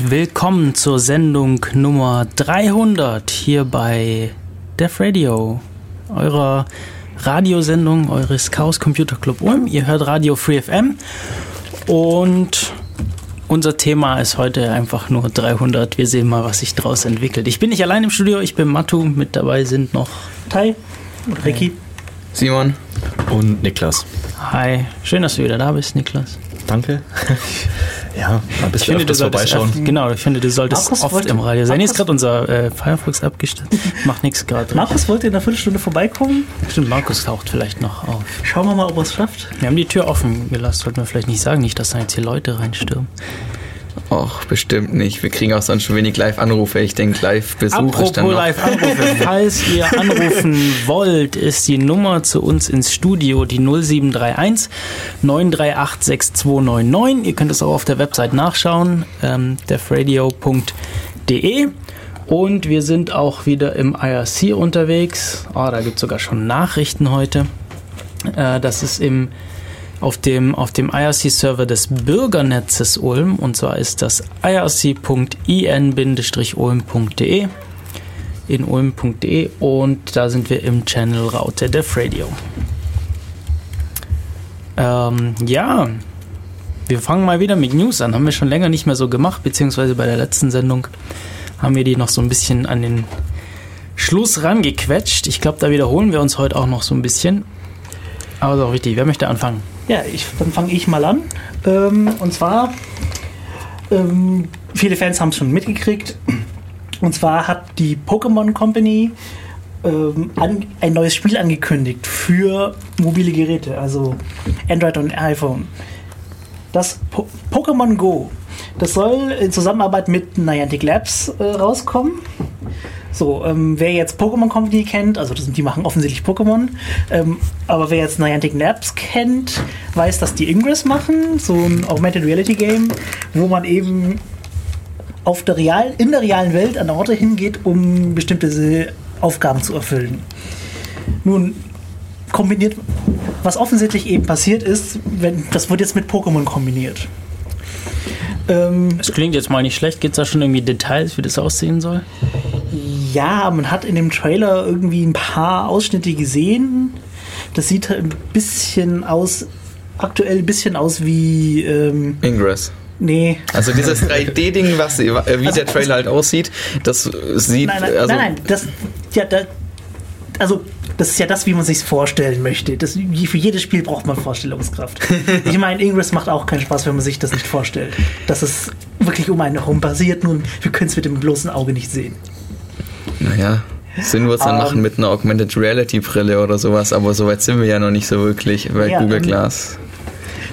und willkommen zur Sendung Nummer 300 hier bei Def Radio, eurer Radiosendung eures Chaos Computer Club Ulm. Ihr hört Radio Free FM und unser Thema ist heute einfach nur 300. Wir sehen mal, was sich daraus entwickelt. Ich bin nicht allein im Studio, ich bin Matu. Mit dabei sind noch Tai, Ricky, Simon und Niklas. Hi, schön, dass du wieder da bist, Niklas. Danke. Ja, ein bisschen ich finde, vorbeischauen. Genau, ich finde, du solltest Markus oft im Radio sein. Hier ist gerade unser äh, Firefox abgestellt. Macht nichts gerade. Markus wollte in einer Viertelstunde vorbeikommen. Stimmt, Markus taucht vielleicht noch auf. Schauen wir mal, ob er es schafft. Wir haben die Tür offen gelassen, sollten wir vielleicht nicht sagen, nicht, dass da jetzt hier Leute reinstürmen. Och, bestimmt nicht. Wir kriegen auch sonst schon wenig Live-Anrufe. Ich denke, Live-Besuch ist dann noch. Live-Anrufe. Falls ihr anrufen wollt, ist die Nummer zu uns ins Studio die 0731 938 6299. Ihr könnt es auch auf der Website nachschauen, ähm, defradio.de. Und wir sind auch wieder im IRC unterwegs. Oh, da gibt es sogar schon Nachrichten heute. Äh, das ist im auf dem, auf dem IRC-Server des Bürgernetzes Ulm und zwar ist das irc.in-ulm.de in ulm.de und da sind wir im Channel Raute Def Radio. Ähm, ja, wir fangen mal wieder mit News an. Haben wir schon länger nicht mehr so gemacht, beziehungsweise bei der letzten Sendung haben wir die noch so ein bisschen an den Schluss rangequetscht. Ich glaube, da wiederholen wir uns heute auch noch so ein bisschen. Aber ist auch wichtig. Wer möchte anfangen? Ja, ich, dann fange ich mal an. Ähm, und zwar, ähm, viele Fans haben es schon mitgekriegt. Und zwar hat die Pokémon Company ähm, an, ein neues Spiel angekündigt für mobile Geräte, also Android und iPhone. Das po Pokémon Go. Das soll in Zusammenarbeit mit Niantic Labs äh, rauskommen. So, ähm, wer jetzt Pokémon Company kennt, also das, die machen offensichtlich Pokémon, ähm, aber wer jetzt Niantic Labs kennt, weiß, dass die Ingress machen, so ein Augmented Reality Game, wo man eben auf der real, in der realen Welt an Orte hingeht, um bestimmte Aufgaben zu erfüllen. Nun, kombiniert, was offensichtlich eben passiert ist, wenn, das wird jetzt mit Pokémon kombiniert. Ähm, das klingt jetzt mal nicht schlecht. Gibt es da schon irgendwie Details, wie das aussehen soll? Ja, man hat in dem Trailer irgendwie ein paar Ausschnitte gesehen. Das sieht halt ein bisschen aus, aktuell ein bisschen aus wie. Ähm, Ingress. Nee. Also dieses 3D-Ding, was wie also, der Trailer halt aussieht, das sieht. Nein, nein, also nein, nein das, ja, da, also das ist ja das, wie man sich vorstellen möchte. Das, für jedes Spiel braucht man Vorstellungskraft. ich meine, Ingress macht auch keinen Spaß, wenn man sich das nicht vorstellt. Dass es wirklich um einen herum basiert, nur wir können es mit dem bloßen Auge nicht sehen. Naja, Sinn wird es dann um, machen mit einer Augmented Reality Brille oder sowas, aber so weit sind wir ja noch nicht so wirklich bei ja, Google ähm, Glass.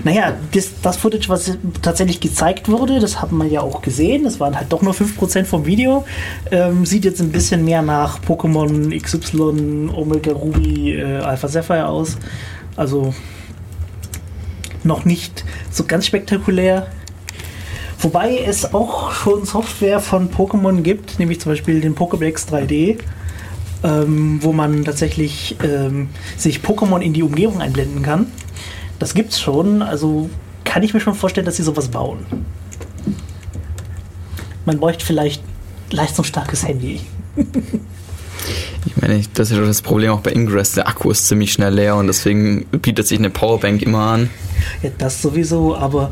Naja, das, das Footage, was tatsächlich gezeigt wurde, das haben wir ja auch gesehen. Das waren halt doch nur 5% vom Video. Ähm, sieht jetzt ein bisschen mehr nach Pokémon XY, Omega Ruby, äh, Alpha Sapphire aus. Also noch nicht so ganz spektakulär. Wobei es auch schon Software von Pokémon gibt, nämlich zum Beispiel den Pokédex 3D, ähm, wo man tatsächlich ähm, sich Pokémon in die Umgebung einblenden kann. Das gibt's schon, also kann ich mir schon vorstellen, dass sie sowas bauen. Man bräuchte vielleicht leistungsstarkes Handy. Ich meine, das ist ja das Problem auch bei Ingress. Der Akku ist ziemlich schnell leer und deswegen bietet sich eine Powerbank immer an. Ja, das sowieso, aber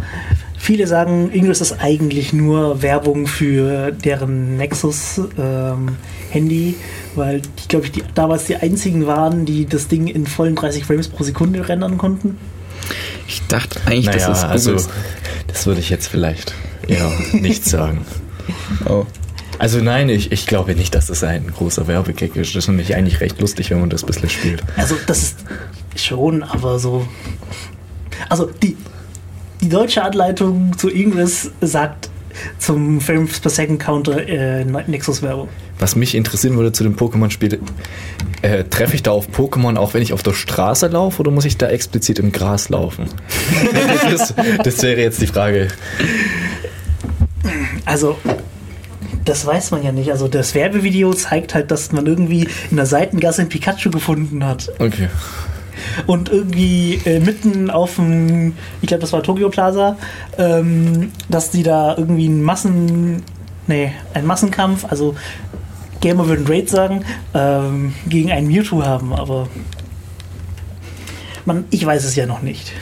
Viele sagen, Ingress ist eigentlich nur Werbung für deren Nexus-Handy, ähm, weil die, glaube ich, die, damals die einzigen waren, die das Ding in vollen 30 Frames pro Sekunde rendern konnten. Ich dachte eigentlich, naja, das ist also das würde ich jetzt vielleicht eher nicht sagen. Oh. Also nein, ich, ich glaube nicht, dass das ein großer Werbegag ist. Das ist nämlich eigentlich recht lustig, wenn man das ein bisschen spielt. Also das ist schon, aber so... Also die, die deutsche Anleitung zu Ingress sagt zum Frames per Second Counter äh, Nexus-Werbung. Was mich interessieren würde zu dem Pokémon-Spiel, äh, treffe ich da auf Pokémon auch wenn ich auf der Straße laufe oder muss ich da explizit im Gras laufen? das, das wäre jetzt die Frage. Also, das weiß man ja nicht. Also das Werbevideo zeigt halt, dass man irgendwie in der Seitengasse ein Pikachu gefunden hat. Okay. und irgendwie äh, mitten auf dem, ich glaube, das war Tokyo Plaza, ähm, dass die da irgendwie einen Massen, nee, einen Massenkampf, also Gamer würden Raid sagen, ähm, gegen einen Mewtwo haben, aber man, ich weiß es ja noch nicht.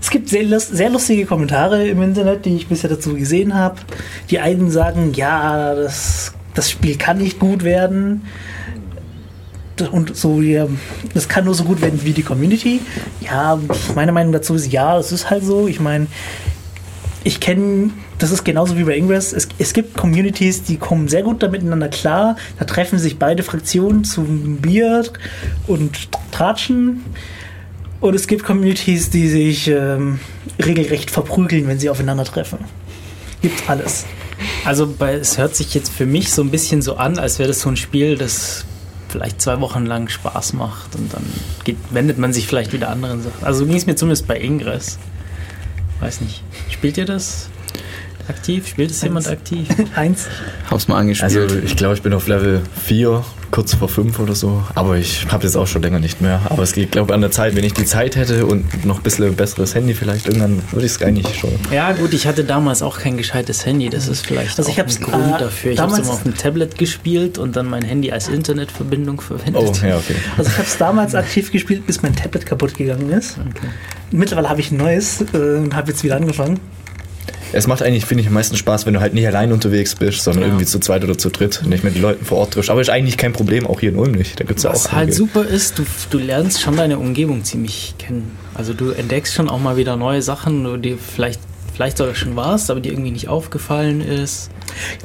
Es gibt sehr, sehr lustige Kommentare im Internet, die ich bisher dazu gesehen habe. Die einen sagen, ja, das, das Spiel kann nicht gut werden. Und so, ja, das kann nur so gut werden wie die Community. Ja, meine Meinung dazu ist, ja, es ist halt so. Ich meine, ich kenne, das ist genauso wie bei Ingress, es, es gibt Communities, die kommen sehr gut da miteinander klar. Da treffen sich beide Fraktionen zum Bier und tratschen. Und es gibt Communities, die sich ähm, regelrecht verprügeln, wenn sie aufeinandertreffen. Gibt alles. Also bei, es hört sich jetzt für mich so ein bisschen so an, als wäre das so ein Spiel, das vielleicht zwei Wochen lang Spaß macht und dann geht, wendet man sich vielleicht wieder anderen Sachen. Also ging es mir zumindest bei Ingress. Weiß nicht. Spielt ihr das aktiv? Spielt es jemand aktiv? Eins. Hab's mal angespielt. Also ich glaube, ich bin auf Level 4, kurz vor 5 oder so. Aber ich habe jetzt auch schon länger nicht mehr. Aber es geht, glaube ich, an der Zeit, wenn ich die Zeit hätte und noch ein bisschen besseres Handy vielleicht, irgendwann würde ich es eigentlich schon. Ja gut, ich hatte damals auch kein gescheites Handy. Das ist vielleicht Also auch ich hab's, ein Grund äh, dafür. Ich habe es damals- immer auf dem Tablet gespielt und dann mein Handy als Internetverbindung verwendet. Oh, ja, okay. Also ich habe es damals aktiv gespielt, bis mein Tablet kaputt gegangen ist. Mittlerweile habe ich ein neues äh, und habe jetzt wieder angefangen. Es macht eigentlich, finde ich, am meisten Spaß, wenn du halt nicht allein unterwegs bist, sondern Ja. irgendwie zu zweit oder zu dritt, nicht mit den Leuten vor Ort triffst. Aber ist eigentlich kein Problem, auch hier in Ulm nicht. Da gibt es ja Was auch halt super ist, du, du lernst schon deine Umgebung ziemlich kennen. Also du entdeckst schon auch mal wieder neue Sachen, die vielleicht, vielleicht sogar schon warst, aber die irgendwie nicht aufgefallen ist.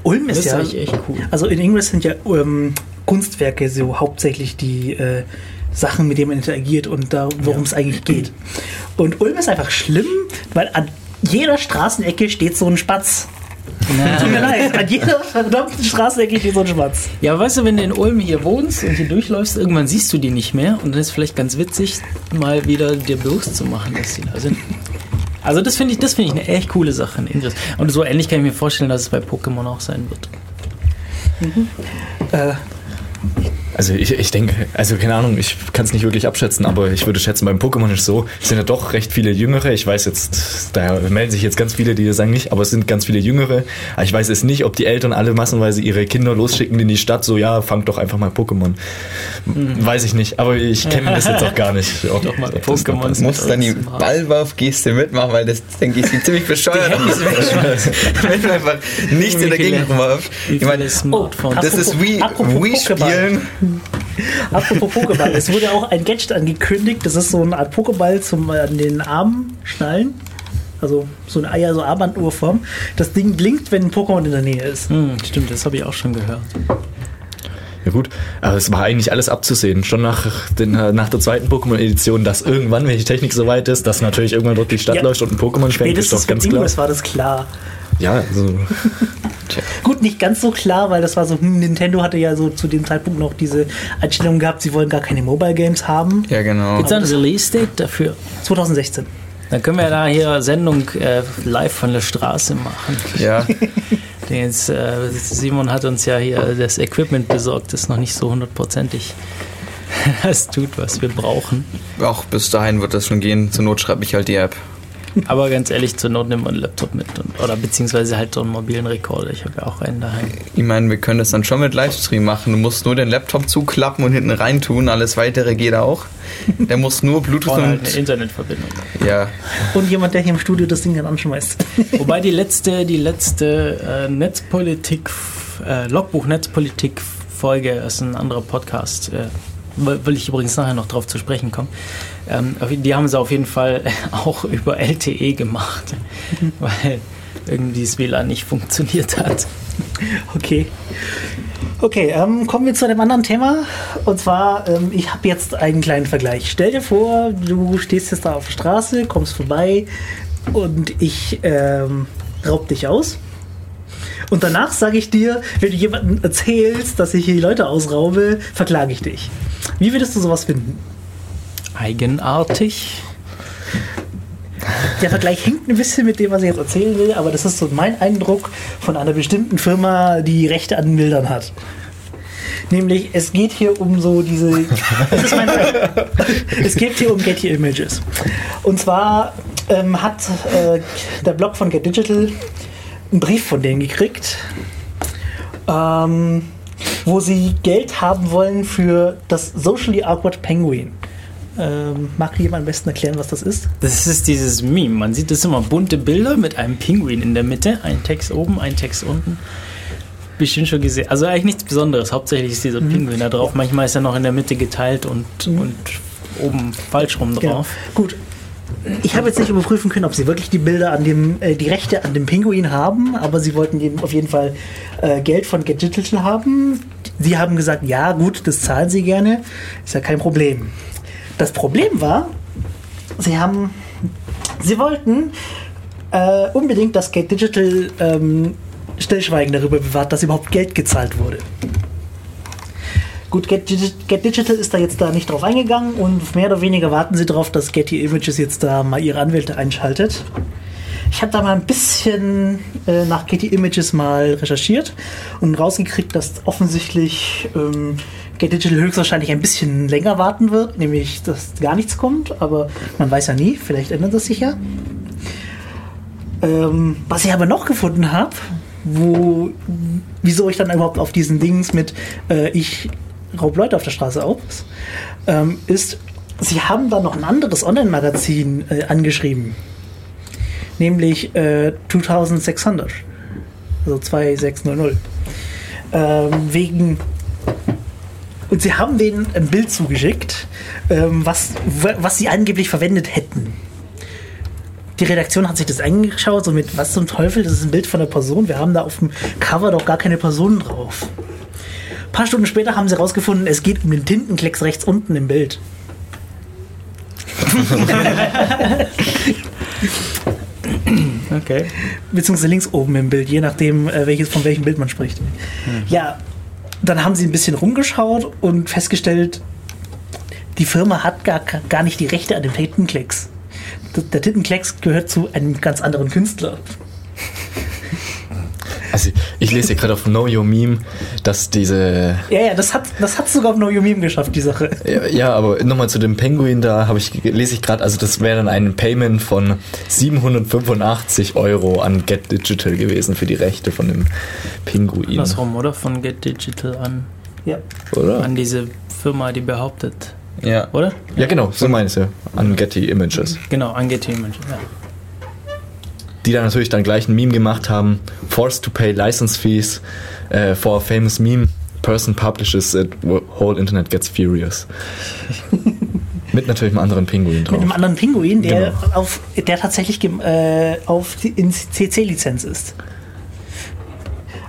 Ulm ist ist ja eigentlich echt cool. Also in Ingress sind ja ähm, Kunstwerke so hauptsächlich die äh, Sachen, mit denen man interagiert und da, worum es eigentlich geht. Und Ulm ist einfach schlimm, weil an jeder Straßenecke steht so ein Spatz. Tut mir leid, an jeder verdammten Straßenecke steht so ein Spatz. Ja, weißt du, wenn du in Ulm hier wohnst und hier durchläufst, irgendwann siehst du die nicht mehr und dann ist es vielleicht ganz witzig, mal wieder dir bewusst zu machen, dass sie da sind. Also das finde ich, das finde ich eine echt coole Sache Ingress. Und so ähnlich kann ich mir vorstellen, dass es bei Pokémon auch sein wird. Äh, Also ich, ich denke, also keine Ahnung, ich kann es nicht wirklich abschätzen, aber ich würde schätzen, beim Pokémon ist so, es sind ja doch recht viele Jüngere. Ich weiß jetzt, da melden sich jetzt ganz viele, die sagen nicht, aber es sind ganz viele Jüngere. Aber ich weiß jetzt nicht, ob die Eltern alle massenweise ihre Kinder losschicken in die Stadt, so ja, fangt doch einfach mal Pokémon. Weiß ich nicht, aber ich kenne das jetzt auch gar nicht. Ob, Doch mal Pokémon. Du musst dann die Ballwurfgeste mitmachen, weil das, denke ich, sieht ziemlich bescheuert aus, wenn du einfach nichts in der Gegend rumwirfst. Wie Ich meine, Smartphones. das ist wie Apropos Wii-Spielen. apropos Pokéball, es wurde auch ein Gadget angekündigt, das ist so eine Art Pokéball zum äh, an den Armen schnallen. Also so eine Eier, so Armbanduhrform. Das Ding blinkt, wenn ein Pokémon in der Nähe ist. Hm, stimmt, das habe ich auch schon gehört. Ja gut, aber es war eigentlich alles abzusehen. Schon nach, den, äh, nach der zweiten Pokémon-Edition, dass irgendwann, wenn die Technik soweit ist, dass natürlich irgendwann dort die Stadt Ja. läuft und ein Pokémon schwenkt, ist Spätestens doch ganz klar. Ingress war das klar. Ja, also, Gut, nicht ganz so klar, weil das war so, hm, Nintendo hatte ja so zu dem Zeitpunkt noch diese Einstellung gehabt, sie wollen gar keine Mobile Games haben. Ja, genau. Gibt es ein Release-Date dafür? 2016. Dann können wir da hier Sendung äh, live von der Straße machen. Ja, Jetzt, äh, Simon hat uns ja hier das Equipment besorgt, das noch nicht so hundertprozentig das tut, was wir brauchen. auch bis dahin wird das schon gehen. Zur Not schreibe ich halt die App. Aber ganz ehrlich, zur Not nimmt man einen Laptop mit. Und, oder beziehungsweise halt so einen mobilen Rekorder. Ich habe ja auch einen daheim. Ich meine, wir können das dann schon mit Livestream machen. Du musst nur den Laptop zuklappen und hinten reintun. Alles weitere geht auch. Der muss nur Bluetooth Oder halt eine und. Internetverbindung. Ja, Und jemand, der hier im Studio das Ding dann anschmeißt. Wobei die letzte, die letzte äh, Netzpolitik, äh, Logbuch-Netzpolitik-Folge ist ein anderer Podcast. Äh, will ich übrigens nachher noch drauf zu sprechen kommen. Ähm, die haben sie auf jeden Fall auch über LTE gemacht, weil irgendwie das WLAN nicht funktioniert hat. Okay. Okay, ähm, kommen wir zu einem anderen Thema. Und zwar, ähm, ich habe jetzt einen kleinen Vergleich. Stell dir vor, du stehst jetzt da auf der Straße, kommst vorbei und ich ähm, raub dich aus. Und danach sage ich dir, wenn du jemandem erzählst, dass ich hier die Leute ausraube, verklage ich dich. Wie würdest du sowas finden? Eigenartig. Der Vergleich hängt ein bisschen mit dem, was ich jetzt erzählen will, aber das ist so mein Eindruck von einer bestimmten Firma, die Rechte an Bildern hat. Nämlich, es geht hier um so diese. es, ist mein, es geht hier um Getty Images. Und zwar ähm, hat äh, der Blog von Get Digital einen Brief von denen gekriegt, ähm, wo sie Geld haben wollen für das Socially Awkward Penguin. Ähm, mag jemand am besten erklären, was das ist? Das ist dieses Meme. Man sieht das immer bunte Bilder mit einem Pinguin in der Mitte, ein Text oben, ein Text unten. Bestimmt schon gesehen. Also eigentlich nichts Besonderes. Hauptsächlich ist dieser mhm. Pinguin da drauf. Manchmal ist er noch in der Mitte geteilt und, mhm. und oben falsch rum genau. drauf. Genau. Gut. Ich habe jetzt nicht überprüfen können, ob sie wirklich die Bilder an dem, äh, die Rechte an dem Pinguin haben, aber sie wollten auf jeden Fall äh, Geld von Get Digital haben. Sie haben gesagt, ja gut, das zahlen sie gerne, ist ja kein Problem. Das Problem war, sie haben, sie wollten äh, unbedingt, dass Gate Digital ähm, Stillschweigen darüber bewahrt, dass überhaupt Geld gezahlt wurde. Gut, Get, Get, Digital ist da jetzt da nicht drauf eingegangen und mehr oder weniger warten sie darauf, dass Getty Images jetzt da mal ihre Anwälte einschaltet. Ich habe da mal ein bisschen äh, nach Getty Images mal recherchiert und rausgekriegt, dass offensichtlich ähm, Get Digital höchstwahrscheinlich ein bisschen länger warten wird, nämlich dass gar nichts kommt, aber man weiß ja nie, vielleicht ändert das sich ja. Ähm, was ich aber noch gefunden habe, wo, wieso ich dann überhaupt auf diesen Dings mit äh, ich raub Leute auf der Straße aus, ähm, ist, sie haben da noch ein anderes Online-Magazin äh, angeschrieben, nämlich äh, 2600, also 2600, ähm, wegen und sie haben denen ein Bild zugeschickt, ähm, was, was sie angeblich verwendet hätten. Die Redaktion hat sich das angeschaut, so mit was zum Teufel, das ist ein Bild von einer Person. Wir haben da auf dem Cover doch gar keine Person drauf. Ein paar Stunden später haben sie herausgefunden, es geht um den Tintenklecks rechts unten im Bild. okay. Beziehungsweise links oben im Bild, je nachdem, äh, welches, von welchem Bild man spricht. Mhm. Ja, dann haben sie ein bisschen rumgeschaut und festgestellt, die Firma hat gar, gar nicht die Rechte an dem Tintenklecks. Der Tintenklecks gehört zu einem ganz anderen Künstler. Also ich lese hier gerade auf Know Your Meme, dass diese... Ja, ja, das hat das hat sogar auf Know Your Meme geschafft, die Sache. Ja, ja aber nochmal zu dem Penguin, da habe ich lese ich gerade, also das wäre dann ein Payment von 785 Euro an Get Digital gewesen für die Rechte von dem Pinguin. Andersrum, oder? Von Get Digital an... Ja. Oder? An diese Firma, die behauptet... Ja. Oder? Ja, genau, so meinst du. An Getty Images. Genau, an Getty Images, ja die dann natürlich dann gleich ein Meme gemacht haben, forced to pay license fees uh, for a famous meme, person publishes it, whole internet gets furious. Mit natürlich einem anderen Pinguin drauf. Mit einem anderen Pinguin, der, genau. auf, der tatsächlich äh, auf in CC-Lizenz ist.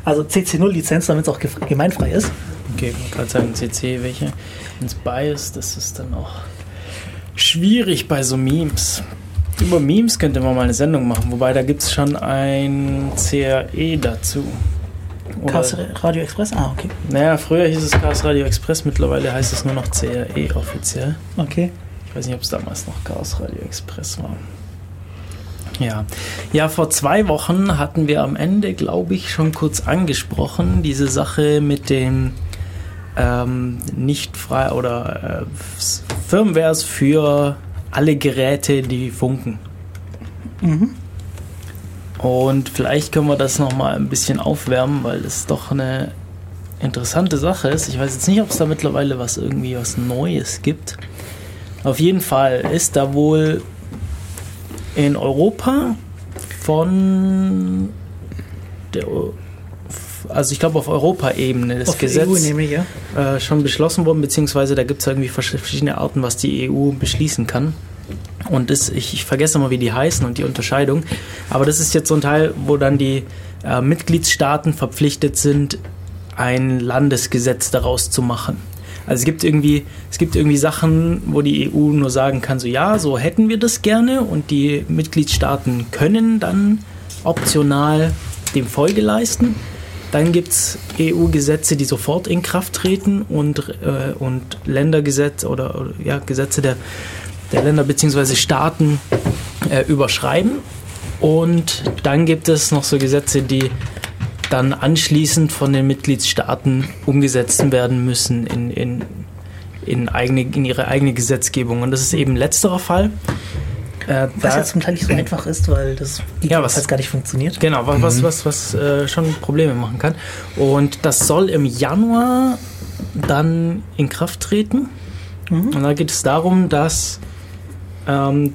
Also CC0-Lizenz, damit es auch gemeinfrei ist. Okay, man kann sagen CC, welche ins Bias, das ist dann auch schwierig bei so Memes. Über Memes könnte man mal eine Sendung machen, wobei da gibt es schon ein CRE dazu. Chaos Radio Express? Ah, okay. Naja, früher hieß es Chaos Radio Express, mittlerweile heißt es nur noch CRE offiziell. Okay. Ich weiß nicht, ob es damals noch Chaos Radio Express war. Ja. ja, vor zwei Wochen hatten wir am Ende, glaube ich, schon kurz angesprochen, diese Sache mit den ähm, nicht frei oder äh, Firmwares für alle Geräte, die funken. Mhm. Und vielleicht können wir das nochmal ein bisschen aufwärmen, weil es doch eine interessante Sache ist. Ich weiß jetzt nicht, ob es da mittlerweile was irgendwie was Neues gibt. Auf jeden Fall ist da wohl in Europa von der also ich glaube auf Europaebene das auf Gesetz EU ich, ja. äh, schon beschlossen worden, beziehungsweise da gibt es irgendwie verschiedene Arten, was die EU beschließen kann. Und das, ich, ich vergesse immer, wie die heißen und die Unterscheidung. Aber das ist jetzt so ein Teil, wo dann die äh, Mitgliedstaaten verpflichtet sind, ein Landesgesetz daraus zu machen. Also es gibt irgendwie, es gibt irgendwie Sachen, wo die EU nur sagen kann, so ja, so hätten wir das gerne und die Mitgliedstaaten können dann optional dem Folge leisten. Dann gibt es EU-Gesetze, die sofort in Kraft treten und, äh, und Ländergesetze oder, oder, ja, Gesetze der, der Länder bzw. Staaten äh, überschreiben. Und dann gibt es noch so Gesetze, die dann anschließend von den Mitgliedstaaten umgesetzt werden müssen in, in, in, eigene, in ihre eigene Gesetzgebung. Und das ist eben letzterer Fall. Äh, was ja zum Teil nicht so einfach ist, weil das ja, was, gar nicht funktioniert. Genau, was, mhm. was, was, was äh, schon Probleme machen kann. Und das soll im Januar dann in Kraft treten. Mhm. Und da geht es darum, dass ähm,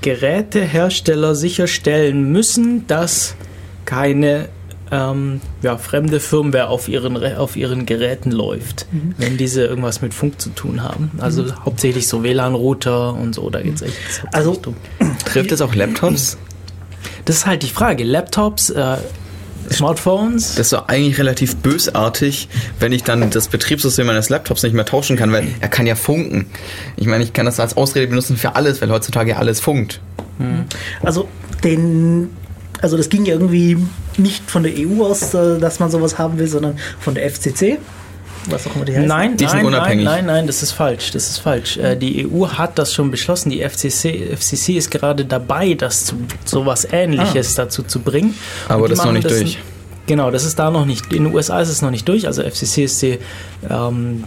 Gerätehersteller sicherstellen müssen, dass keine ähm, ja, fremde Firmware auf ihren, auf ihren Geräten läuft, mhm. wenn diese irgendwas mit Funk zu tun haben. Also mhm. hauptsächlich so WLAN-Router und so, da geht es echt also, um. Trifft es auch Laptops? Das ist halt die Frage. Laptops, äh, Smartphones. Das ist doch eigentlich relativ bösartig, wenn ich dann das Betriebssystem meines Laptops nicht mehr tauschen kann, weil er kann ja funken. Ich meine, ich kann das als Ausrede benutzen für alles, weil heutzutage ja alles funkt. Hm. Also den also das ging ja irgendwie nicht von der EU aus, äh, dass man sowas haben will, sondern von der FCC. Was auch immer die heißt. Nein, die nein, unabhängig. nein, nein, nein, das ist falsch. Das ist falsch. Äh, die EU hat das schon beschlossen. Die FCC, FCC ist gerade dabei, das zu sowas Ähnliches ah. dazu zu bringen. Aber das ist noch nicht das durch. Genau, das ist da noch nicht. In den USA ist es noch nicht durch. Also FCC ist die, ähm,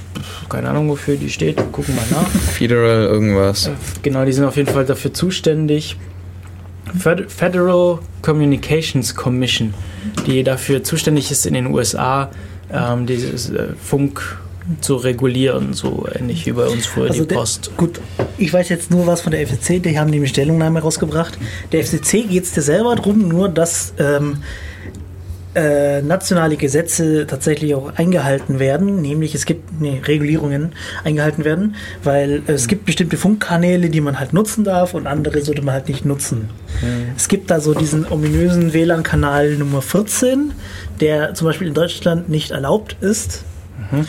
keine Ahnung wofür die steht. Gucken wir mal nach. Federal irgendwas. Äh, genau, die sind auf jeden Fall dafür zuständig. Federal Communications Commission, die dafür zuständig ist in den USA, ähm, dieses äh, Funk zu regulieren, so ähnlich wie bei uns früher also die Post. gut, ich weiß jetzt nur was von der FCC, die haben nämlich Stellungnahme rausgebracht. Der FCC geht es dir selber darum, nur dass ähm, äh, nationale Gesetze tatsächlich auch eingehalten werden, nämlich es gibt nee, Regulierungen eingehalten werden, weil äh, es mhm. gibt bestimmte Funkkanäle, die man halt nutzen darf und andere sollte man halt nicht nutzen. Mhm. Es gibt da so diesen ominösen WLAN-Kanal Nummer 14, der zum Beispiel in Deutschland nicht erlaubt ist. Mhm.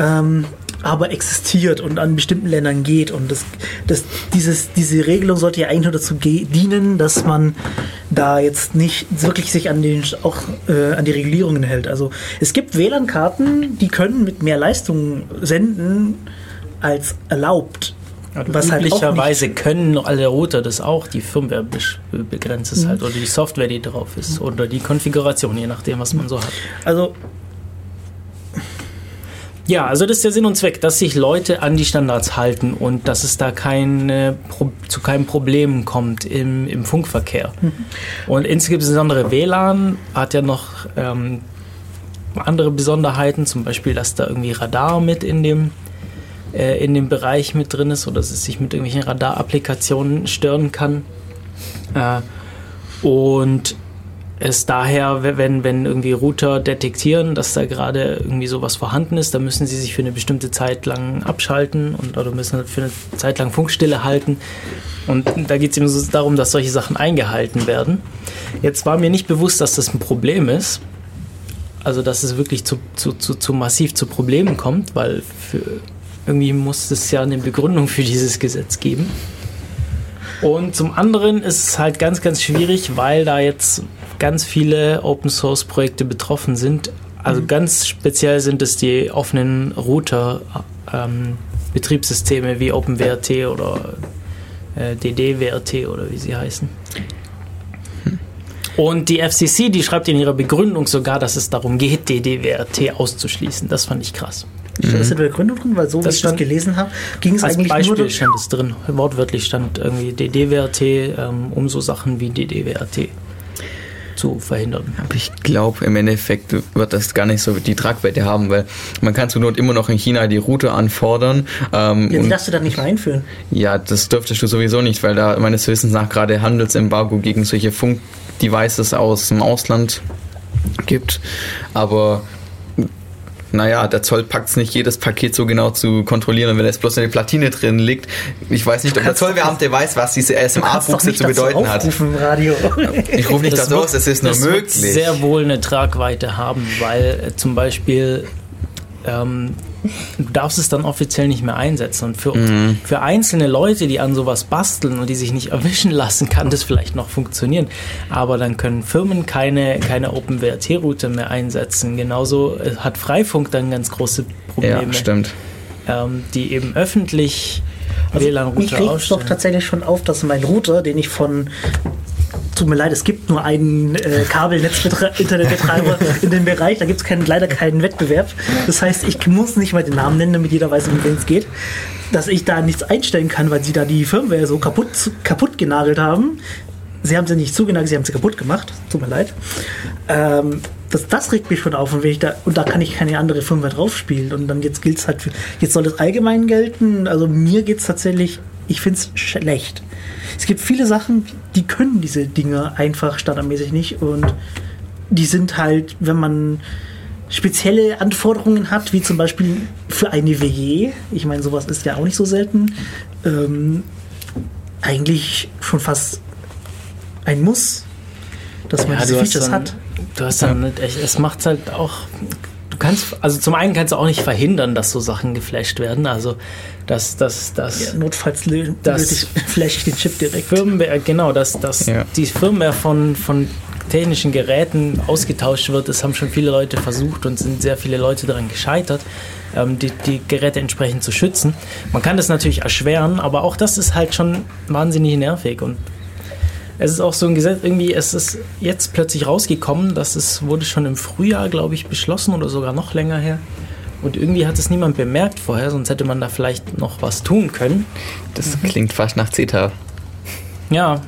Ähm, aber existiert und an bestimmten Ländern geht. Und das, das, dieses, diese Regelung sollte ja eigentlich nur dazu dienen, dass man da jetzt nicht wirklich sich an, den, auch, äh, an die Regulierungen hält. Also es gibt WLAN-Karten, die können mit mehr Leistung senden als erlaubt. Also was halt üblicherweise halt können alle Router das auch, die Firmware begrenzt es mhm. halt oder die Software, die drauf ist oder die Konfiguration, je nachdem, was man so hat. Also ja, also das ist der Sinn und Zweck, dass sich Leute an die Standards halten und dass es da keine, zu keinem Problem kommt im, im Funkverkehr. Mhm. Und insbesondere WLAN hat ja noch ähm, andere Besonderheiten, zum Beispiel, dass da irgendwie Radar mit in dem, äh, in dem Bereich mit drin ist oder dass es sich mit irgendwelchen Radar-Applikationen stören kann. Äh, und es daher, wenn, wenn irgendwie Router detektieren, dass da gerade irgendwie sowas vorhanden ist, dann müssen sie sich für eine bestimmte Zeit lang abschalten und oder müssen für eine Zeit lang Funkstille halten. Und da geht es eben so darum, dass solche Sachen eingehalten werden. Jetzt war mir nicht bewusst, dass das ein Problem ist. Also dass es wirklich zu, zu, zu, zu massiv zu Problemen kommt, weil für, irgendwie muss es ja eine Begründung für dieses Gesetz geben. Und zum anderen ist es halt ganz, ganz schwierig, weil da jetzt ganz viele Open Source Projekte betroffen sind. Also mhm. ganz speziell sind es die offenen Router ähm, Betriebssysteme wie OpenWrt oder äh, DDWRT oder wie sie heißen. Hm. Und die FCC, die schreibt in ihrer Begründung sogar, dass es darum geht, DDWRT auszuschließen. Das fand ich krass. Steht das in der Begründung drin? Weil so das wie ich das gelesen habe, ging es eigentlich Beispiel nur... stand es drin. Wortwörtlich stand irgendwie DDWRT ähm, um so Sachen wie DDWRT zu verhindern. Aber ich glaube, im Endeffekt wird das gar nicht so die Tragweite haben, weil man kann zur Not immer noch in China die Route anfordern. Ähm, die darfst du dann nicht mehr einführen. Ja, das dürftest du sowieso nicht, weil da meines Wissens nach gerade Handelsembargo gegen solche Funkdevices aus dem Ausland gibt. Aber naja, der Zoll packt es nicht, jedes Paket so genau zu kontrollieren, wenn jetzt bloß eine Platine drin liegt. Ich weiß nicht, ob der Zollbeamte weiß, was diese SMA-Buchse zu bedeuten hat. Radio. Ich rufe nicht das dazu aus, es ist nur das möglich. Wird sehr wohl eine Tragweite haben, weil äh, zum Beispiel ähm, du darfst es dann offiziell nicht mehr einsetzen. Und für, mhm. für einzelne Leute, die an sowas basteln und die sich nicht erwischen lassen, kann das vielleicht noch funktionieren. Aber dann können Firmen keine, keine OpenWrt-Route mehr einsetzen. Genauso äh, hat Freifunk dann ganz große Probleme. Ja, stimmt. Ähm, die eben öffentlich also WLAN-Router Ich regt doch tatsächlich schon auf, dass mein Router, den ich von tut mir leid, es gibt nur einen äh, Kabelnetz-Internetbetreiber in dem Bereich. Da gibt es leider keinen Wettbewerb. Das heißt, ich muss nicht mal den Namen nennen, damit jeder weiß, um wen es geht. Dass ich da nichts einstellen kann, weil sie da die Firmware so kaputt, kaputt genagelt haben. Sie haben sie nicht zugenagelt, sie haben sie kaputt gemacht. Tut mir leid. Ähm, das, das regt mich schon auf und, ich da, und da kann ich keine andere Firmware draufspielen. Und dann jetzt gilt es halt für, jetzt soll es allgemein gelten. Also mir geht es tatsächlich, ich finde es schlecht. Es gibt viele Sachen, die können diese Dinge einfach standardmäßig nicht und die sind halt, wenn man spezielle Anforderungen hat, wie zum Beispiel für eine WG, ich meine, sowas ist ja auch nicht so selten, ähm, eigentlich schon fast ein Muss, dass man Ja, diese Features dann- hat. Du hast dann, echt- es macht halt auch, du kannst, also zum einen kannst du auch nicht verhindern, dass so Sachen geflasht werden, also dass, dass, dass Ja, notfalls lö- Das- flash ich den Chip direkt. Firmware, genau, dass, dass Ja. die Firmware von, von technischen Geräten ausgetauscht wird, das haben schon viele Leute versucht und sind sehr viele Leute daran gescheitert, ähm, die, die Geräte entsprechend zu schützen. Man kann das natürlich erschweren, aber auch das ist halt schon wahnsinnig nervig und es ist auch so ein Gesetz, irgendwie, es ist jetzt plötzlich rausgekommen, dass es wurde schon im Frühjahr, glaube ich, beschlossen oder sogar noch länger her. Und irgendwie hat es niemand bemerkt vorher, sonst hätte man da vielleicht noch was tun können. Das klingt fast nach CETA. Ja,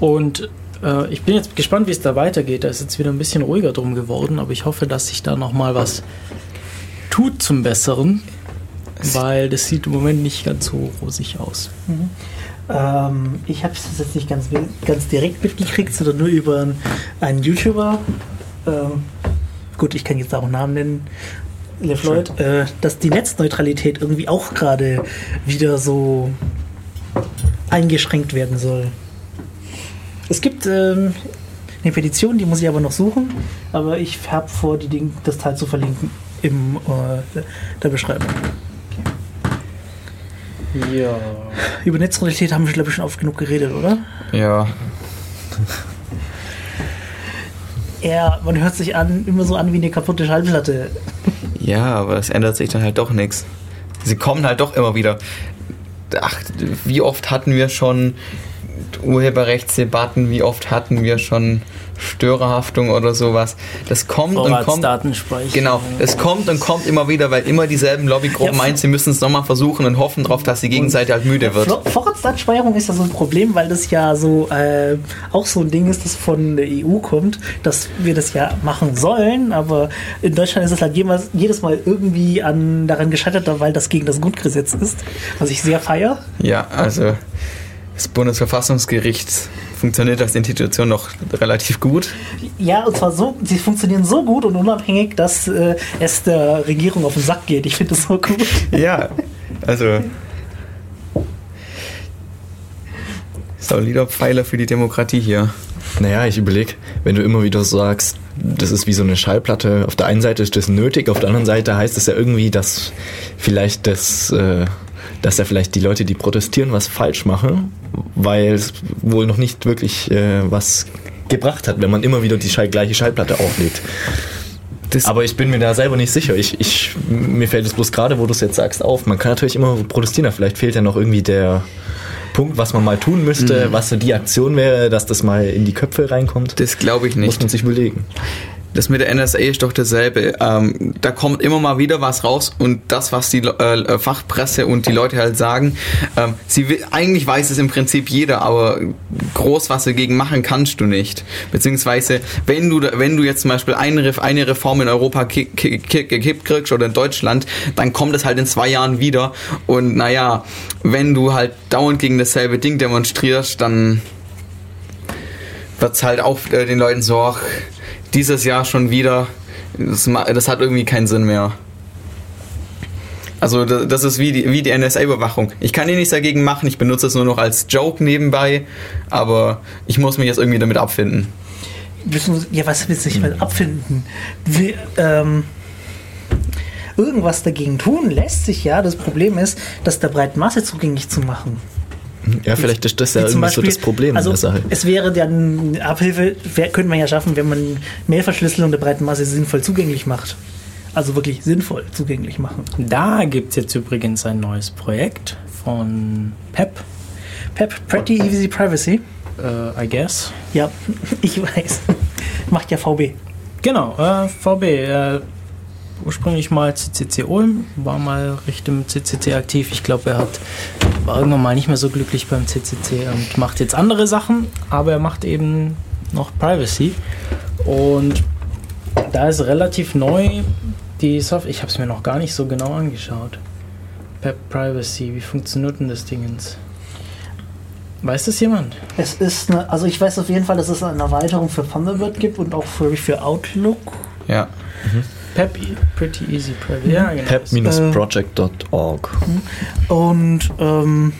und äh, ich bin jetzt gespannt, wie es da weitergeht. Da ist jetzt wieder ein bisschen ruhiger drum geworden, aber ich hoffe, dass sich da nochmal was tut zum Besseren, weil das sieht im Moment nicht ganz so rosig aus. Ähm, ich habe es jetzt nicht ganz, ganz direkt mitgekriegt, sondern nur über einen YouTuber. Ähm, gut, ich kann jetzt auch Namen nennen. LeFloid, äh, dass die Netzneutralität irgendwie auch gerade wieder so eingeschränkt werden soll. Es gibt ähm, eine Petition, die muss ich aber noch suchen, aber ich habe vor, die Ding, das Teil zu verlinken im äh, der Beschreibung. Ja. Über Netzneutralität haben wir, glaube ich, schon oft genug geredet, oder? Ja, Ja, man hört sich an, immer so an wie eine kaputte Schallplatte. ja, aber es ändert sich dann halt doch nichts. Sie kommen halt doch immer wieder. Ach, wie oft hatten wir schon Urheberrechtsdebatten, wie oft hatten wir schon Störerhaftung oder sowas. Das kommt und kommt. Genau, es kommt und kommt immer wieder, weil immer dieselben Lobbygruppen Ja, meinen, sie müssen es nochmal versuchen und hoffen darauf, dass die Gegenseite halt müde wird. Vor- Vorratsdatenspeicherung ist ja so ein Problem, weil das ja so äh, auch so ein Ding ist, das von der EU kommt, dass wir das ja machen sollen, aber in Deutschland ist es halt jemals, jedes Mal irgendwie an, daran gescheitert, weil das gegen das Grundgesetz ist, was ich sehr feier. Ja, also das Bundesverfassungsgericht funktioniert als Institution noch relativ gut. Ja, und zwar so, sie funktionieren so gut und unabhängig, dass äh, es der Regierung auf den Sack geht. Ich finde das so gut. Ja, also solider Pfeiler für die Demokratie hier. Naja, ich überlege, wenn du immer wieder sagst, das ist wie so eine Schallplatte, auf der einen Seite ist das nötig, auf der anderen Seite heißt es ja irgendwie, dass vielleicht das, äh, dass ja vielleicht die Leute, die protestieren, was falsch machen, weil es wohl noch nicht wirklich äh, was gebracht hat, wenn man immer wieder die gleiche Schallplatte auflegt. Das- Aber ich bin mir da selber nicht sicher. Ich, ich, mir fällt es bloß gerade, wo du es jetzt sagst, auf. Man kann natürlich immer protestieren, aber vielleicht fehlt ja noch irgendwie der Punkt, was man mal tun müsste, was so die Aktion wäre, dass das mal in die Köpfe reinkommt. Das glaube ich Muss nicht. man sich überlegen. Das mit der NSA ist doch dasselbe. Ähm, da kommt immer mal wieder was raus und das, was die äh, Fachpresse und die Leute halt sagen, ähm, sie will, eigentlich weiß es im Prinzip jeder, aber groß was dagegen machen kannst du nicht. Beziehungsweise, wenn du, wenn du jetzt zum Beispiel eine, eine Reform in Europa ki- ki- ki- gekippt kriegst oder in Deutschland, dann kommt es halt in zwei Jahren wieder und naja, wenn du halt dauernd gegen dasselbe Ding demonstrierst, dann wird's halt auch äh, den Leuten so, ach, dieses Jahr schon wieder, das, das hat irgendwie keinen Sinn mehr. Also da- das ist wie die, wie die NSA-Überwachung. Ich kann hier nichts dagegen machen, ich benutze es nur noch als Joke nebenbei, aber ich muss mich jetzt irgendwie damit abfinden. Ja, was willst du nicht mal abfinden? Wir, ähm, irgendwas dagegen tun lässt sich ja. Das Problem ist, das der breiten Masse zugänglich zu machen. Ja, vielleicht ist das ja irgendwie so das Problem also in der Sache. Es wäre dann Abhilfe, könnte man ja schaffen, wenn man Mailverschlüsselung der breiten Masse sinnvoll zugänglich macht. Also wirklich sinnvoll zugänglich machen. Da gibt es jetzt übrigens ein neues Projekt von PEP. PEP, Pretty Easy Privacy. äh, I guess. Ja, ich weiß. Macht ja VB. Genau, äh, VB. Äh, ursprünglich mal CCC Ulm, war mal Richtung CCC aktiv. Ich glaube, er hat, war irgendwann mal nicht mehr so glücklich beim CCC und macht jetzt andere Sachen, aber er macht eben noch Privacy. Und da ist relativ neu die Software. Ich habe es mir noch gar nicht so genau angeschaut. Pep Privacy, wie funktioniert denn das Dingens? Weiß das jemand? Es ist eine, also ich weiß auf jeden Fall, dass es eine Erweiterung für Thunderbird gibt und auch für, für Outlook. Ja. Pep, Pretty Easy Privacy. Ja, genau. pep-project.org. Und ähm,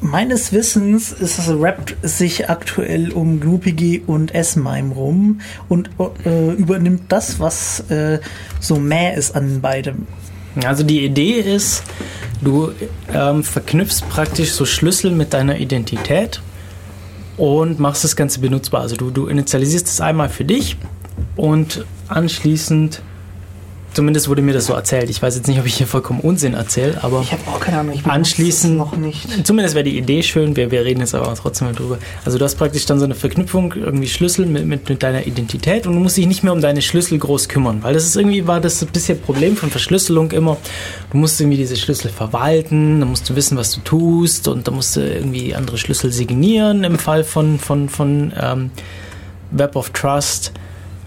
meines Wissens ist es rappt sich aktuell um GnuPG und S-MIME rum und äh, übernimmt das, was äh, so mäh ist an beidem. Also die Idee ist, du ähm, verknüpfst praktisch so Schlüssel mit deiner Identität und machst das Ganze benutzbar. Also du, du initialisierst es einmal für dich und anschließend, zumindest wurde mir das so erzählt, ich weiß jetzt nicht, ob ich hier vollkommen Unsinn erzähle, aber Ich habe auch keine Ahnung. Ich Anschließend- noch nicht. Zumindest wäre die Idee schön, wir, wir reden jetzt aber trotzdem mal drüber. Also du hast praktisch dann so eine Verknüpfung, irgendwie Schlüssel mit, mit, mit deiner Identität und du musst dich nicht mehr um deine Schlüssel groß kümmern, weil das ist irgendwie, war das ein bisschen Problem von Verschlüsselung immer. Du musst irgendwie diese Schlüssel verwalten, dann musst du wissen, was du tust und dann musst du irgendwie andere Schlüssel signieren im Fall von, von, von ähm, Web of Trust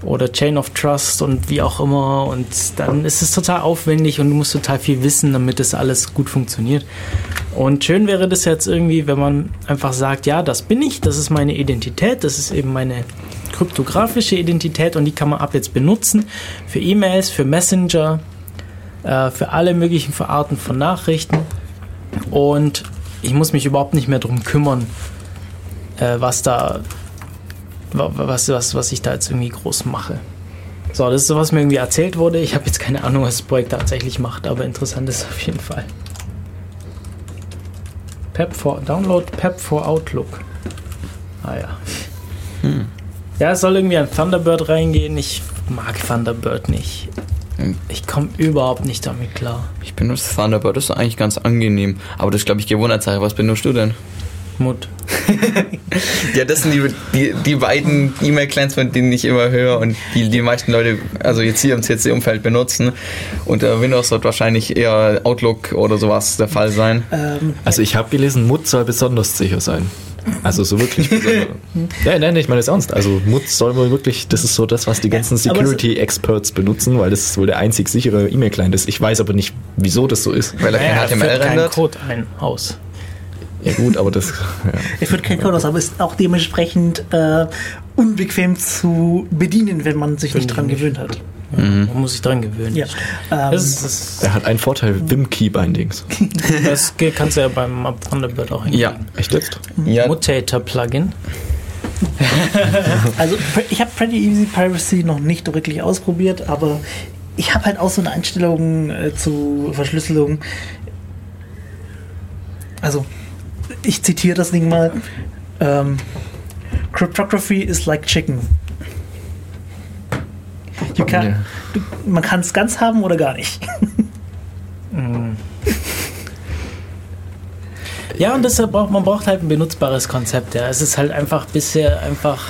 oder Chain of Trust und wie auch immer. Und dann ist es total aufwendig und du musst total viel wissen, damit das alles gut funktioniert. Und schön wäre das jetzt irgendwie, wenn man einfach sagt, ja, das bin ich, das ist meine Identität, das ist eben meine kryptografische Identität und die kann man ab jetzt benutzen für E-Mails, für Messenger, äh, für alle möglichen Arten von Nachrichten. Und ich muss mich überhaupt nicht mehr darum kümmern, äh, was da was, was, was ich da jetzt irgendwie groß mache. So, das ist so, was mir irgendwie erzählt wurde. Ich habe jetzt keine Ahnung, was das Projekt tatsächlich macht, aber interessant ist auf jeden Fall. Pep for Download Pep for Outlook. Ah ja. Ja, es soll irgendwie an Thunderbird reingehen. Ich mag Thunderbird nicht. Hm. Ich komme überhaupt nicht damit klar. Ich benutze Thunderbird, das ist eigentlich ganz angenehm. Aber das ist, glaube ich, Gewohnheitssache. Was benutzt du denn? Mut. Ja, das sind die, die, die beiden E-Mail-Clients, von denen ich immer höre und die die meisten Leute, also jetzt hier im CC-Umfeld benutzen. Unter Windows wird wahrscheinlich eher Outlook oder sowas der Fall sein. Ähm, Also ich habe gelesen, Mut soll besonders sicher sein. Also so wirklich besonders. ja, nein, ich meine das ernst. Also Mut soll wohl wirklich, das ist so das, was die ganzen es- Security-Experts benutzen, weil das wohl der einzig sichere E-Mail-Client ist. Ich weiß aber nicht, wieso das so ist. Weil er Naja, kein HTML keinen rendert. Code ein aus. Ja gut, aber das... Ja. er führt kein Code aus, aber ist auch dementsprechend äh, unbequem zu bedienen, wenn man sich nicht dran gewöhnt hat. Man muss sich dran gewöhnen. Ja. Ähm, Das, ist, das, Er hat einen Vorteil, Vim-Key-Bindings. das kannst du ja beim Thunderbird auch Ja, Echt jetzt? ja Mutator-Plugin. Also ich habe Pretty Easy Piracy noch nicht wirklich ausprobiert, aber ich habe halt auch so eine Einstellung äh, zu Verschlüsselung. Also ich zitiere das Ding mal. Ähm, Cryptography is like chicken. You can, Ja. du, man kann es ganz haben oder gar nicht. Ja, und deshalb braucht man braucht halt ein benutzbares Konzept. Ja. Es ist halt einfach bisher einfach.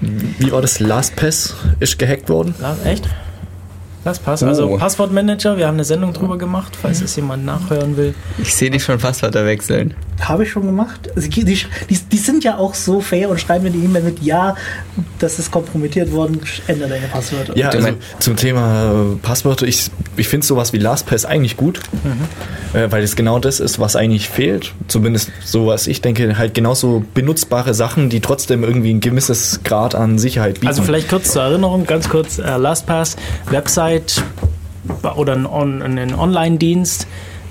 Wie war das? LastPass ist gehackt worden. Ja, echt? Das passt. Also Oh. Passwortmanager, wir haben eine Sendung drüber gemacht, falls es jemand nachhören will. ich sehe dich schon Passwörter wechseln. Habe ich schon gemacht. Also die, die, die sind ja auch so fair und schreiben mir die E-Mail mit Ja, das ist kompromittiert worden, ändere deine Passwörter. Ja, also mein- zum Thema äh, Passwörter, ich, ich finde sowas wie LastPass eigentlich gut, äh, weil es genau das ist, was eigentlich fehlt. Zumindest so, was ich denke, halt genauso benutzbare Sachen, die trotzdem irgendwie ein gewisses Grad an Sicherheit bieten. Also vielleicht kurz zur Erinnerung, ganz kurz, äh, LastPass, Website oder ein, On ein Online-Dienst,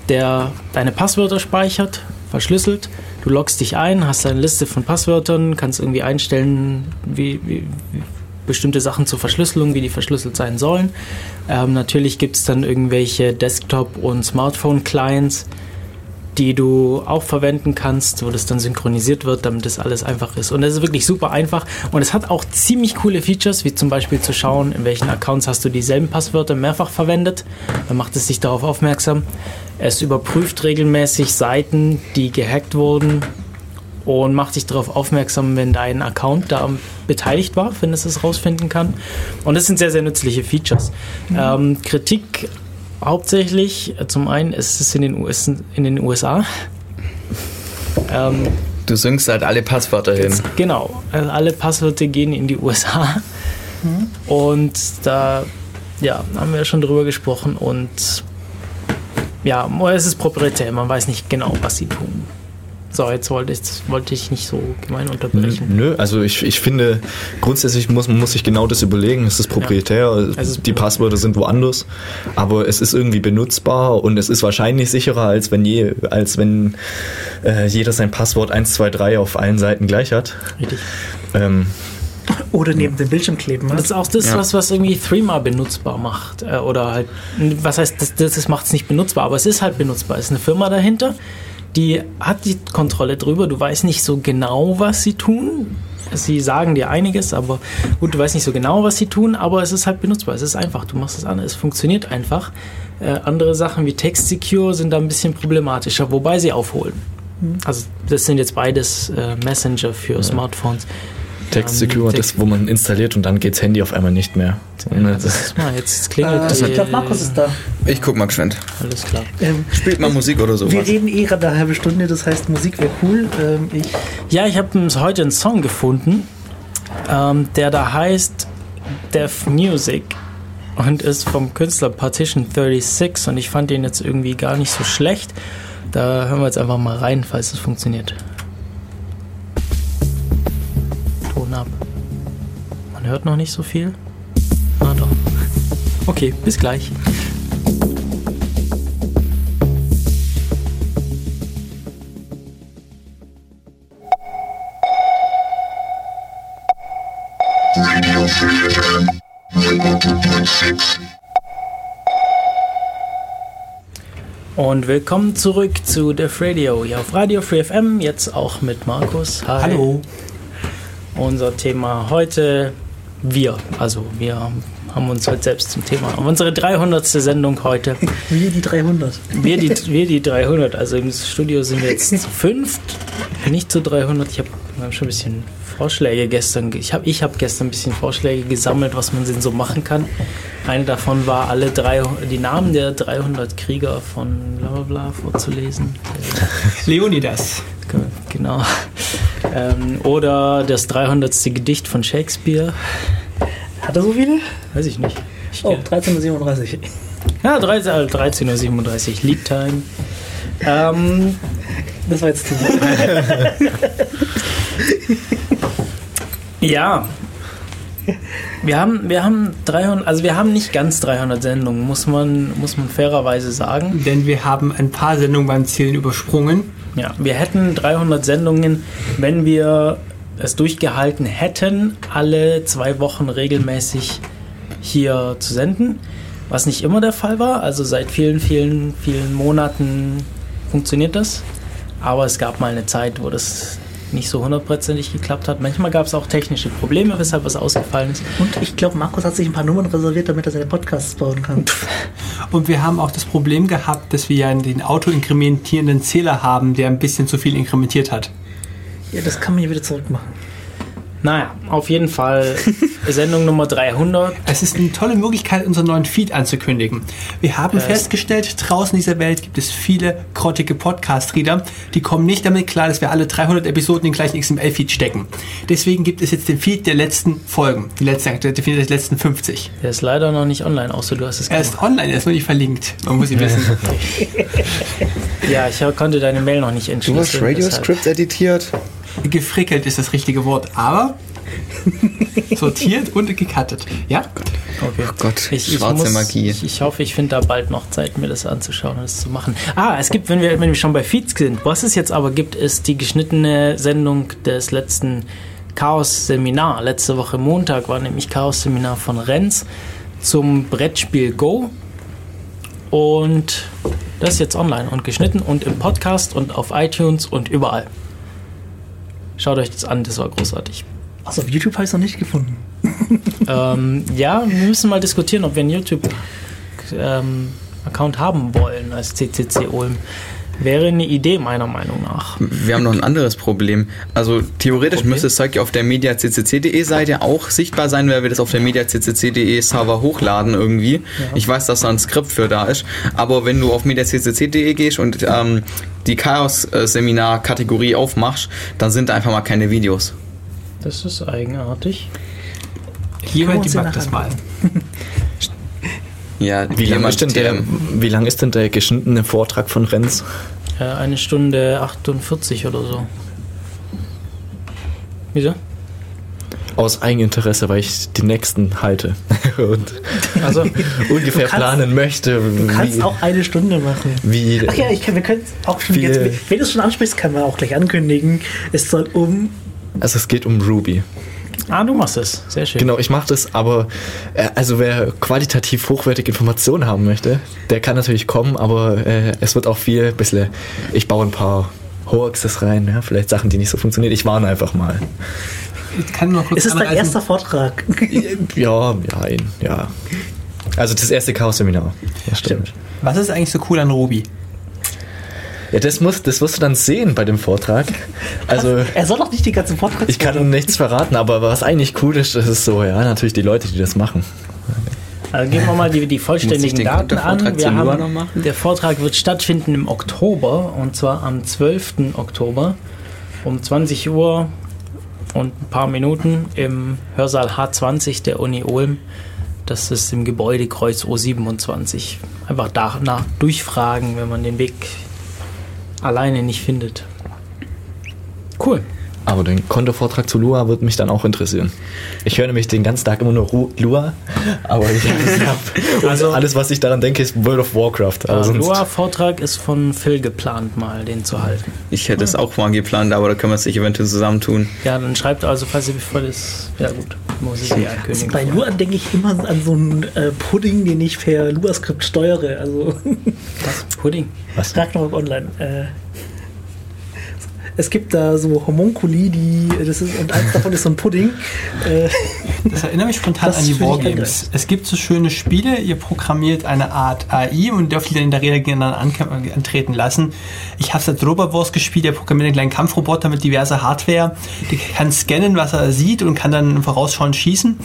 der deine Passwörter speichert, verschlüsselt. Du loggst dich ein, hast eine Liste von Passwörtern, kannst irgendwie einstellen, wie, wie, wie bestimmte Sachen zur Verschlüsselung, wie die verschlüsselt sein sollen. Ähm, natürlich gibt es dann irgendwelche Desktop- und Smartphone-Clients, die du auch verwenden kannst, wo das dann synchronisiert wird, damit das alles einfach ist. Und das ist wirklich super einfach. Und es hat auch ziemlich coole Features, wie zum Beispiel zu schauen, in welchen Accounts hast du dieselben Passwörter mehrfach verwendet. Dann macht es dich darauf aufmerksam. Es überprüft regelmäßig Seiten, die gehackt wurden und macht dich darauf aufmerksam, wenn dein Account da beteiligt war, wenn es es rausfinden kann. Und das sind sehr, sehr nützliche Features. Ähm, Kritik hauptsächlich, äh, zum einen ist es in den, US, in den USA. Ähm, Du synkst halt alle Passwörter hin. Genau, also alle Passwörter gehen in die USA. Und da ja, haben wir schon drüber gesprochen und ja, es ist proprietär, man weiß nicht genau, was sie tun. So, jetzt wollte ich, wollte ich nicht so gemein unterbrechen. Nö, also ich, ich finde, grundsätzlich muss man muss sich genau das überlegen. Es ist proprietär, Es ist die Passwörter sind woanders, aber es ist irgendwie benutzbar und es ist wahrscheinlich sicherer, als wenn, je, als wenn äh, jeder sein Passwort 1, 2, 3 auf allen Seiten gleich hat. Richtig. Ähm, Oder neben dem Bildschirm kleben. Was? das ist auch das, Ja. was, was irgendwie Threema benutzbar macht. Äh, oder halt, was heißt, das, das, das macht es nicht benutzbar, aber es ist halt benutzbar. Es ist eine Firma dahinter, die hat die Kontrolle drüber. Du weißt nicht so genau, was sie tun. Sie sagen dir einiges, aber gut, du weißt nicht so genau, was sie tun, aber es ist halt benutzbar. Es ist einfach. Du machst es an. Es funktioniert einfach. Äh, andere Sachen wie Text Secure sind da ein bisschen problematischer, wobei sie aufholen. Also, das sind jetzt beides äh, Messenger für Smartphones. Text Secure, das, wo man installiert und dann geht's Handy auf einmal nicht mehr. Das ist mal, jetzt klingelt Äh, ich glaube, Markus ist da. Ich guck mal geschwind. Alles klar. Ähm, Spielt mal Musik oder wir sowas. reden eh gerade eine halbe Stunde, das heißt, Musik wäre cool. Ähm, ich, Ja, ich habe heute einen Song gefunden, ähm, der da heißt Deaf Music und ist vom Künstler Partition 36 und ich fand den jetzt irgendwie gar nicht so schlecht. Da hören wir jetzt einfach mal rein, falls es funktioniert. Ton ab. Man hört noch nicht so viel. Na doch. Okay, bis gleich. Und willkommen zurück zu Def Radio hier auf Radio Free FM, jetzt auch mit Markus. Hi. hallo. Unser Thema heute wir. Also wir haben uns heute selbst zum Thema. Unsere 300. Sendung heute. Wir die 300. Wir die, wir die 300. Also im Studio sind wir jetzt zu fünft, nicht zu 300. Ich habe hab schon ein bisschen Vorschläge gestern. ge- Ich habe ich hab gestern ein bisschen Vorschläge gesammelt, was man denn so machen kann. Eine davon war, alle drei, die Namen der 300 Krieger von bla bla bla vorzulesen. Leonidas. Genau. Ähm, oder das 300. Gedicht von Shakespeare. Hat er so viele? Weiß ich nicht. Ich, Oh, 1337. Ja, 13 äh, 13.37 Uhr, Lead Time. Ähm, Das war jetzt zu viel. ja. Wir haben, wir haben 300, also wir haben nicht ganz 300 Sendungen, muss man, muss man fairerweise sagen. Denn wir haben ein paar Sendungen beim Zielen übersprungen. Ja, wir hätten 300 Sendungen, wenn wir es durchgehalten hätten, alle zwei Wochen regelmäßig hier zu senden, was nicht immer der Fall war. Also seit vielen, vielen, vielen Monaten funktioniert das. Aber es gab mal eine Zeit, wo das nicht so hundertprozentig geklappt hat. Manchmal gab es auch technische Probleme, weshalb was ausgefallen ist. Und ich glaube, Markus hat sich ein paar Nummern reserviert, damit er seine Podcasts bauen kann. Und wir haben auch das Problem gehabt, dass wir ja den autoinkrementierenden Zähler haben, der ein bisschen zu viel inkrementiert hat. Ja, das kann man ja wieder zurückmachen. Naja, auf jeden Fall Sendung Nummer 300. Es ist eine tolle Möglichkeit, unseren neuen Feed anzukündigen. Wir haben Äh, festgestellt, draußen in dieser Welt gibt es viele grottige Podcast-Reader, die kommen nicht damit klar, dass wir alle 300 Episoden in den gleichen XML-Feed stecken. Deswegen gibt es jetzt den Feed der letzten Folgen, die letzten, der Feed der letzten 50. Der ist leider noch nicht online, außer du hast es Er ist online, er ist nur nicht verlinkt. Man muss ihn wissen. Ja, ich konnte deine Mail noch nicht Du entschlüsseln. hast Radio deshalb- Scripts editiert? Gefrickelt ist das richtige Wort, aber sortiert und gecuttet. Ja? Okay. Oh Gott, Ich, ich, schwarze muss, Magie. Ich, ich hoffe, ich finde da bald noch Zeit, mir das anzuschauen und das zu machen. Ah, es gibt, wenn wir, wenn wir schon bei Feeds sind, was es jetzt aber gibt, ist die geschnittene Sendung des letzten Chaos-Seminar. Letzte Woche Montag war nämlich Chaos-Seminar von Renz zum Brettspiel Go. Und das ist jetzt online und geschnitten und im Podcast und auf iTunes und überall. Schaut euch das an, das war großartig. Also auf YouTube habe ich es noch nicht gefunden. ähm, ja, wir müssen mal diskutieren, ob wir einen YouTube-Account haben wollen als CCC Ulm. Wäre eine Idee, meiner Meinung nach. Wir haben noch ein anderes Problem. Also theoretisch Problem? müsste das Zeug ja auf der mediaccc.de Seite auch sichtbar sein, weil wir das auf der mediaccc.de Server hochladen irgendwie. Ich weiß, dass da ein Skript für da ist, aber wenn du auf mediaccc.de gehst und ähm, die Chaos-Seminar-Kategorie aufmachst, dann sind da einfach mal keine Videos. Das ist eigenartig. Jemand uns debuggt ja das mal. Ja, Wie lang, jemand, ist denn der, wie lang ist denn der geschnittene Vortrag von Renz? Eine Stunde 48 oder so. Wieso? Aus Eigeninteresse, weil ich die nächsten halte und Also, ungefähr kannst- planen möchte, Du kannst wie, auch eine Stunde machen. wie Ach ja, ich kann, wir können es auch schon Wie, jetzt, äh, wenn du es schon ansprichst, kann man auch gleich ankündigen. Es soll um also es geht um Ruby. Ah, du machst es. Sehr schön. Genau, ich mache das, aber äh, also wer qualitativ hochwertige Informationen haben möchte, der kann natürlich kommen, aber äh, es wird auch viel, bisschen, ich baue ein paar Hoaxes rein, ja, vielleicht Sachen, die nicht so funktionieren. Ich warne einfach mal. Ich kann noch kurz Es ist dein anreißen. erster Vortrag. Ja, ja, ja. Also das erste Chaos-Seminar. Ja, stimmt. Was ist eigentlich so cool an Ruby? Ja, das, muss, das wirst du dann sehen bei dem Vortrag. Also Er soll doch nicht die ganzen Vortrag. ich kann nichts verraten, aber was eigentlich cool ist, das ist so, ja, natürlich die Leute, die das machen. Also gehen wir mal die, die vollständigen den Daten an. Wir haben, der Vortrag wird stattfinden im Oktober und zwar am 12. Oktober um 20 Uhr und ein paar Minuten im Hörsaal H20 der Uni Ulm. Das ist im Gebäude Kreuz O27. Einfach danach durchfragen, wenn man den Weg alleine nicht findet. Cool. Aber den Kontovortrag zu Lua wird mich dann auch interessieren. Ich höre nämlich den ganzen Tag immer nur Ru Lua, aber ich hab, also alles, was ich daran denke, ist World of Warcraft. Sonst, Loa-Vortrag ist von Phil geplant, mal den zu halten. Ich hätte es auch mal geplant, aber da können wir es sich eventuell zusammentun. Ja, dann schreibt also, falls ihr bevor das. Ja, gut, muss ich eh ankündigen. Bei Lua denke ich immer an so einen äh, Pudding, den ich per Lua-Skript steuere. Also Was? Pudding? was? Ragnarok Online. Äh, es gibt da so Homunkuli, die das ist und eins davon ist so ein Pudding. Äh, Das erinnert mich spontan Das an die Wargames. angreifend. Es gibt so schöne Spiele, ihr programmiert eine Art AI und dürft die dann in der Regel gegeneinander antreten lassen. Ich habe seit Robot gespielt, der programmiert einen kleinen Kampfroboter mit diverser Hardware. Der kann scannen, was er sieht und kann dann vorausschauend schießen.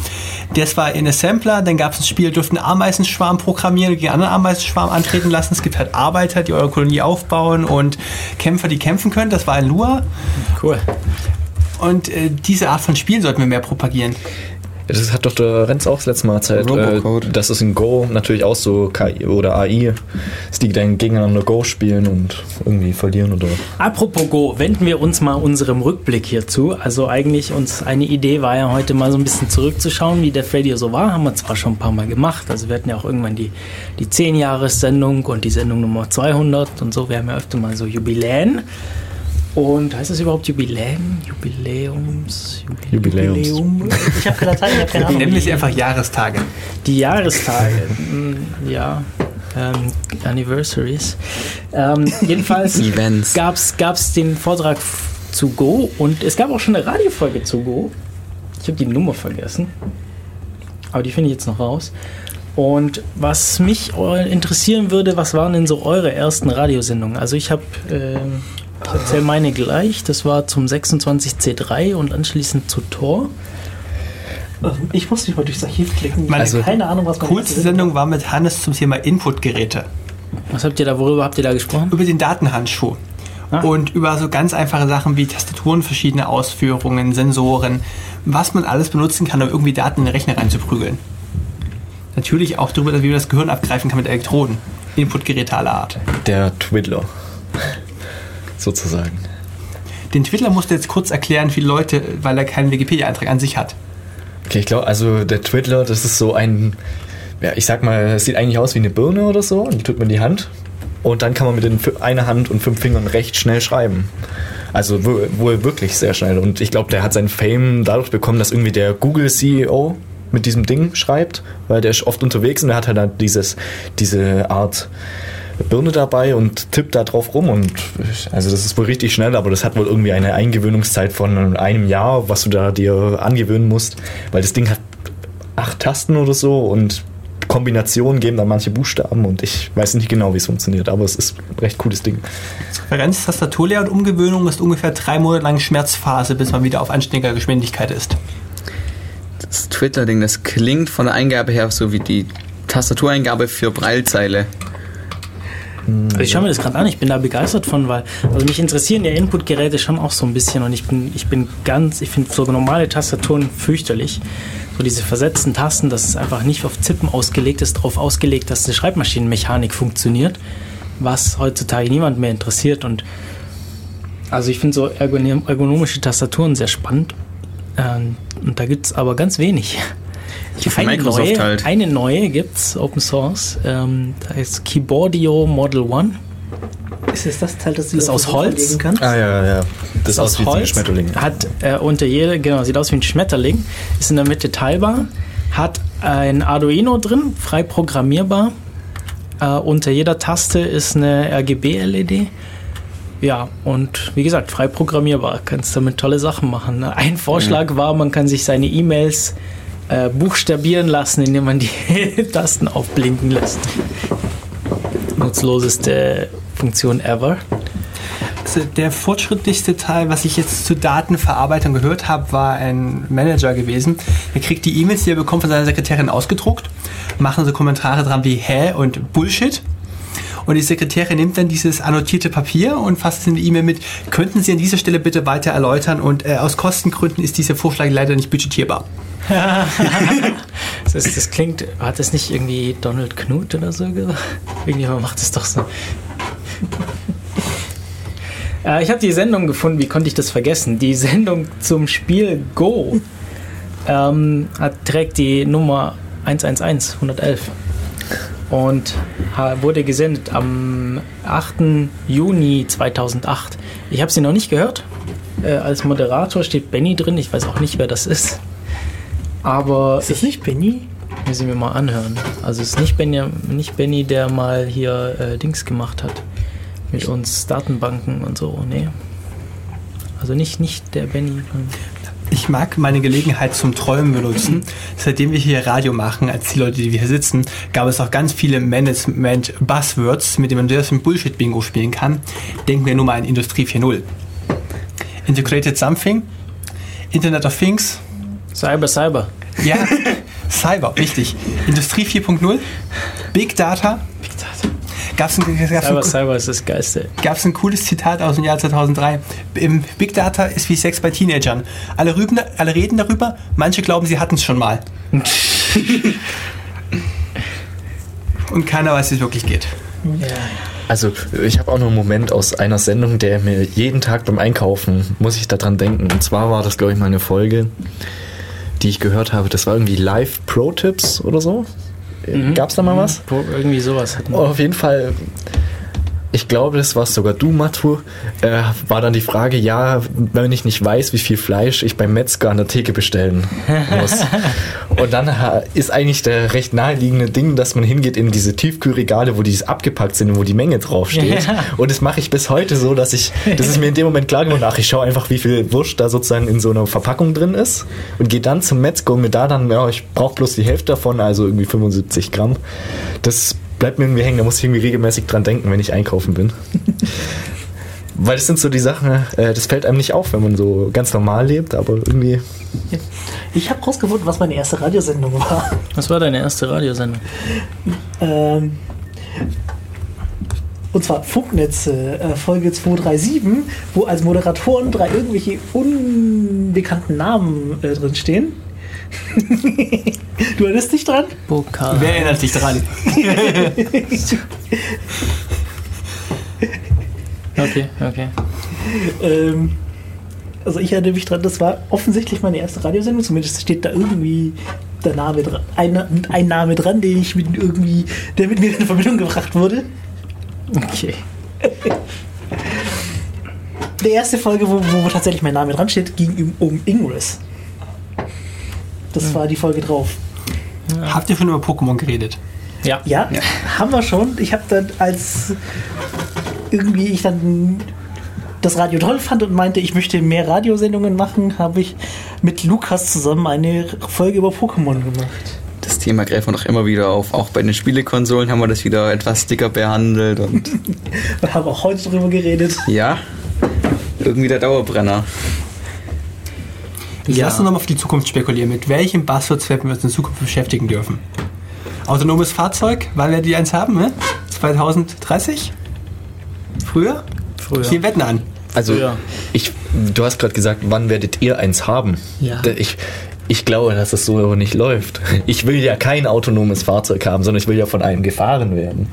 Das war in Assembler, dann gab es ein Spiel, dürften einen Ameisenschwarm programmieren und gegen einen anderen Ameisenschwarm antreten lassen. Es gibt halt Arbeiter, die eure Kolonie aufbauen und Kämpfer, die kämpfen können. Das war ein Lua. Cool. Und äh, diese Art von Spielen sollten wir mehr propagieren. Das hat doch der Renz auch das letzte Mal erzählt, Robocode. äh, dass es in Go natürlich auch so KI oder AI ist, die dann gegeneinander Go spielen und irgendwie verlieren oder. Apropos Go, wenden wir uns mal unserem Rückblick hierzu. Also eigentlich uns eine Idee war ja heute mal so ein bisschen zurückzuschauen, wie der Radio so war. Haben wir zwar schon ein paar Mal gemacht. Also wir hatten ja auch irgendwann die, die 10-Jahres-Sendung und die Sendung Nummer 200 und so. Wir haben ja öfter mal so Jubiläen. Und heißt das überhaupt Jubiläen? Jubiläums? Jubiläums. Jubiläum. Ich habe keine Zeit, ich habe keine Ahnung. Nennen wir sie einfach Jahrestage. Die Jahrestage, mm, ja, ähm, Anniversaries. Ähm, jedenfalls gab's gab's den Vortrag zu Go und es gab auch schon eine Radiofolge zu Go. Ich habe die Nummer vergessen, aber die finde ich jetzt noch raus. Und was mich interessieren würde, was waren denn so eure ersten Radiosendungen? Also ich habe, ähm, ich erzähle meine gleich, das war zum 26C3 und anschließend zu Tor. Ich muss mich mal durchs Archiv klicken. Ich Meine habe keine Ahnung, was meine Coolste Sendung war mit Hannes zum Thema Inputgeräte. Was habt ihr da, worüber habt ihr da gesprochen? Über den Datenhandschuh. Ah. Und über so ganz einfache Sachen wie Tastaturen, verschiedene Ausführungen, Sensoren, was man alles benutzen kann, um irgendwie Daten in den Rechner reinzuprügeln. Natürlich auch darüber, wie man das Gehirn abgreifen kann mit Elektroden. Inputgeräte aller Art. Der Twiddler. Sozusagen. Den Twitter musste jetzt kurz erklären, viele Leute, weil er keinen Wikipedia-Eintrag an sich hat. Okay, ich glaube, also der Twiddler, das ist so ein, ja, ich sag mal, es sieht eigentlich aus wie eine Birne oder so, und die tut man in die Hand. Und dann kann man mit den, einer Hand und fünf Fingern recht schnell schreiben. Also wo- wohl wirklich sehr schnell. Und ich glaube, der hat seinen Fame dadurch bekommen, dass irgendwie der Google-CEO mit diesem Ding schreibt, weil der ist oft unterwegs und der hat halt dann dieses, diese Art Birne dabei und tippt da drauf rum und also das ist wohl richtig schnell, aber das hat wohl irgendwie eine Eingewöhnungszeit von einem Jahr, was du da dir angewöhnen musst, weil das Ding hat acht Tasten oder so und Kombinationen geben dann manche Buchstaben und ich weiß nicht genau, wie es funktioniert, aber es ist ein recht cooles Ding. Referenz Tastaturleer und Umgewöhnung ist ungefähr drei Monate lang Schmerzphase, bis man wieder auf anständiger Geschwindigkeit ist. Das Twitter-Ding, das klingt von der Eingabe her so wie die Tastatureingabe für Breilzeile. Also ich schaue mir das gerade an, ich bin da begeistert von, weil also mich interessieren ja Inputgeräte schon auch so ein bisschen und ich bin, ich bin ganz, ich finde so normale Tastaturen fürchterlich. So diese versetzten Tasten, das ist einfach nicht auf Zippen ausgelegt ist, darauf ausgelegt, dass eine Schreibmaschinenmechanik funktioniert, was heutzutage niemand mehr interessiert und also ich finde so ergonom- ergonomische Tastaturen sehr spannend ähm, und da gibt es aber ganz wenig. Von Microsoft neue, halt. eine neue gibt es, Open Source, ähm, da ist Keyboardio Model One. Ist es das Teil, das du Das aus Holz? legen kannst? Ah ja, ja. Das ist aus aus wie so ein Holz, Schmetterling. hat äh, unter jeder, genau, sieht aus wie ein Schmetterling, ist in der Mitte teilbar, hat ein Arduino drin, frei programmierbar. Äh, unter jeder Taste ist eine RGB-LED. Ja, und wie gesagt, frei programmierbar. Kannst damit tolle Sachen machen. Ein Vorschlag war, man kann sich seine E-Mails äh, buchstabieren lassen, indem man die Tasten aufblinken lässt. Nutzloseste Funktion ever. Also der fortschrittlichste Teil, was ich jetzt zur Datenverarbeitung gehört habe, war ein Manager gewesen. Der kriegt die E-Mails, die er bekommt, von seiner Sekretärin ausgedruckt, machen so Kommentare dran wie Hä und Bullshit. Und die Sekretärin nimmt dann dieses annotierte Papier und fasst in die E-Mail mit, könnten Sie an dieser Stelle bitte weiter erläutern und äh, aus Kostengründen ist dieser Vorschlag leider nicht budgetierbar. Das, ist, das klingt, hat das nicht irgendwie Donald Knut oder so gesagt? Irgendjemand macht es doch so. äh, ich habe die Sendung gefunden, wie konnte ich das vergessen? Die Sendung zum Spiel Go ähm, hat, trägt die Nummer 111, 111 und wurde gesendet am 8. Juni 2008. Ich habe sie noch nicht gehört. Äh, als Moderator steht Benny drin. Ich weiß auch nicht, wer das ist. Aber Ist das nicht Benny? Müssen wir mal anhören. Also es ist nicht Benny, nicht Benny der mal hier äh, Dings gemacht hat. Mit uns Datenbanken und so. Nee. Also nicht, nicht der Benny. Ich mag meine Gelegenheit zum Träumen benutzen. Seitdem wir hier Radio machen, als die Leute, die wir hier sitzen, gab es auch ganz viele Management-Buzzwords, mit denen man sehr schön Bullshit-Bingo spielen kann. Denken wir nur mal an Industrie 4.0. Integrated Something, Internet of Things, Cyber, Cyber. ja, Cyber, richtig. Industrie 4.0, Big Data. Gab es ein, gab's Cyber, ein, Cyber ist das Geilste. gab's ein cooles Zitat aus dem Jahr 2003. Im Big Data ist wie Sex bei Teenagern. Alle, rüben, alle reden darüber, manche glauben, sie hatten es schon mal. Und keiner weiß, wie es wirklich geht. Also ich habe auch noch einen Moment aus einer Sendung, der mir jeden Tag beim Einkaufen, muss ich daran denken. Und zwar war das, glaube ich, mal eine Folge, die ich gehört habe. Das war irgendwie Live Pro Tips oder so. Gab es da mal was? Wo irgendwie sowas hatten. Auf jeden Fall, ich glaube, das warst sogar du, Matu, äh, war dann die Frage, ja, wenn ich nicht weiß, wie viel Fleisch ich beim Metzger an der Theke bestellen muss. Und dann ha- ist eigentlich der recht naheliegende Ding, dass man hingeht in diese Tiefkühlregale, wo die abgepackt sind und wo die Menge draufsteht. Ja. Und das mache ich bis heute so, dass ich, das ist mir in dem Moment klar geworden, ach, ich schaue einfach, wie viel Wurst da sozusagen in so einer Verpackung drin ist und gehe dann zum Metzger und mir da dann, ja, ich brauche bloß die Hälfte davon, also irgendwie 75 Gramm. Das bleibt mir irgendwie hängen, da muss ich irgendwie regelmäßig dran denken, wenn ich einkaufen bin. Weil das sind so die Sachen, äh, das fällt einem nicht auf, wenn man so ganz normal lebt, aber irgendwie. Ich habe rausgefunden, was meine erste Radiosendung war. Was war deine erste Radiosendung? Ähm, und zwar Funknetze, äh, Folge 237, wo als Moderatoren drei irgendwelche unbekannten Namen äh, drin stehen. du erinnerst dich dran? Pokal. Wer erinnert sich dran? Okay, okay. ähm, also ich erinnere mich dran, das war offensichtlich meine erste Radiosendung, zumindest steht da irgendwie der Name dran, ein, ein Name dran, den ich mit irgendwie, der mit mir in Verbindung gebracht wurde. Okay. Die erste Folge, wo, wo tatsächlich mein Name dran steht, ging um, um Ingress. Das war die Folge drauf. Habt ihr schon über Pokémon geredet? Ja. Ja, haben wir schon. Ich habe dann, als irgendwie ich dann das Radio toll fand und meinte, ich möchte mehr Radiosendungen machen, habe ich mit Lukas zusammen eine Folge über Pokémon gemacht. Das Thema greifen wir doch immer wieder auf. Auch bei den Spielekonsolen haben wir das wieder etwas dicker behandelt und Wir haben auch heute drüber geredet. ja, irgendwie der Dauerbrenner. Ja. Ja. Lass uns nochmal auf die Zukunft spekulieren. Mit welchem Buzzword werden wir uns in Zukunft beschäftigen dürfen? Autonomes Fahrzeug, wann werdet ihr eins haben? Ne? 2030? Früher? Früher. Wir wetten an. Also, Früher. ich, du hast gerade gesagt, wann werdet ihr eins haben? Ja. Ich, ich glaube, dass das so aber nicht läuft. Ich will ja kein autonomes Fahrzeug haben, sondern ich will ja von einem gefahren werden.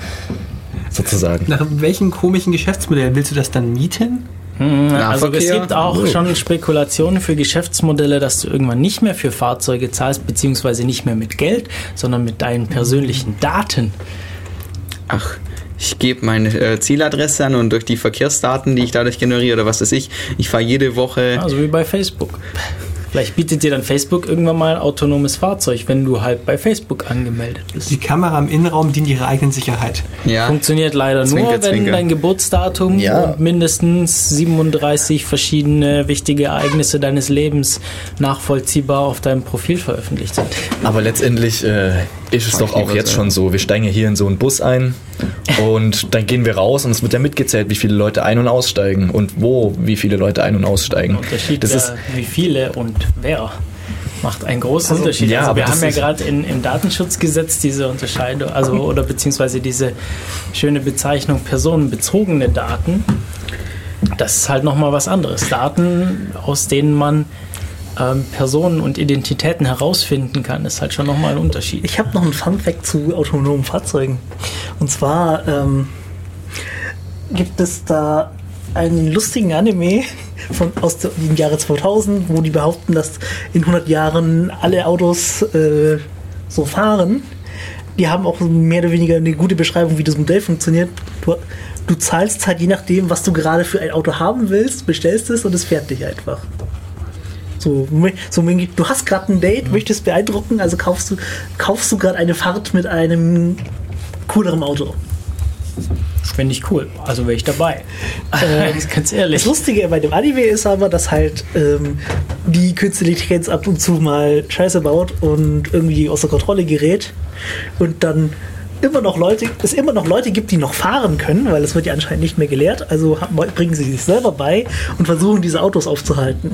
Sozusagen. Nach welchem komischen Geschäftsmodell willst du das dann mieten? Mhm, Also es gibt auch schon Spekulationen für Geschäftsmodelle, dass du irgendwann nicht mehr für Fahrzeuge zahlst, beziehungsweise nicht mehr mit Geld, sondern mit deinen persönlichen Daten. Ach, ich gebe meine äh, Zieladresse an und durch die Verkehrsdaten, die ich dadurch generiere oder was weiß ich, ich fahre jede Woche. Also wie bei Facebook. Vielleicht bietet dir dann Facebook irgendwann mal ein autonomes Fahrzeug, wenn du halt bei Facebook angemeldet bist. Die Kamera im Innenraum dient ihrer eigenen Sicherheit. Ja, Funktioniert leider Zwinker, nur, wenn zwinker. dein Geburtsdatum Ja. und mindestens 37 verschiedene wichtige Ereignisse deines Lebens nachvollziehbar auf deinem Profil veröffentlicht sind. Aber letztendlich äh, ist es doch auch jetzt schon so. Wir steigen ja hier in so einen Bus ein und dann gehen wir raus und es wird ja mitgezählt, wie viele Leute ein- und aussteigen und wo wie viele Leute ein- und aussteigen. Unterschied, Das äh, ist, wie viele und wer macht einen großen Unterschied. ja, also aber wir haben ja gerade im Datenschutzgesetz diese Unterscheidung, also oder beziehungsweise diese schöne Bezeichnung personenbezogene Daten. Das ist halt nochmal was anderes. Daten, aus denen man ähm, Personen und Identitäten herausfinden kann, ist halt schon nochmal ein Unterschied. Ich habe noch einen Fun-Fact zu autonomen Fahrzeugen. Und zwar ähm, gibt es da einen lustigen Anime von, aus dem Jahre 2000, wo die behaupten, dass in 100 Jahren alle Autos äh, so fahren. Die haben auch mehr oder weniger eine gute Beschreibung, wie das Modell funktioniert. Du, du zahlst halt je nachdem, was du gerade für ein Auto haben willst, bestellst es und es fährt dich einfach. So, so du hast gerade ein Date, möchtest beeindrucken, also kaufst du, kaufst du gerade eine Fahrt mit einem cooleren Auto. Finde ich cool. Also wäre ich dabei. Ähm, Ganz Das ehrlich. Lustige bei dem Anime ist aber, dass halt ähm, die künstliche Intelligenz ab und zu mal Scheiße baut und irgendwie außer Kontrolle gerät und dann immer noch Leute, es immer noch Leute gibt, die noch fahren können, weil es wird ja anscheinend nicht mehr gelehrt. Also bringen sie sich selber bei und versuchen diese Autos aufzuhalten.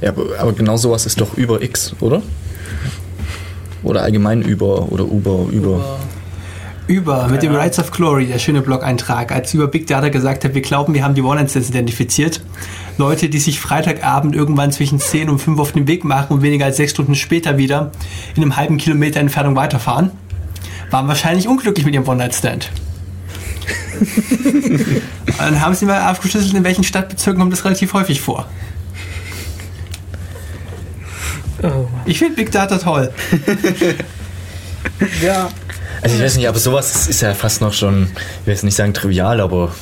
ja, aber, genau sowas ist doch über X, oder? Oder allgemein über oder Uber, über. Über, mit dem Ahnung. Rights of Glory, der schöne Blog-Eintrag, als über Big Data gesagt hat, wir glauben, wir haben die One-Instance identifiziert. Leute, die sich Freitagabend irgendwann zwischen 10 und 5 auf den Weg machen und weniger als 6 Stunden später wieder in einem halben Kilometer Entfernung weiterfahren, waren wahrscheinlich unglücklich mit ihrem One-Night-Stand. Dann haben sie mal aufgeschlüsselt, in welchen Stadtbezirken kommt das relativ häufig vor. Oh. Ich finde Big Data toll. Ja. Also ich weiß nicht, aber sowas ist, ist ja fast noch schon, ich will jetzt nicht sagen trivial, aber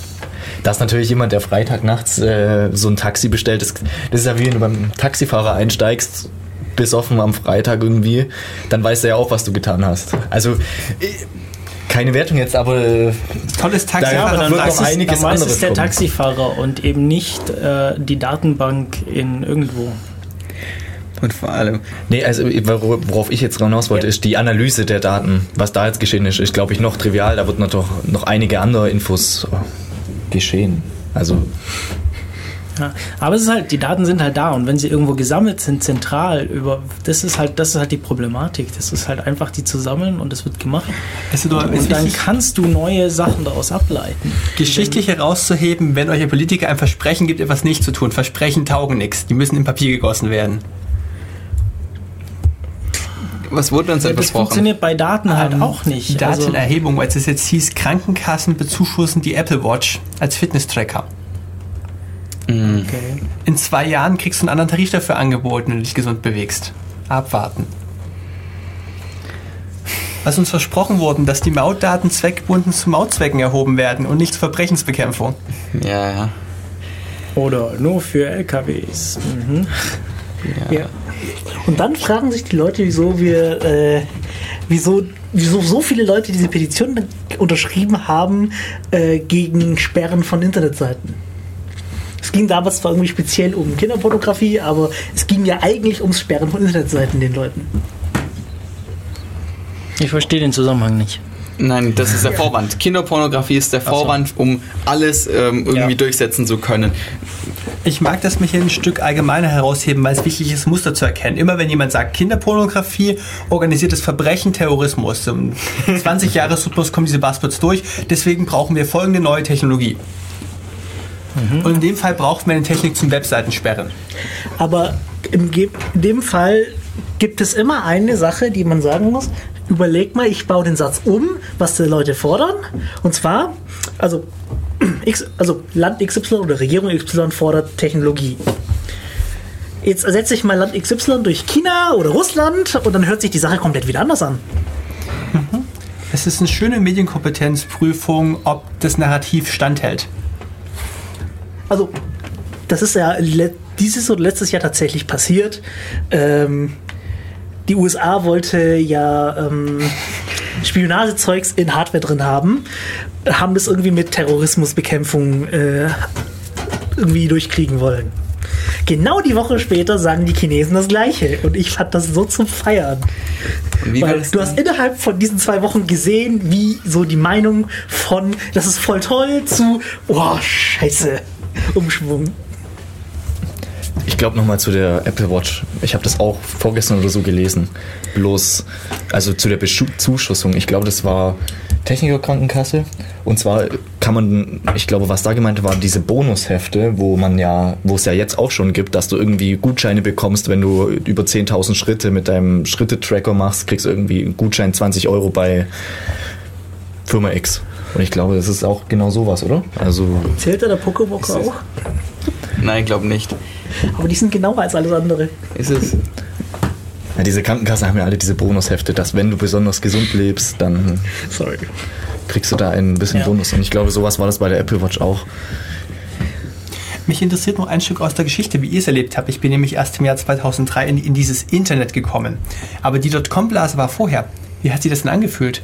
da ist natürlich jemand, der Freitag nachts äh, so ein Taxi bestellt. Das, das ist ja wie wenn du beim Taxifahrer einsteigst, besoffen am Freitag irgendwie, dann weiß er ja auch, was du getan hast. Also äh, keine Wertung jetzt, aber äh, Tolles Taxi. Da- Ja, aber dann wird noch es, einiges dann weiß es anderes der kommen. Taxifahrer und eben nicht äh, die Datenbank in irgendwo. Und vor allem, nee, also wor- worauf ich jetzt hinaus wollte, Ja. ist die Analyse der Daten. Was da jetzt geschehen ist, ist glaube ich noch trivial. Da wird noch, doch noch einige andere Infos geschehen. Also Ja. Aber es ist halt, die Daten sind halt da und wenn sie irgendwo gesammelt sind, zentral, über das ist halt, das ist halt die Problematik. Das ist halt einfach die zu sammeln und es wird gemacht. Es ist Und dann kannst du neue Sachen daraus ableiten. geschichtlich herauszuheben, wenn euch ein Politiker ein Versprechen gibt, etwas nicht zu tun. Versprechen taugen nichts. Die müssen in Papier gegossen werden. was wurde uns denn Das versprochen? funktioniert bei Daten halt Ähm, auch nicht. Also, Datenerhebung, als es jetzt hieß, Krankenkassen bezuschussen die Apple Watch als Fitness-Tracker. Okay. In zwei Jahren kriegst du einen anderen Tarif dafür angeboten, wenn du dich gesund bewegst. Abwarten. Was uns versprochen wurden, dass die Mautdaten zweckgebunden zu Mautzwecken erhoben werden und nicht zur Verbrechensbekämpfung. Ja, ja. Oder nur für LKWs. Mhm. Ja. Und dann fragen sich die Leute, wieso wir, äh, wieso, wieso so viele Leute diese Petition unterschrieben haben äh, gegen Sperren von Internetseiten. Es ging damals zwar irgendwie speziell um Kinderpornografie, aber es ging ja eigentlich ums Sperren von Internetseiten den Leuten. Ich verstehe den Zusammenhang nicht. Nein, das ist der Vorwand. Kinderpornografie ist der Vorwand, um alles ähm, irgendwie Ja. durchsetzen zu können. Ich mag das mich hier ein Stück allgemeiner herausheben, weil es wichtig ist, Muster zu erkennen. Immer wenn jemand sagt Kinderpornografie, organisiertes Verbrechen, Terrorismus. Im 20 Jahre Rhythmus kommen diese Buzzwords durch. Deswegen brauchen wir folgende neue Technologie. Und in dem Fall brauchen wir eine Technik zum Webseitensperren. Aber in dem Fall gibt es immer eine Sache, die man sagen muss. Überleg mal, ich baue den Satz um, was die Leute fordern. Und zwar, also, X, also Land XY oder Regierung XY fordert Technologie. Jetzt ersetze ich mal Land XY durch China oder Russland und dann hört sich die Sache komplett wieder anders an. Es ist eine schöne Medienkompetenzprüfung, ob das Narrativ standhält. Also, das ist ja dieses oder letztes Jahr tatsächlich passiert. Ähm, die USA wollte ja ähm, Spionagezeugs in Hardware drin haben, haben das irgendwie mit Terrorismusbekämpfung äh, irgendwie durchkriegen wollen. Genau die Woche später sagen die Chinesen das Gleiche und ich fand das so zum Feiern. Und Weil du hast innerhalb von diesen zwei Wochen gesehen, wie so die Meinung von, das ist voll toll, zu, oh, scheiße, Umschwung. Ich glaube nochmal zu der Apple Watch. Ich habe das auch vorgestern oder so gelesen. Bloß, also zu der Bezuschussung. Ich glaube, das war Technikerkrankenkasse. Und zwar kann man, ich glaube, was da gemeint war, diese Bonushefte, wo man ja, wo es ja jetzt auch schon gibt, dass du irgendwie Gutscheine bekommst, wenn du über 10.000 Schritte mit deinem Schritte-Tracker machst, kriegst du irgendwie einen Gutschein 20 Euro bei Firma X. Und ich glaube, das ist auch genau sowas, oder? Also, Zählt da der es- auch? Nein, ich glaube nicht. Aber die sind genauer als alles andere. Ist es? ja, diese Krankenkassen haben ja alle diese Bonushefte, dass wenn du besonders gesund lebst, dann Sorry. kriegst du da ein bisschen Ja. Bonus. Und ich glaube, sowas war das bei der Apple Watch auch. Mich interessiert noch ein Stück aus der Geschichte, wie ihr es erlebt habt. Ich bin nämlich erst im Jahr 2003 in, in dieses Internet gekommen. Aber die Dotcom-Blase war vorher. Wie hat sich das denn angefühlt?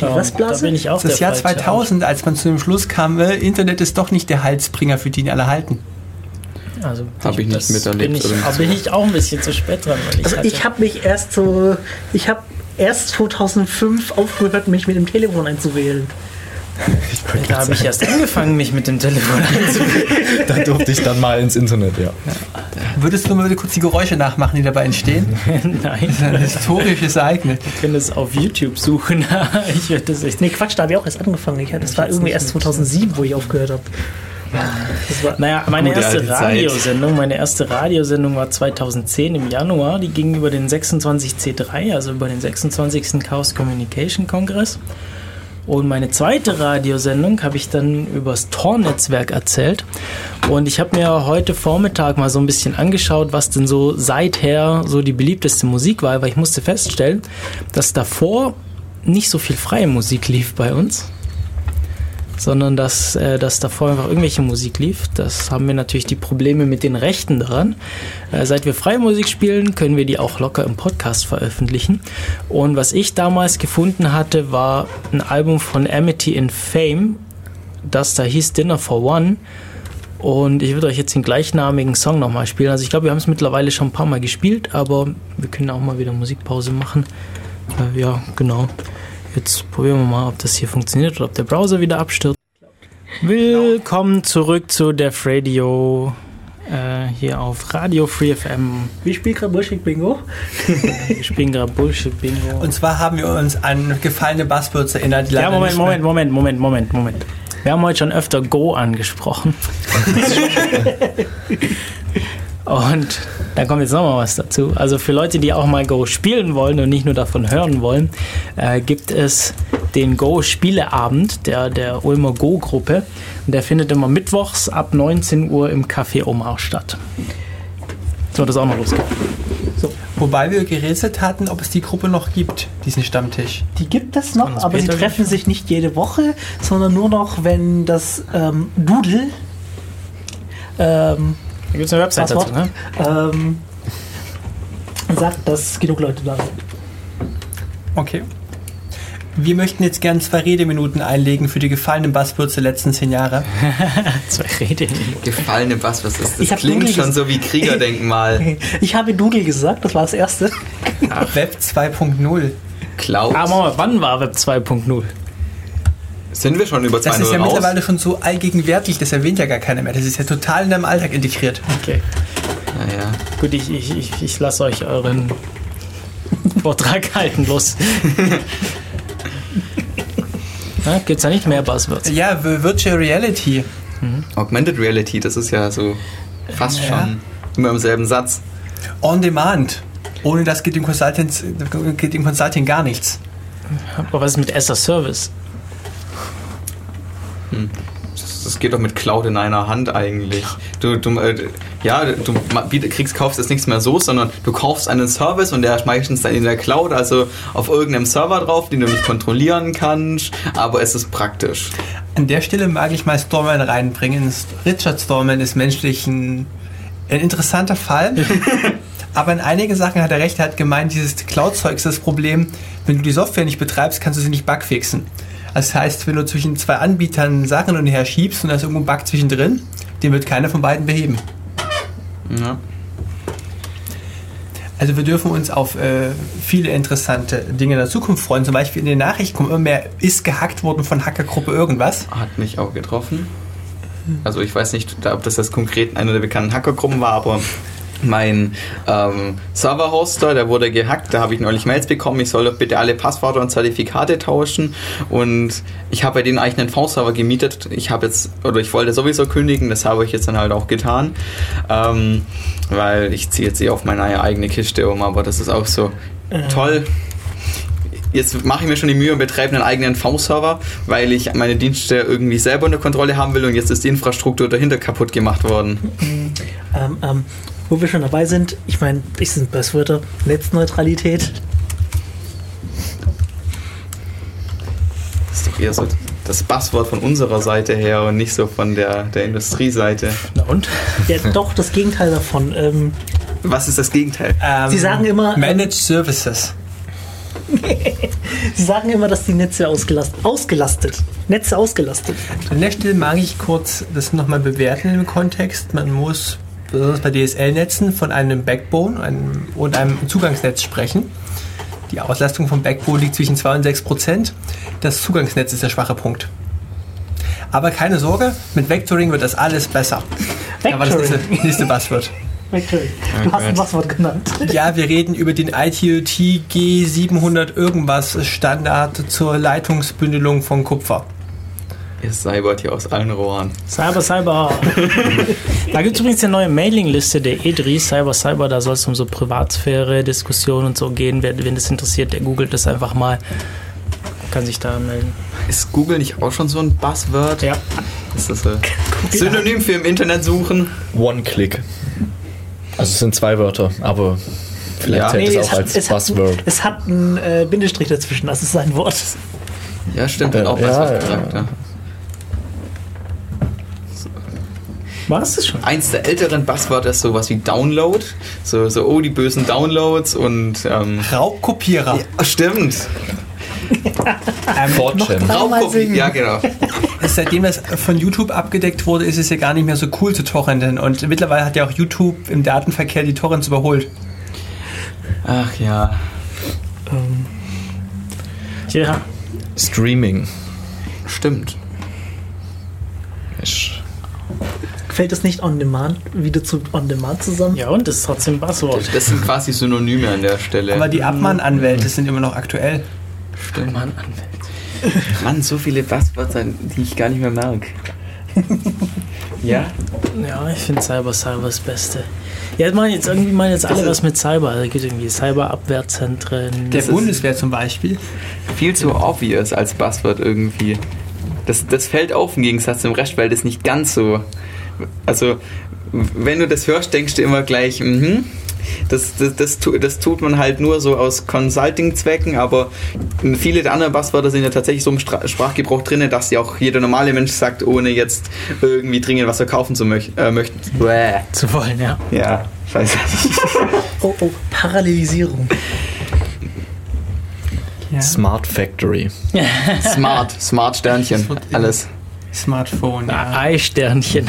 Die was, Blase? Da bin ich auch Das der Jahr Falsche. 2000, als man zu dem Schluss kam, äh, Internet ist doch nicht der Halsbringer, für den alle halten. Also Hab ich nicht das miterlebt, Bin ich, aber bin ich auch ein bisschen zu spät dran. Weil ich Also ich habe mich erst so, ich habe erst 2005 aufgehört, mich mit dem Telefon einzuwählen. Da habe ich erst angefangen, mich mit dem Telefon einzuwählen. Da durfte ich dann mal ins Internet, ja. Würdest du mal kurz die Geräusche nachmachen, die dabei entstehen? Nein, Ein historisches Ereignis. wir können es auf YouTube suchen. ich werde das echt Nee, Quatsch, da habe ich auch erst angefangen. Ich, das war irgendwie erst 2007, wo ich aufgehört habe. Das war, Naja, meine Gute erste. Radiosendung, meine erste Radiosendung war 2010 im Januar. Die ging über den 26C3, also über den 26. Chaos Communication Kongress. Und meine zweite Radiosendung habe ich dann übers Tor-Netzwerk erzählt. Und ich habe mir heute Vormittag mal so ein bisschen angeschaut, was denn so seither so die beliebteste Musik war, weil ich musste feststellen, dass davor nicht so viel freie Musik lief bei uns sondern dass, äh, dass davor einfach irgendwelche Musik lief. Das haben wir natürlich die Probleme mit den Rechten daran. Äh, seit wir freie Musik spielen, können wir die auch locker im Podcast veröffentlichen. Und was ich damals gefunden hatte, war ein Album von Amity in Fame, das da hieß Dinner for One. Und ich würde euch jetzt den gleichnamigen Song nochmal spielen. Also ich glaube, wir haben es mittlerweile schon ein paar Mal gespielt, aber wir können auch mal wieder Musikpause machen. Äh, ja, genau. Jetzt probieren wir mal, ob das hier funktioniert oder ob der Browser wieder abstürzt. Willkommen zurück zu Def Radio. Äh, hier auf Radio Free FM. wie spielt gerade Bullshit Bingo? Wir spielen gerade Bullshit Bingo. Und zwar haben wir uns an gefallene Buzzwords erinnert. die Ja, Moment, Moment, Moment, Moment, Moment, Moment. Wir haben heute schon öfter Go angesprochen. Und da kommt jetzt nochmal was dazu. Also für Leute, die auch mal Go spielen wollen und nicht nur davon hören wollen, äh, gibt es den Go-Spieleabend der, der Ulmer Go-Gruppe. Und der findet immer mittwochs ab 19 Uhr im Café Omar statt. So, das auch noch losgeht. Wobei wir gerätselt hatten, ob es die Gruppe noch gibt, diesen Stammtisch. Die gibt es noch, aber sie treffen sich nicht jede Woche, sondern nur noch, wenn das ähm, Doodle ähm, Da gibt es eine Website dazu, ne? ähm, sagt, dass genug Leute da sind. Okay. Wir möchten jetzt gern zwei Redeminuten einlegen für die gefallenen Buzzwords der letzten zehn Jahre. Zwei Rede. Gefallene ist das? Ich hab klingt Google schon so wie Kriegerdenkmal. Ich habe Doodle gesagt, das war das erste. Web 2.0. Cloud. Aber wann war Web 2.0? Sind wir schon über Das ist 2.0 ja raus? mittlerweile schon so allgegenwärtig, das erwähnt ja gar keiner mehr. Das ist ja total in deinem Alltag integriert. Okay. Naja. Gut, ich, ich, ich, ich lasse euch euren Vortrag halten, los. ja, gibt's da nicht mehr Buzzwords? Ja, Vi- Virtual Reality. Augmented Reality, das ist ja so fast Ja. schon immer im selben Satz. On Demand. Ohne das geht im, Consultants, geht im Consulting gar nichts. Aber was ist mit as a Service? Das, das geht doch mit Cloud in einer Hand eigentlich. Du, du, äh, ja, du kriegst, kaufst jetzt nichts mehr so, sondern du kaufst einen Service und der ist meistens dann in der Cloud, also auf irgendeinem Server drauf, den du nicht kontrollieren kannst, aber es ist praktisch. An der Stelle mag ich mal Storman reinbringen. Richard Storman ist menschlich ein, ein interessanter Fall. Aber in einigen Sachen hat er recht. Er hat gemeint, dieses Cloud-Zeug ist das Problem. Wenn du die Software nicht betreibst, kannst du sie nicht bugfixen. Das heißt, wenn du zwischen zwei Anbietern Sachen und her schiebst und da ist irgendwo ein Bug zwischendrin, den wird keiner von beiden beheben. Ja. Also wir dürfen uns auf äh, viele interessante Dinge in der Zukunft freuen. Zum Beispiel in den Nachrichten kommt immer mehr, ist gehackt worden von Hackergruppe irgendwas. Hat mich auch getroffen. Also ich weiß nicht, ob das jetzt konkret eine der bekannten Hackergruppen war, aber mein ähm, Server-Hoster, der wurde gehackt, da habe ich neulich Mails bekommen, ich soll doch bitte alle Passwörter und Zertifikate tauschen. Und ich habe bei denen eigentlich einen V-Server gemietet, ich habe jetzt, oder ich wollte sowieso kündigen, das habe ich jetzt dann halt auch getan, ähm, weil ich ziehe jetzt eh auf meine eigene Kiste um, aber das ist auch so toll, jetzt mache ich mir schon die Mühe und betreibe einen eigenen V-Server, weil ich meine Dienste irgendwie selber unter Kontrolle haben will und jetzt ist die Infrastruktur dahinter kaputt gemacht worden. Ähm, ähm, wo wir schon dabei sind, ich meine, ich sind Buzzwörter, Netzneutralität. Das ist doch eher so das Passwort von unserer Seite her und nicht so von der, der Industrieseite. Na und? Ja, doch, das Gegenteil davon. Ähm, Was ist das Gegenteil? Ähm, Sie sagen immer, Managed Services. Sie sagen immer, dass die Netze ausgelastet, ausgelastet, Netze ausgelastet. An der Stelle mag ich kurz das nochmal bewerten im Kontext. Man muss besonders bei DSL-Netzen von einem Backbone einem, und einem Zugangsnetz sprechen. Die Auslastung vom Backbone liegt zwischen 2 und 6 Prozent. Das Zugangsnetz ist der schwache Punkt. Aber keine Sorge, mit Vectoring wird das alles besser. Aber das nächste, Vectoring. nächste Buzzword. Vectoring. Du hast ein Passwort genannt. Ja, wir reden über den ITOT G700 irgendwas Standard zur Leitungsbündelung von Kupfer. Ihr cybert hier aus allen Rohren. Cyber, Cyber. da gibt es übrigens eine neue Mailingliste der E3, Cyber, Cyber. Da soll es um so Privatsphäre, Diskussionen und so gehen. Wer, wen das interessiert, der googelt das einfach mal. Kann sich da melden. Ist Google nicht auch schon so ein Buzzword? Ja. Ist das ein Synonym für im Internet suchen? One-Click. Also es sind zwei Wörter, aber vielleicht Ja. zählt Nee, es auch als es, hat, Buzzword. es hat einen äh, Bindestrich dazwischen, das ist sein Wort. Ja, stimmt, Ja, hat auch ja, was ja. gesagt. Ja. War es das schon? Eins der älteren Buzzwörter ist sowas wie Download. So, so oh, die bösen Downloads und ähm, Raubkopierer. ja, stimmt. Ähm, 4chan. Dreimal Raubkopie. singen. Ja, genau. Seitdem das von YouTube abgedeckt wurde, ist es ja gar nicht mehr so cool zu torrenten. Und mittlerweile hat ja auch YouTube im Datenverkehr die Torrents überholt. Ach ja. Ja. Streaming. Stimmt. Ist Fällt es nicht on demand wieder zu on demand zusammen? Ja, und das ist trotzdem Buzzword. Das sind quasi Synonyme an der Stelle. Aber die Abmahn-Anwälte sind immer noch aktuell. Stimmt. Mann, Anwälte. Mann, so viele Buzzwörter, die ich gar nicht mehr mag. ja? Ja, ich finde Cyber, Cyber das Beste. Ja, meinen jetzt irgendwie meinen jetzt alle was mit Cyber. Also gibt irgendwie Cyberabwehrzentren. Der Bundeswehr zum Beispiel. Viel zu obvious als Buzzword irgendwie. Das, das fällt auf im Gegensatz zum Rest, weil das nicht ganz so. Also, wenn du das hörst, denkst du immer gleich, mhm. Das, das, das, das tut man halt nur so aus Consulting-Zwecken, aber viele der anderen Buzzwörter sind ja tatsächlich so im Stra Sprachgebrauch drin, dass ja auch jeder normale Mensch sagt, ohne jetzt irgendwie dringend was verkaufen zu möch äh, möchten. Bäh. zu wollen, ja. Ja, scheiße. Oh, oh, Parallelisierung. Ja. Smart Factory. Smart, Smart Sternchen, alles. Smartphone. Ja. Eisternchen.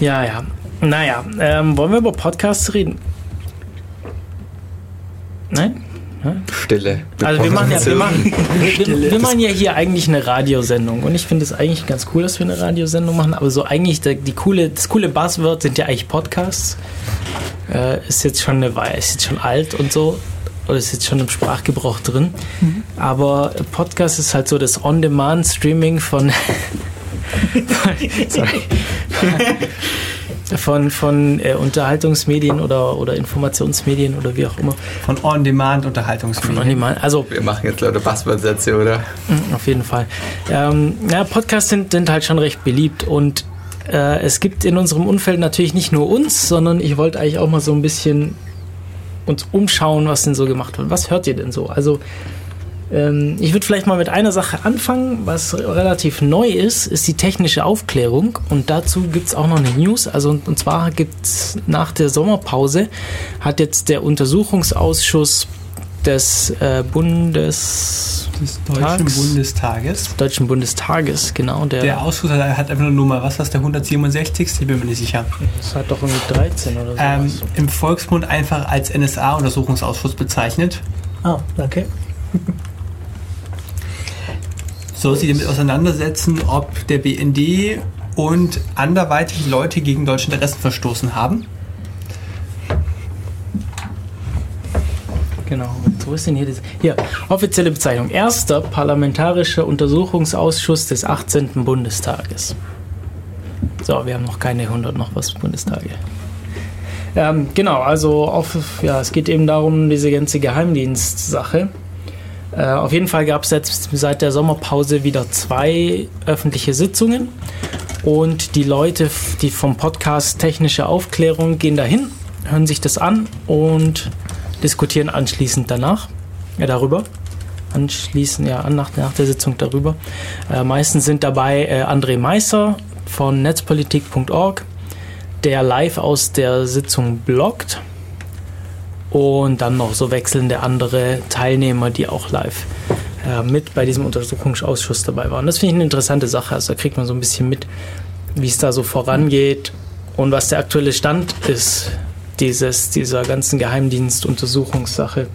ja, ja. Naja, ähm, wollen wir über Podcasts reden? Nein? Stille. Also wir machen, ja, wir, machen, wir, wir machen ja hier eigentlich eine Radiosendung und ich finde es eigentlich ganz cool, dass wir eine Radiosendung machen, aber so eigentlich der, die coole, das coole Buzzword sind ja eigentlich Podcasts. Äh, ist jetzt schon eine Weile, ist jetzt schon alt und so oder ist jetzt schon im Sprachgebrauch drin. Aber Podcast ist halt so das On-Demand-Streaming von sorry, von, von äh, Unterhaltungsmedien oder, oder Informationsmedien oder wie auch immer. Von On-Demand-Unterhaltungsmedien. On-Demand, also Wir machen jetzt lauter Passwortsätze, oder? Mm, Auf jeden Fall. Ähm, ja, Podcasts sind, sind halt schon recht beliebt und äh, es gibt in unserem Umfeld natürlich nicht nur uns, sondern ich wollte eigentlich auch mal so ein bisschen uns umschauen, was denn so gemacht wird. Was hört ihr denn so? Also ähm, ich würde vielleicht mal mit einer Sache anfangen, was relativ neu ist, ist die technische Aufklärung und dazu gibt es auch noch eine News. Also und, und zwar gibt es nach der Sommerpause hat jetzt der Untersuchungsausschuss des äh, Bundes des Deutschen Tags. Bundestages. Deutschen Bundestages, genau. Der, Der Ausschuss hat hat einfach nur Nummer, was war das, der 167? Ich bin mir nicht sicher. das hat doch irgendwie 13 oder so. Ähm, Im Volksmund einfach als NSA-Untersuchungsausschuss bezeichnet. Ah, okay. soll sich damit auseinandersetzen, ob der BND und anderweitig Leute gegen deutsche Interessen verstoßen haben. Genau. Wo ist denn hier das? Hier, offizielle Bezeichnung. Erster Parlamentarischer Untersuchungsausschuss des 18. Bundestages. So, wir haben noch keine 100 noch was Bundestage. Ähm, genau, also auf, ja, es geht eben darum, diese ganze Geheimdienstsache. Äh, auf jeden Fall gab es jetzt seit der Sommerpause wieder zwei öffentliche Sitzungen. Und die Leute, die vom Podcast Technische Aufklärung gehen dahin, hören sich das an und diskutieren anschließend danach ja, darüber. Anschließend, ja, nach, nach der Sitzung darüber. Äh, meistens sind dabei äh, André Meisser von netzpolitik.org, der live aus der Sitzung bloggt. Und dann noch so wechselnde andere Teilnehmer, die auch live äh, mit bei diesem Untersuchungsausschuss dabei waren. Das finde ich eine interessante Sache. Also da kriegt man so ein bisschen mit, wie es da so vorangeht und was der aktuelle Stand ist dieses, dieser ganzen Geheimdienstuntersuchungssache.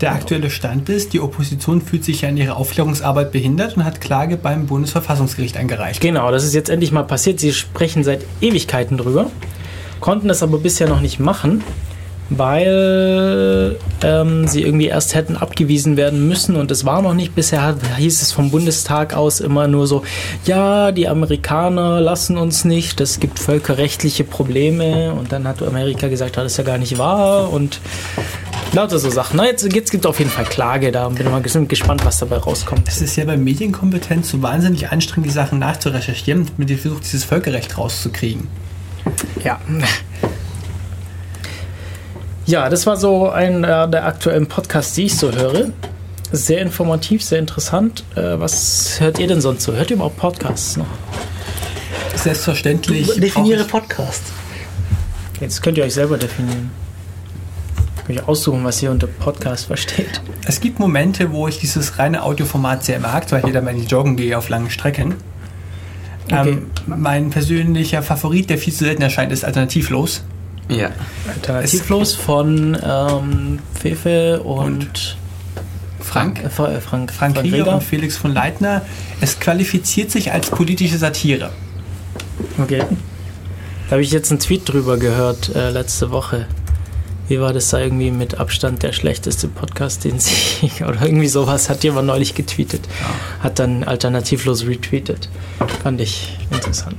Der aktuelle Stand ist, die Opposition fühlt sich ja in ihrer Aufklärungsarbeit behindert und hat Klage beim Bundesverfassungsgericht eingereicht. Genau, das ist jetzt endlich mal passiert. Sie sprechen seit Ewigkeiten drüber, konnten das aber bisher noch nicht machen, weil ähm, sie irgendwie erst hätten abgewiesen werden müssen und es war noch nicht. Bisher hieß es vom Bundestag aus immer nur so, ja, die Amerikaner lassen uns nicht, es gibt völkerrechtliche Probleme und dann hat Amerika gesagt, ja, das ist ja gar nicht wahr und lauter so Sachen. Na, jetzt, jetzt gibt es auf jeden Fall Klage, da bin ich mal ges- gespannt, was dabei rauskommt. Es ist ja bei Medienkompetenz so wahnsinnig anstrengend, die Sachen nachzurecherchieren, mit dem Versuch, dieses Völkerrecht rauszukriegen. Ja. Ja, das war so ein äh, der aktuellen Podcasts, die ich so höre. Sehr informativ, sehr interessant. Äh, was hört ihr denn sonst so? Hört ihr überhaupt Podcasts noch? Selbstverständlich. Definiere Podcast. Jetzt könnt ihr euch selber definieren. Könnt ihr aussuchen, was ihr unter Podcast versteht. Es gibt Momente, wo ich dieses reine Audioformat sehr mag, weil ich dann, wenn ich joggen gehe auf langen Strecken. Okay. Ähm, mein persönlicher Favorit, der viel zu selten erscheint, ist alternativlos. Ja. Alternativlos von ähm, Fefe und, Frank. Äh, äh, Frank, Frank Rieger und Felix von Leitner. Es qualifiziert sich als politische Satire. Okay. Da habe ich jetzt einen Tweet drüber gehört äh, letzte Woche. Wie war das da irgendwie mit Abstand der schlechteste Podcast, den sie oder irgendwie sowas hat jemand neulich getweetet. Hat dann alternativlos retweetet. Fand ich interessant.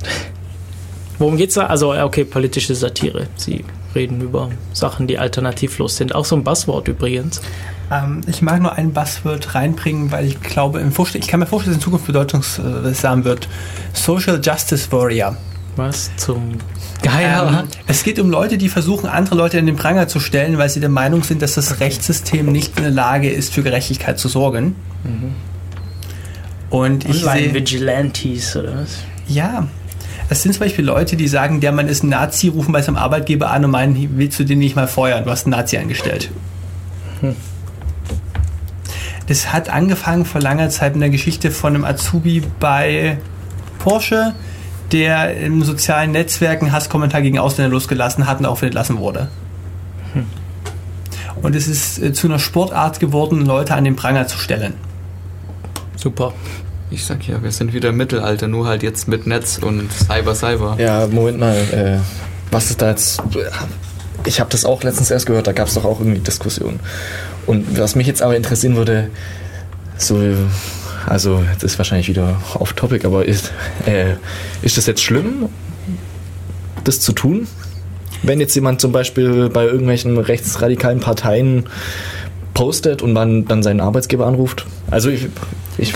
Worum geht's da? Also, okay, politische Satire. Sie reden über Sachen, die alternativlos sind. Auch so ein Buzzword übrigens. Ähm, ich mag nur ein Buzzword reinbringen, weil ich glaube, im Vorstell ich kann mir vorstellen, dass es in Zukunft bedeutungsam wird. Social Justice Warrior. Was zum Geier? Ähm, es geht um Leute, die versuchen, andere Leute in den Pranger zu stellen, weil sie der Meinung sind, dass das Rechtssystem nicht in der Lage ist, für Gerechtigkeit zu sorgen. Und ich sehe, Online-Vigilantes oder was? ja, es sind zum Beispiel Leute, die sagen, der Mann ist ein Nazi, rufen bei seinem Arbeitgeber an und meinen, willst du den nicht mal feuern? Du hast einen Nazi angestellt. Das hat angefangen vor langer Zeit mit der Geschichte von einem Azubi bei Porsche, der im sozialen Netzwerk einen Hasskommentar gegen Ausländer losgelassen hat und auch entlassen wurde. Und es ist äh, zu einer Sportart geworden, Leute an den Pranger zu stellen. Super. Ich sag ja, wir sind wieder im Mittelalter, nur halt jetzt mit Netz und Cyber Cyber. Ja, Moment mal, äh, was ist da jetzt? Ich habe das auch letztens erst gehört, da gab es doch auch irgendwie Diskussionen. Und was mich jetzt aber interessieren würde, so, also das ist wahrscheinlich wieder off topic, aber ist, äh, ist das jetzt schlimm, das zu tun? Wenn jetzt jemand zum Beispiel bei irgendwelchen rechtsradikalen Parteien postet und man dann seinen Arbeitsgeber anruft? Also ich, ich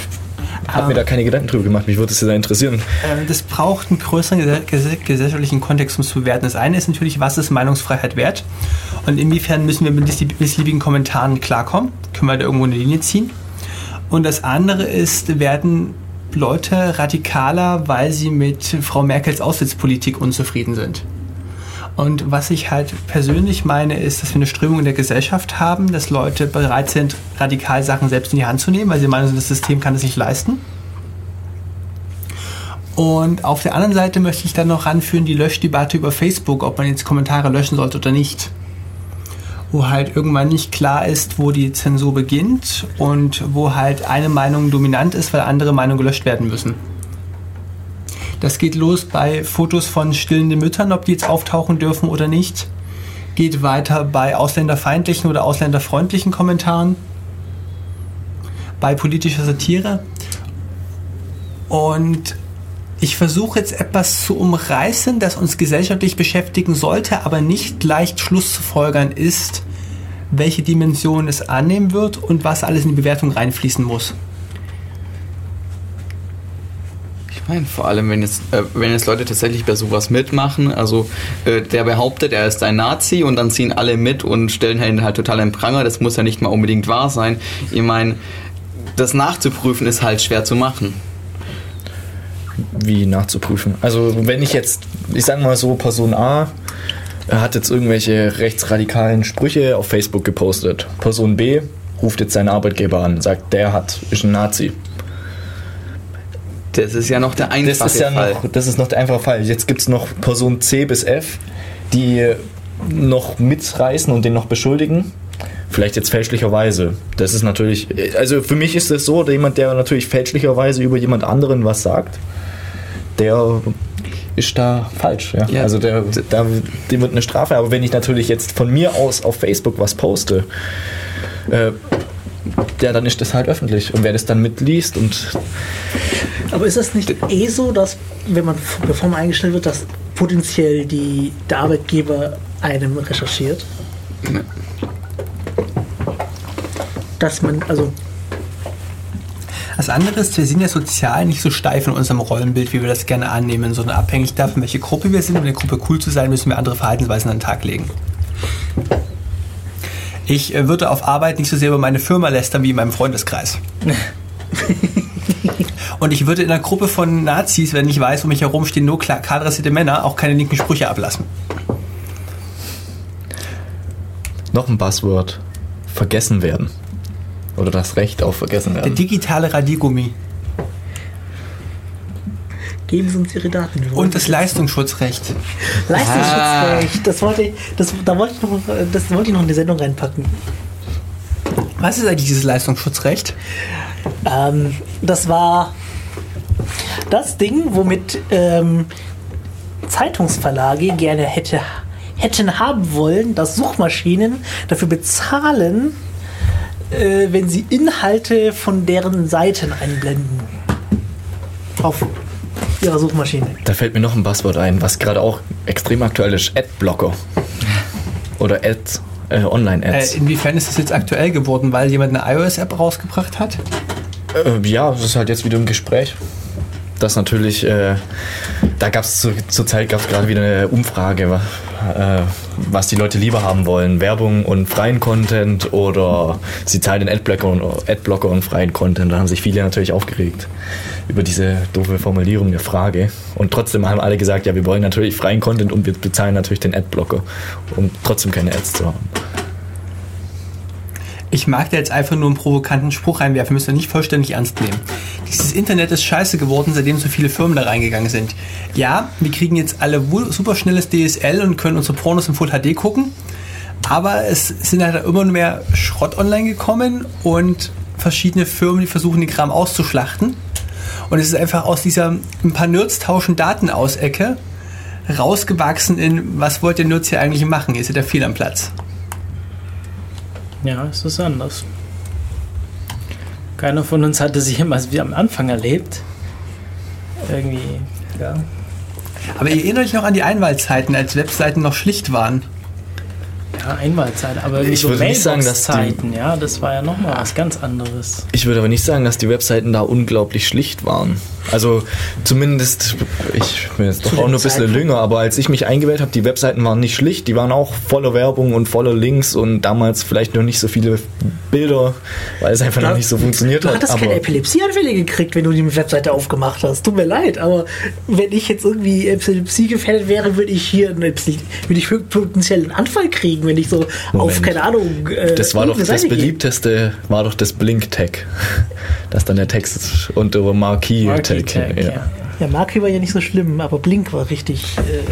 habe mir da keine Gedanken drüber gemacht. Mich würde es sehr interessieren. Äh, Das braucht einen größeren gese- gese- gesellschaftlichen Kontext, um es zu bewerten. Das eine ist natürlich, was ist Meinungsfreiheit wert? Und inwiefern müssen wir mit misslieb- missliebigen Kommentaren klarkommen? Können wir da irgendwo eine Linie ziehen? Und das andere ist, werden Leute radikaler, weil sie mit Frau Merkels Aussichtspolitik unzufrieden sind? Und was ich halt persönlich meine, ist, dass wir eine Strömung in der Gesellschaft haben, dass Leute bereit sind, radikal Sachen selbst in die Hand zu nehmen, weil sie meinen, das System kann es nicht leisten. Und auf der anderen Seite möchte ich dann noch ranführen die Löschdebatte über Facebook, ob man jetzt Kommentare löschen sollte oder nicht. Wo halt irgendwann nicht klar ist, wo die Zensur beginnt und wo halt eine Meinung dominant ist, weil andere Meinungen gelöscht werden müssen. Das geht los bei Fotos von stillenden Müttern, ob die jetzt auftauchen dürfen oder nicht. Geht weiter bei ausländerfeindlichen oder ausländerfreundlichen Kommentaren. Bei politischer Satire. Und ich versuche jetzt etwas zu umreißen, das uns gesellschaftlich beschäftigen sollte, aber nicht leicht Schluss zu folgern ist, welche Dimension es annehmen wird und was alles in die Bewertung reinfließen muss. Ich meine, vor allem, wenn jetzt, äh, wenn jetzt Leute tatsächlich bei sowas mitmachen, also äh, der behauptet, er ist ein Nazi und dann ziehen alle mit und stellen ihn halt total im Pranger, das muss ja nicht mal unbedingt wahr sein. Ich meine, das nachzuprüfen ist halt schwer zu machen. wie nachzuprüfen. Also wenn ich jetzt, ich sag mal so, Person A hat jetzt irgendwelche rechtsradikalen Sprüche auf Facebook gepostet. Person B ruft jetzt seinen Arbeitgeber an, sagt, der hat, ist ein Nazi. Das ist ja noch der einfache Das ist ja Fall. noch, das ist noch der einfache Fall. Jetzt gibt es noch Person C bis F, die noch mitreißen und den noch beschuldigen. Vielleicht jetzt fälschlicherweise. Das ist natürlich, also für mich ist es so, jemand, der natürlich fälschlicherweise über jemand anderen was sagt, der ist da falsch. Ja? Ja. Also der, da, dem wird eine Strafe. Aber wenn ich natürlich jetzt von mir aus auf Facebook was poste, äh, ja, dann ist das halt öffentlich. Und wer das dann mitliest und Aber ist das nicht eh so, dass, wenn man, bevor man eingestellt wird, dass potenziell die, der Arbeitgeber einem recherchiert? Dass man, also, Das andere ist, wir sind ja sozial nicht so steif in unserem Rollenbild, wie wir das gerne annehmen, sondern abhängig davon, welche Gruppe wir sind. Um in der Gruppe cool zu sein, müssen wir andere Verhaltensweisen an den Tag legen. Ich äh, würde auf Arbeit nicht so sehr über meine Firma lästern wie in meinem Freundeskreis. Und ich würde in einer Gruppe von Nazis, wenn ich weiß, um mich herum stehen nur klar kahlrasierte Männer, auch keine linken Sprüche ablassen. noch ein Buzzword. Vergessen werden. Oder das Recht auf Vergessen Der werden. digitale Radiergummi geben Sie uns Ihre Daten. Und das Leistungsschutzrecht. Leistungsschutzrecht. Das wollte ich, das, da wollte ich noch, das wollte ich noch in die Sendung reinpacken. Was ist eigentlich dieses Leistungsschutzrecht? Ähm, das war das Ding, womit ähm, Zeitungsverlage gerne hätte, hätten haben wollen, dass Suchmaschinen dafür bezahlen, äh, wenn sie Inhalte von deren Seiten einblenden. Auf ihrer Suchmaschine. Da fällt mir noch ein Buzzword ein, was gerade auch extrem aktuell ist. Adblocker. Oder Ad, äh, Äh, Online-Ads. inwiefern ist das jetzt aktuell geworden, weil jemand eine iOS-App rausgebracht hat? Äh, ja, das ist halt jetzt wieder im Gespräch. Das natürlich, äh, da gab es zu, zur Zeit gerade wieder eine Umfrage, äh, was die Leute lieber haben wollen. Werbung und freien Content oder sie zahlen den Adblocker und, Adblocker und freien Content. Da haben sich viele natürlich aufgeregt über diese doofe Formulierung der Frage. Und trotzdem haben alle gesagt, ja, wir wollen natürlich freien Content und wir bezahlen natürlich den Adblocker, um trotzdem keine Ads zu haben. Ich mag da jetzt einfach nur einen provokanten Spruch reinwerfen, müsst ihr nicht vollständig ernst nehmen. Dieses Internet ist scheiße geworden, seitdem so viele Firmen da reingegangen sind. Ja, wir kriegen jetzt alle wu- super schnelles DSL und können unsere Pornos in Full HD gucken, Aber es sind halt immer mehr Schrott online gekommen und verschiedene Firmen, die versuchen, den Kram auszuschlachten. Und es ist einfach aus dieser ein paar Nerds tauschen Daten aus Ecke rausgewachsen in, was wollt ihr Nerds hier eigentlich machen? Seid ja viel am Platz. Ja, es ist anders. Keiner von uns hatte sich immer wie am Anfang erlebt. Irgendwie, ja. Aber ihr erinnert euch noch an die Einwahlzeiten, als Webseiten noch schlicht waren. Ja, Einmalzeit, aber Ich so würde nicht sagen, dass die- Mailbox-Zeiten, ja, das war ja nochmal was ganz anderes. Ich würde aber nicht sagen, dass die Webseiten da unglaublich schlicht waren. Also zumindest, ich bin jetzt doch auch nur ein bisschen Zeitpunkt? jünger, aber als ich mich eingewählt habe, die Webseiten waren nicht schlicht, die waren auch voller Werbung und voller Links und damals vielleicht noch nicht so viele Bilder, weil es einfach noch nicht so funktioniert Du hat. hattest Aber keine Epilepsieanfälle gekriegt, wenn du die Webseite aufgemacht hast. Tut mir leid, aber wenn ich jetzt irgendwie Epilepsie gefährdet wäre, würde ich hier eine Epilepsie- würde ich potenziell einen Anfall kriegen, wenn ich so auf, Moment. keine Ahnung. Äh, das war doch das Seite beliebteste, war doch das Blink-Tag. Das dann der Text unter Marquee-Tag. Marquee-Tag, ja. ja. Ja, Marki war ja nicht so schlimm, aber Blink war richtig. Äh,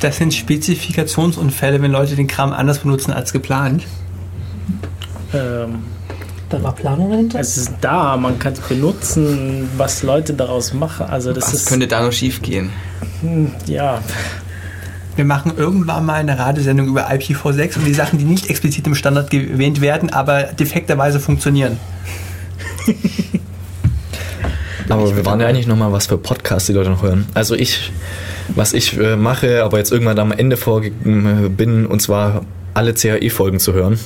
Das sind Spezifikationsunfälle, wenn Leute den Kram anders benutzen als geplant. Ähm, da war Planung dahinter. es ist da, man kann es benutzen, was Leute daraus machen. Also das Was ist könnte da noch schief gehen? hm, ja, Wir machen irgendwann mal eine Radiosendung über IPv6 und die Sachen, die nicht explizit im Standard erwähnt werden, aber defekterweise funktionieren. Aber wir waren ja eigentlich nochmal, was für Podcasts die Leute noch hören. Also ich, was ich äh, mache, aber jetzt irgendwann am Ende vorgegangen äh, bin, und zwar alle CAE-Folgen zu hören.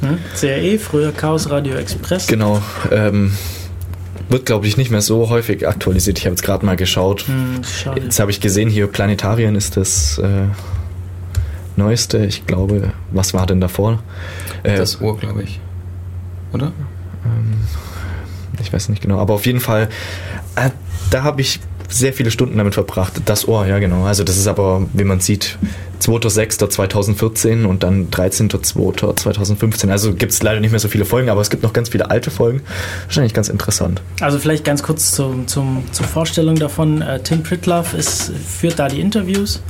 hm? CRE, früher Chaos Radio Express. Genau. Ähm, wird, glaube ich, nicht mehr so häufig aktualisiert. Ich habe jetzt gerade mal geschaut. Hm. Jetzt habe ich gesehen, hier Planetarien ist das äh, Neueste. Ich glaube, was war denn davor? Äh, Das Ohr, glaube ich. Oder? Ich weiß nicht genau, aber auf jeden Fall, äh, da habe ich sehr viele Stunden damit verbracht. Das Ohr, ja genau. Also das ist aber, wie man sieht, 2.6.2014 und dann 13.2.2015. Also gibt es leider nicht mehr so viele Folgen, aber es gibt noch ganz viele alte Folgen. Wahrscheinlich ganz interessant. Also vielleicht ganz kurz zum, zum, zur Vorstellung davon. Äh, Tim Pritlove ist, führt da die Interviews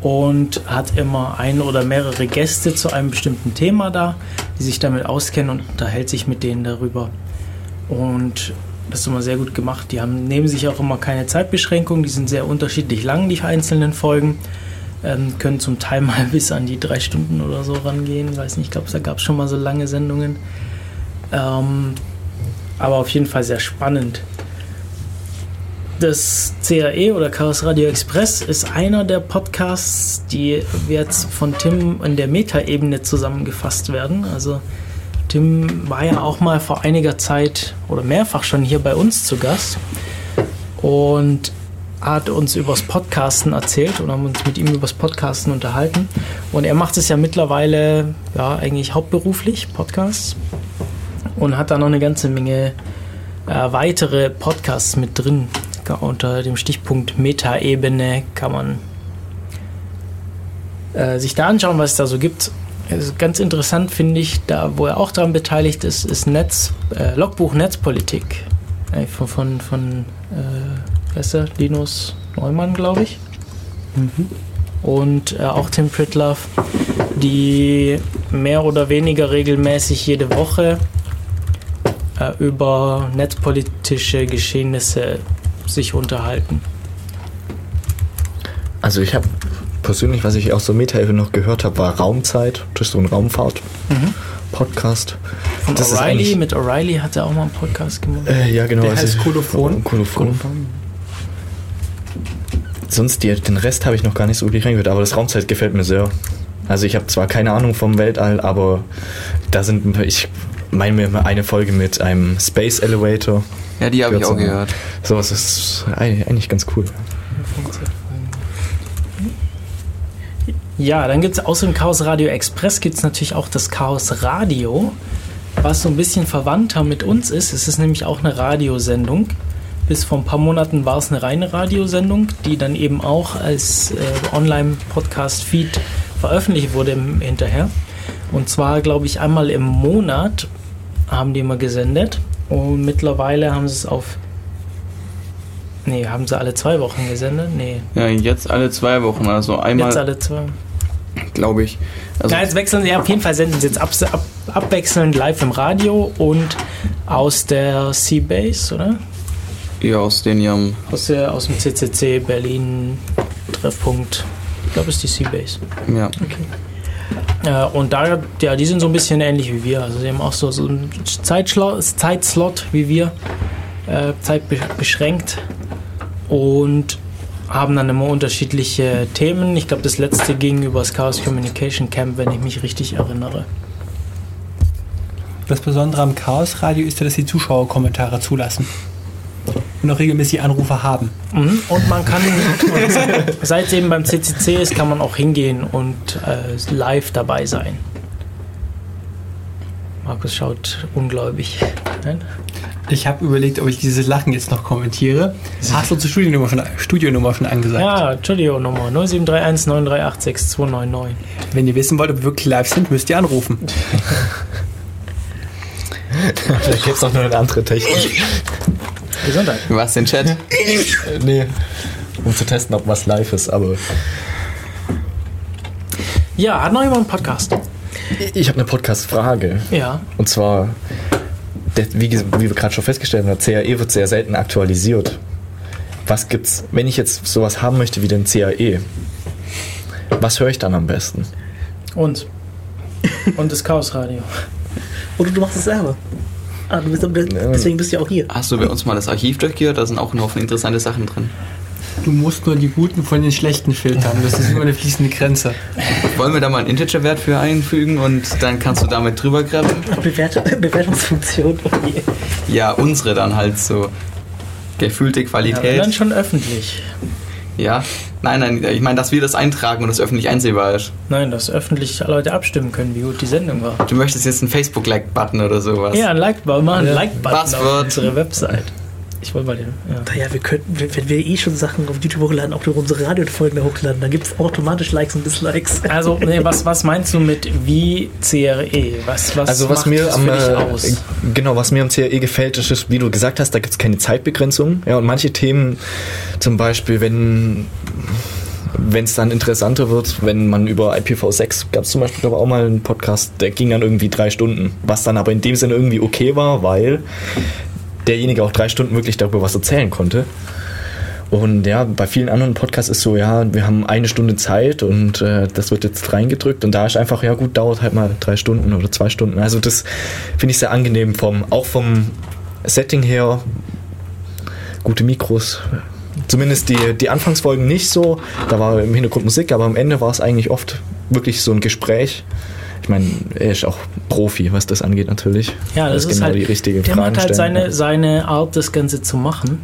und hat immer ein oder mehrere Gäste zu einem bestimmten Thema da, die sich damit auskennen und unterhält sich mit denen darüber. Und das ist immer sehr gut gemacht. Die haben neben sich auch immer keine Zeitbeschränkung, die sind sehr unterschiedlich lang, die einzelnen Folgen. Ähm, können zum Teil mal bis an die drei Stunden oder so rangehen. Weiß nicht, ich glaube, da gab es schon mal so lange Sendungen. Ähm, aber auf jeden Fall sehr spannend. Das CAE oder Chaos Radio Express ist einer der Podcasts, die jetzt von Tim in der Metaebene zusammengefasst werden. Also Tim war ja auch mal vor einiger Zeit oder mehrfach schon hier bei uns zu Gast und hat uns übers Podcasten erzählt und haben uns mit ihm übers Podcasten unterhalten. Und er macht es ja mittlerweile ja eigentlich hauptberuflich, Podcasts, und hat da noch eine ganze Menge äh, weitere Podcasts mit drin. Unter dem Stichpunkt Metaebene kann man äh, sich da anschauen, was es da so gibt. Also ganz interessant finde ich, da wo er auch daran beteiligt ist, ist Netz, äh, Logbuch Netzpolitik äh, von, von, von äh, der? Linus Neumann, glaube ich. Und äh, auch Tim Pritlove, die mehr oder weniger regelmäßig jede Woche äh, über netzpolitische Geschehnisse sich unterhalten. Also ich habe persönlich, was ich aus der Metaebene noch gehört habe, war Raumzeit. Das ist so ein Raumfahrt-Podcast. Von Das ist O'Reilly, mit O'Reilly hat er auch mal einen Podcast gemacht. Äh, ja, genau. Der also heißt Kolophon. Kolophon. Sonst die, den Rest habe ich noch gar nicht so wirklich reingehört, aber das Raumzeit gefällt mir sehr. Also ich habe zwar keine Ahnung vom Weltall, aber da sind ich meine mir eine Folge mit einem Space Elevator. Ja, die habe ich Gehört auch so. gehört. Sowas ist eigentlich ganz cool. Ja, dann gibt es außer dem Chaos Radio Express gibt es natürlich auch das Chaos Radio, was so ein bisschen verwandter mit uns ist. Es ist nämlich auch eine Radiosendung. Bis vor ein paar Monaten war es eine reine Radiosendung, die dann eben auch als äh, Online-Podcast-Feed veröffentlicht wurde im, hinterher. Und zwar, glaube ich, einmal im Monat haben die immer gesendet. Und mittlerweile haben sie es auf. Nee, haben sie alle zwei Wochen gesendet? Nee, Ja, jetzt alle zwei Wochen, also einmal. jetzt alle zwei. glaube ich. Also, Ja, jetzt wechseln sie, ja, auf jeden Fall senden sie jetzt ab, ab, abwechselnd live im Radio und aus der Seabase, oder? ja, aus den ihrem. Aus, der, aus dem CCC Berlin Treffpunkt. Ich glaube, es ist die Seabase. Ja. Äh, und da, ja, die sind so ein bisschen ähnlich wie wir. Also sie haben auch so, so einen Zeitslot wie wir, äh, zeitbeschränkt und haben dann immer unterschiedliche Themen. Ich glaube, das letzte ging über das Chaos Communication Camp, wenn ich mich richtig erinnere. Das Besondere am Chaos Radio ist ja, dass die Zuschauer Kommentare zulassen. Und auch regelmäßig Anrufe haben. Mhm. Und man kann, seit es eben beim CCC ist, kann man auch hingehen und äh, live dabei sein. Markus schaut ungläubig. Nein? Ich habe überlegt, ob ich dieses Lachen jetzt noch kommentiere. Hast du zur Studionummer schon, Studionummer schon angesagt? Ja, Entschuldigung, Nummer 0731 938 6299. Wenn ihr wissen wollt, ob wir wirklich live sind, müsst ihr anrufen. Vielleicht gibt es auch noch eine andere Technik. Gesundheit. Was, den Chat? nee. Um zu testen, ob was live ist, aber Ja, hat noch jemand einen Podcast? ich habe eine Podcast-Frage. Ja. Und zwar, wie, wie wir gerade schon festgestellt haben, CAE wird sehr selten aktualisiert. Was gibt's, wenn ich jetzt sowas haben möchte wie den CAE? Was höre ich dann am besten? Uns. Und das Chaos Radio. Oder du machst es selber. Ah, du bist, deswegen bist du ja auch hier. Hast du bei uns mal das Archiv durchgehört? Da sind auch ein Haufen interessante Sachen drin. Du musst nur die guten von den schlechten filtern. Das ist immer eine fließende Grenze. Wollen wir da mal einen Integer-Wert für einfügen und dann kannst du damit drüber graben? Bewert Bewertungsfunktion. Okay. Ja, unsere dann halt so. Gefühlte Ja, Qualität. dann schon öffentlich. Ja. Nein, nein, ich meine, dass wir das eintragen und das öffentlich einsehbar ist. Nein, dass öffentlich Leute abstimmen können, wie gut die Sendung war. Du möchtest jetzt einen Facebook-Like-Button oder sowas. Ja, ein Like-Button, mal ein Like-Button auf Passwort. unsere Website. Ich wollte mal den. Ja. Naja, wir könnten, wenn wir eh schon Sachen auf YouTube hochladen, auch durch unsere Radiofolgen hochladen, dann gibt es automatisch Likes und Dislikes. Also, nee, was, was meinst du mit wie CRE? Was, was Also was macht mir das am für dich äh, aus? genau was mir am CAE gefällt, ist, wie du gesagt hast, da gibt es keine Zeitbegrenzung. Ja, und manche Themen, zum Beispiel, wenn wenn es dann interessanter wird, wenn man über IPv6 gab es zum Beispiel glaube ich, auch mal einen Podcast, der ging dann irgendwie drei Stunden, was dann aber in dem Sinne irgendwie okay war, weil derjenige auch drei Stunden wirklich darüber was erzählen konnte. Und ja, bei vielen anderen Podcasts ist so, ja, wir haben eine Stunde Zeit und äh, das wird jetzt reingedrückt und da ist einfach, ja gut, dauert halt mal drei Stunden oder zwei Stunden. Also das finde ich sehr angenehm vom, auch vom Setting her. Gute Mikros. Zumindest die, die Anfangsfolgen nicht so. Da war im Hintergrund Musik, aber am Ende war es eigentlich oft wirklich so ein Gespräch. Ich meine, er ist auch Profi, was das angeht natürlich. Ja, das Er ist genau halt, die richtige der Frage macht halt stellen. seine, seine Art, das Ganze zu machen.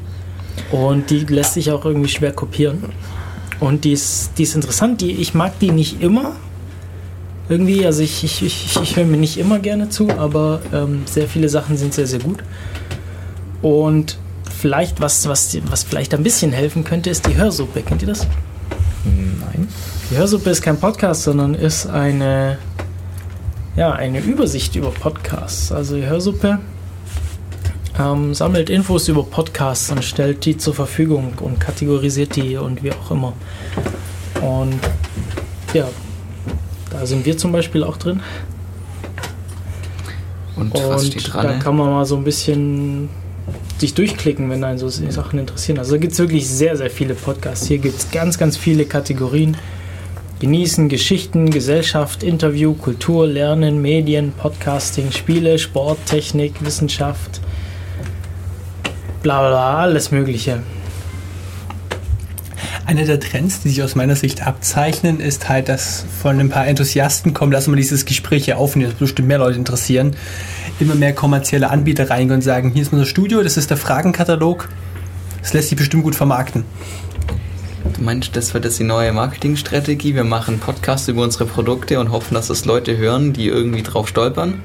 Und die lässt sich auch irgendwie schwer kopieren. Und die ist, die ist interessant. Die, ich mag die nicht immer. Irgendwie, also ich, ich, ich, ich höre mir nicht immer gerne zu, aber ähm, sehr viele Sachen sind sehr, sehr gut. Und vielleicht, was, was, was vielleicht ein bisschen helfen könnte, ist die Hörsuppe. Kennt ihr das? Nein. Die Hörsuppe ist kein Podcast, sondern ist eine, ja, eine Übersicht über Podcasts. Also die Hörsuppe ähm, sammelt Infos über Podcasts und stellt die zur Verfügung und kategorisiert die und wie auch immer. Und ja, da sind wir zum Beispiel auch drin. Und, was steht Und da dran? ne? kann man mal so ein bisschen sich durchklicken, wenn einen so Sachen interessieren. Also da gibt es wirklich sehr, sehr viele Podcasts. Hier gibt es ganz, ganz viele Kategorien. Genießen, Geschichten, Gesellschaft, Interview, Kultur, Lernen, Medien, Podcasting, Spiele, Sport, Technik, Wissenschaft, bla bla alles Mögliche. Einer der Trends, die sich aus meiner Sicht abzeichnen, ist halt, dass von ein paar Enthusiasten kommen, lassen wir dieses Gespräch hier aufnehmen, das bestimmt mehr Leute interessieren, immer mehr kommerzielle Anbieter reingehen und sagen, hier ist unser Studio, das ist der Fragenkatalog, das lässt sich bestimmt gut vermarkten. Du meinst, das wird jetzt die neue Marketingstrategie? Wir machen Podcasts über unsere Produkte und hoffen, dass das Leute hören, die irgendwie drauf stolpern?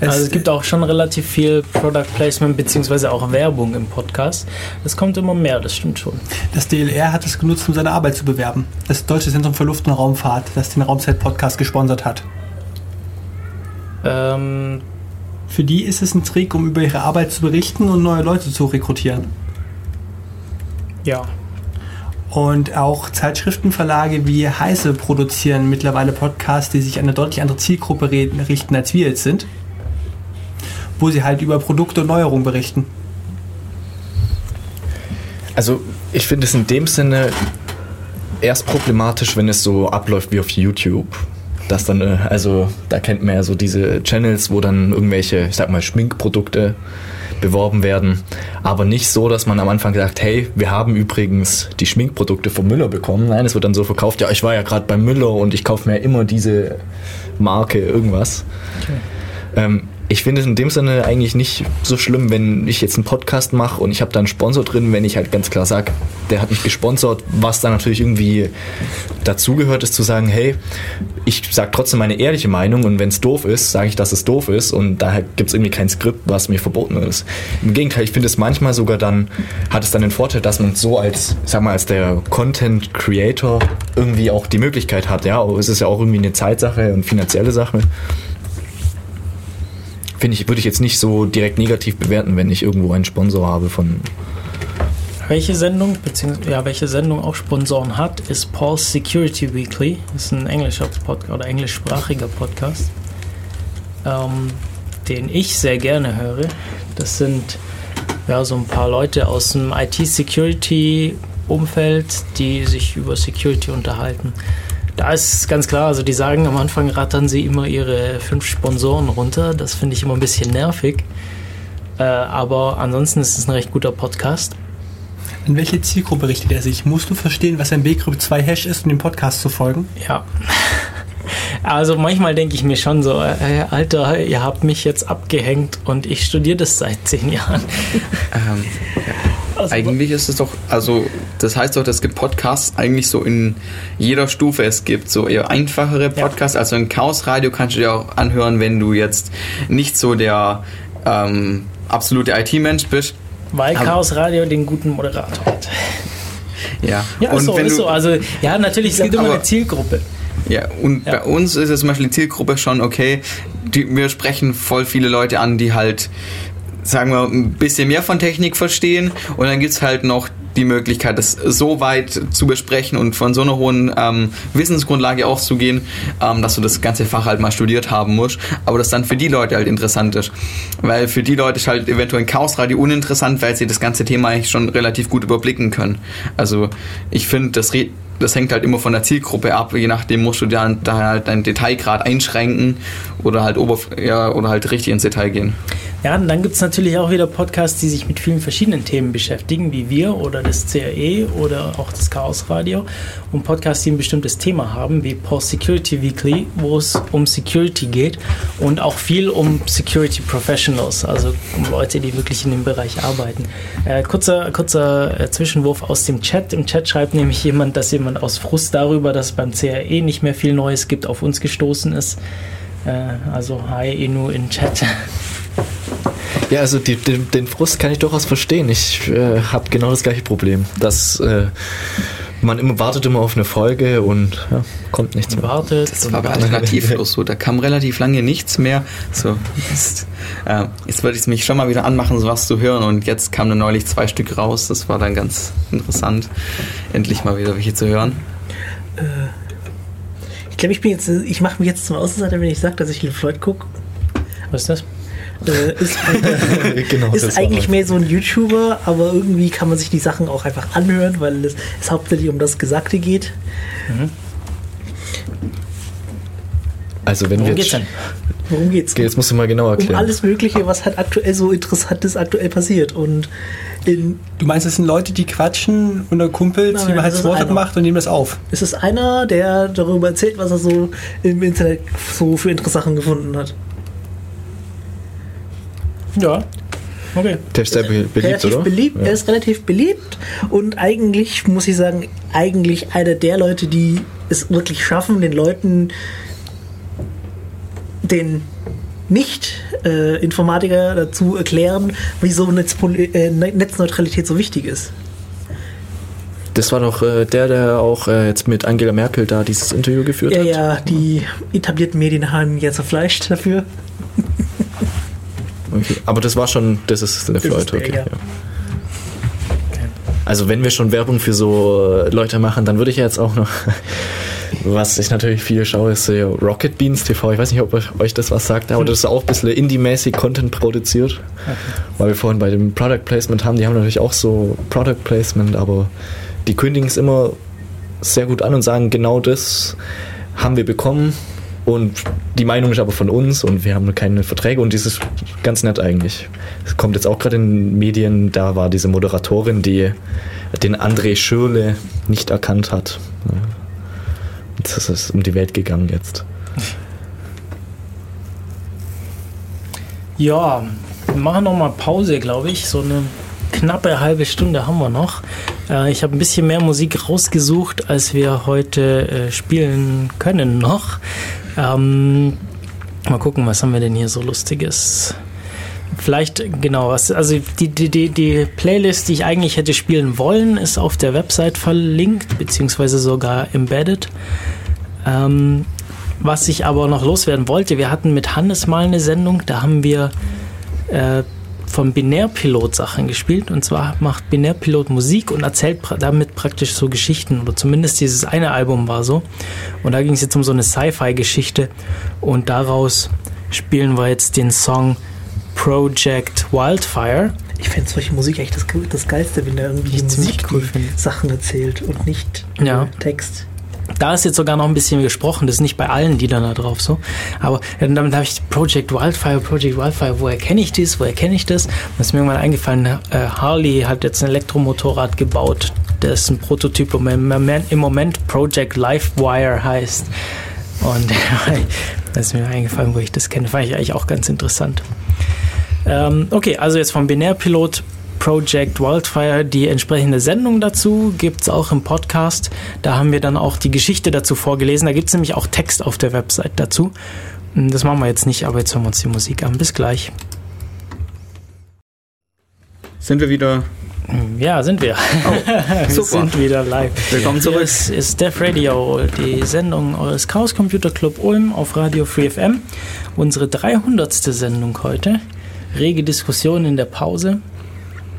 Also es gibt auch schon relativ viel Product Placement beziehungsweise auch Werbung im Podcast. Das kommt immer mehr, das stimmt schon. Das DLR hat es genutzt, um seine Arbeit zu bewerben. Das Deutsche Zentrum für Luft- und Raumfahrt, das den Raumzeit-Podcast gesponsert hat. Ähm, Für die ist es ein Trick, um über ihre Arbeit zu berichten und neue Leute zu rekrutieren. ja, Und auch Zeitschriftenverlage wie Heise produzieren mittlerweile Podcasts, die sich an eine deutlich andere Zielgruppe richten, als wir jetzt sind. Wo sie halt über Produkte und Neuerungen berichten. Also ich finde es in dem Sinne erst problematisch, wenn es so abläuft wie auf YouTube. Das dann, äh, also da kennt man ja so diese Channels, wo dann irgendwelche, ich sag mal, Schminkprodukte beworben werden. Aber nicht so, dass man am Anfang sagt, hey, wir haben übrigens die Schminkprodukte vom Müller bekommen. Nein, es wird dann so verkauft, ja, ich war ja gerade beim Müller und ich kaufe mir immer diese Marke irgendwas. Okay. Ähm, ich finde es in dem Sinne eigentlich nicht so schlimm, wenn ich jetzt einen Podcast mache und ich habe da einen Sponsor drin, wenn ich halt ganz klar sage, der hat mich gesponsert, was da natürlich irgendwie dazugehört, ist zu sagen, hey, ich sage trotzdem meine ehrliche Meinung und wenn es doof ist, sage ich, dass es doof ist und daher gibt es irgendwie kein Skript, was mir verboten ist. Im Gegenteil, ich finde es manchmal sogar dann, hat es dann den Vorteil, dass man so als, sag mal, als der Content Creator irgendwie auch die Möglichkeit hat, ja, es ist ja auch irgendwie eine Zeitsache und finanzielle Sache finde ich, würde ich jetzt nicht so direkt negativ bewerten, wenn ich irgendwo einen Sponsor habe von. Welche Sendung, beziehungsweise ja, welche Sendung auch Sponsoren hat, ist Paul's Security Weekly. Das ist ein englischer Podcast oder englischsprachiger Podcast, ähm, den ich sehr gerne höre. Das sind ja so ein paar Leute aus dem IT-Security-Umfeld, die sich über Security unterhalten. Da ist ganz klar, also die sagen am Anfang rattern sie immer ihre fünf Sponsoren runter. Das finde ich immer ein bisschen nervig. Äh, aber ansonsten ist es ein recht guter Podcast. In welche Zielgruppe richtet er sich? Musst du verstehen, was ein B-Group 2 Hash ist, um dem Podcast zu folgen? Ja. Also manchmal denke ich mir schon so, äh, Alter, ihr habt mich jetzt abgehängt und ich studiere das seit zehn Jahren. Ähm, ja. Also eigentlich ist es doch, also das heißt doch, es gibt Podcasts eigentlich so in jeder Stufe. Es gibt so eher einfachere Podcasts, ja. also ein Chaos-Radio kannst du dir auch anhören, wenn du jetzt nicht so der ähm, absolute IT-Mensch bist. Weil Chaos Radio den guten Moderator hat. Ja, ja und ist so, ist so. Also, ja, natürlich, es gibt immer eine Zielgruppe. Ja, und ja. bei uns ist es zum Beispiel die Zielgruppe schon, okay, die, wir sprechen voll viele Leute an, die halt sagen wir, ein bisschen mehr von Technik verstehen. Und dann gibt es halt noch die Möglichkeit, das so weit zu besprechen und von so einer hohen ähm, Wissensgrundlage auszugehen, ähm, dass du das ganze Fach halt mal studiert haben musst, aber das dann für die Leute halt interessant ist. Weil für die Leute ist halt eventuell ein Chaosradio uninteressant, weil sie das ganze Thema eigentlich schon relativ gut überblicken können. Also ich finde, das das hängt halt immer von der Zielgruppe ab. Je nachdem musst du da, da halt deinen Detailgrad einschränken oder halt, ja, oder halt richtig ins Detail gehen. Ja, und dann gibt es natürlich auch wieder Podcasts, die sich mit vielen verschiedenen Themen beschäftigen, wie wir oder das CRE oder auch das Chaos Radio. Und Podcasts, die ein bestimmtes Thema haben, wie Post Security Weekly, wo es um Security geht und auch viel um Security Professionals, also um Leute, die wirklich in dem Bereich arbeiten. Äh, kurzer kurzer äh, Zwischenwurf aus dem Chat. Im Chat schreibt nämlich jemand, dass jemand aus Frust darüber, dass beim CRE nicht mehr viel Neues gibt, auf uns gestoßen ist. Äh, also hi Inu in Chat. Ja, also die, den, den, Frust kann ich durchaus verstehen. Ich äh, habe genau das gleiche Problem, dass äh, man immer wartet immer auf eine Folge und ja, kommt nichts mehr. Wartet. Das war aber alternativlos so. Da kam relativ lange nichts mehr. So, jetzt, äh, jetzt würde ich mich schon mal wieder anmachen, sowas zu hören. Und jetzt kamen dann neulich zwei Stück raus. Das war dann ganz interessant, endlich mal wieder welche zu hören. Äh, ich glaube, ich bin jetzt, ich mache mich jetzt zum Außenseiter, wenn ich sage, dass ich Floyd gucke. Was ist das? Äh, ist, genau, ist eigentlich mehr so ein YouTuber, aber irgendwie kann man sich die Sachen auch einfach anhören, weil es, es hauptsächlich um das Gesagte geht. Mhm. Also wenn Worum wir jetzt, geht's denn? Worum geht's? Okay, jetzt musst du mal genau erklären. Um alles Mögliche, was halt aktuell so Interessantes aktuell passiert. Und du meinst, es sind Leute, die quatschen unter Kumpels, Nein, wie man halt Smalltalk macht und nehmen das auf? Es ist einer, der darüber erzählt, was er so im Internet so für interessante Sachen gefunden hat. Ja. Okay. Der ist sehr beliebt, relativ oder? Beliebt, ja. Er ist relativ beliebt und eigentlich, muss ich sagen, eigentlich einer der Leute, die es wirklich schaffen, den Leuten den Nicht-Informatiker äh, dazu erklären, wieso Netzpoli äh, Netzneutralität so wichtig ist. Das war doch äh, der, der auch äh, jetzt mit Angela Merkel da dieses Interview geführt ja, hat. Ja, die etablierten Medien haben jetzt zerfleischt dafür. Okay. Aber das war schon, das ist der Floyd, okay. Ja. Also wenn wir schon Werbung für so Leute machen, dann würde ich jetzt auch noch, was ich natürlich viel schaue, ist äh, Rocket Beans TV. Ich weiß nicht, ob euch, euch das was sagt, aber das ist auch ein bisschen indie-mäßig Content produziert. Weil wir vorhin bei dem Product Placement haben, die haben natürlich auch so Product Placement, aber die kündigen es immer sehr gut an und sagen, genau das haben wir bekommen und die Meinung ist aber von uns und wir haben keine Verträge und das ist ganz nett eigentlich. Es kommt jetzt auch gerade in den Medien, da war diese Moderatorin, die den André Schürle nicht erkannt hat. Das ist um die Welt gegangen jetzt. Ja, wir machen noch mal Pause, glaube ich. So eine knappe halbe Stunde haben wir noch. Äh, ich habe ein bisschen mehr Musik rausgesucht, als wir heute äh, spielen können noch. Ähm, mal gucken, was haben wir denn hier so Lustiges? Vielleicht, genau, was, also die, die, die, Playlist, die ich eigentlich hätte spielen wollen, ist auf der Website verlinkt, beziehungsweise sogar embedded. Ähm, was ich aber noch loswerden wollte, wir hatten mit Hannes mal eine Sendung, da haben wir äh, vom Binärpilot Sachen gespielt. Und zwar macht Binärpilot Musik und erzählt damit praktisch so Geschichten. Oder zumindest dieses eine Album war so. Und da ging es jetzt um so eine Sci-Fi-Geschichte. Und daraus spielen wir jetzt den Song Project Wildfire. Ich finde solche Musik echt das, das Geilste, wenn er irgendwie die Musik cool die. Sachen erzählt und nicht Ja. Text. Da ist jetzt sogar noch ein bisschen gesprochen, das ist nicht bei allen Liedern da drauf so. Aber ja, damit habe ich Project Wildfire, Project Wildfire, woher kenne ich das, woher kenne ich das? Und es ist mir irgendwann eingefallen, äh, Harley hat jetzt ein Elektromotorrad gebaut, das ist ein Prototyp im Moment, im Moment Project Livewire heißt. Und das ist mir eingefallen, wo ich das kenne, fand ich eigentlich auch ganz interessant. Ähm, okay, also jetzt vom Binärpilot Project Wildfire, die entsprechende Sendung dazu gibt es auch im Podcast. Da haben wir dann auch die Geschichte dazu vorgelesen. Da gibt es nämlich auch Text auf der Website dazu. Das machen wir jetzt nicht, aber jetzt hören wir uns die Musik an. Bis gleich. Sind wir wieder. Ja, sind wir. wir super. sind wieder live. Willkommen zurück. ist, ist Def Radio, die Sendung eures Chaos Computer Club Ulm auf Radio Free FM. Unsere 300. Sendung heute. Rege Diskussion in der Pause.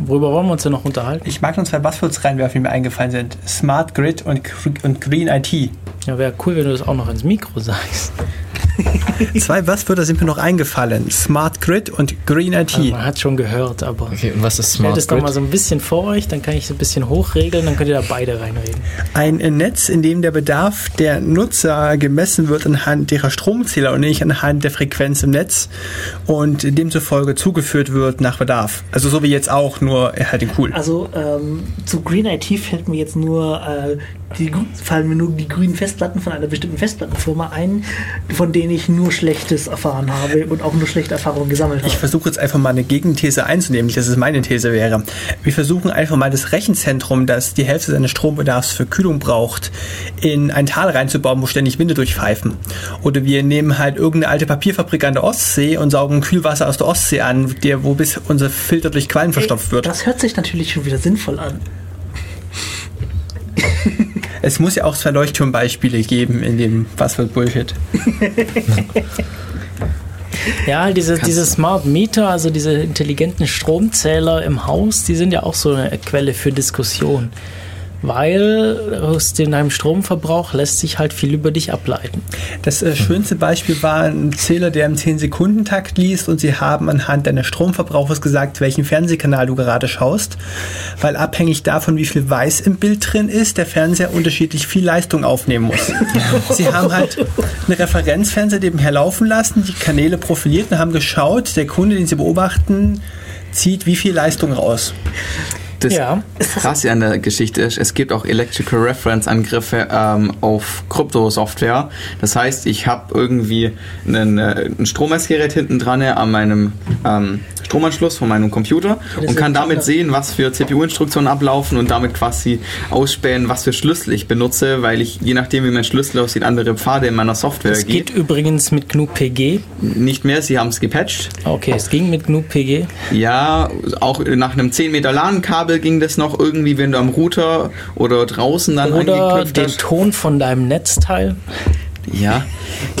Worüber wollen wir uns denn noch unterhalten? Ich mag noch zwei Buzzwords reinwerfen, die mir eingefallen sind. Smart Grid und, und Green IT. Ja, wäre cool, wenn du das auch noch ins Mikro sagst. Zwei Buzzwörter sind mir noch eingefallen. Smart Grid und Green IT. Also man hat schon gehört, aber Okay, und was ist stellt Smart es doch mal so ein bisschen vor euch, dann kann ich es ein bisschen hochregeln, dann könnt ihr da beide reinreden. Ein Netz, in dem der Bedarf der Nutzer gemessen wird anhand ihrer Stromzähler und nicht anhand der Frequenz im Netz und demzufolge zugeführt wird nach Bedarf. Also so wie jetzt auch, nur halt in cool. Also ähm, zu Green IT fällt mir jetzt nur äh, die fallen mir nur die grünen Festplatten von einer bestimmten Festplattenfirma ein, von denen ich nur Schlechtes erfahren habe und auch nur schlechte Erfahrungen gesammelt habe. Ich versuche jetzt einfach mal eine Gegenthese einzunehmen, nicht dass es meine These wäre. Wir versuchen einfach mal das Rechenzentrum, das die Hälfte seines Strombedarfs für Kühlung braucht, in ein Tal reinzubauen, wo ständig Winde durchpfeifen. Oder wir nehmen halt irgendeine alte Papierfabrik an der Ostsee und saugen Kühlwasser aus der Ostsee an, der, wo bis unser Filter durch Quallen verstopft wird. Das hört sich natürlich schon wieder sinnvoll an. Es muss ja auch zwei Leuchtturmbeispiele geben in dem Was wird Bullshit. Ja, diese, diese Smart Meter, also diese intelligenten Stromzähler im Haus, die sind ja auch so eine Quelle für Diskussion. Weil aus deinem Stromverbrauch lässt sich halt viel über dich ableiten. Das äh, schönste Beispiel war ein Zähler, der im 10-Sekunden-Takt liest und sie haben anhand deines Stromverbrauchs gesagt, welchen Fernsehkanal du gerade schaust, weil abhängig davon, wie viel Weiß im Bild drin ist, der Fernseher unterschiedlich viel Leistung aufnehmen muss. sie haben halt einen Referenzfernseher nebenher laufen lassen, die Kanäle profiliert und haben geschaut, der Kunde, den sie beobachten, zieht wie viel Leistung raus. Das Ja. Krasse an der Geschichte ist, es gibt auch Electrical Reference Angriffe ähm, auf Kryptosoftware. Das heißt, ich habe irgendwie einen, äh, ein Strommessgerät hinten dran an meinem ähm, Stromanschluss von meinem Computer das und kann damit sehen, was für CPU-Instruktionen ablaufen und damit quasi ausspähen, was für Schlüssel ich benutze, weil ich, je nachdem wie mein Schlüssel aussieht, andere Pfade in meiner Software Es geht geht. übrigens mit GNU PG. Nicht mehr, sie haben es gepatcht. Okay, es ging mit GNU PG. Ja, auch nach einem 10 Meter LAN-Kabel ging das noch irgendwie, wenn du am Router oder draußen dann Oder angeknüpft den hast. Ton von deinem Netzteil. Ja.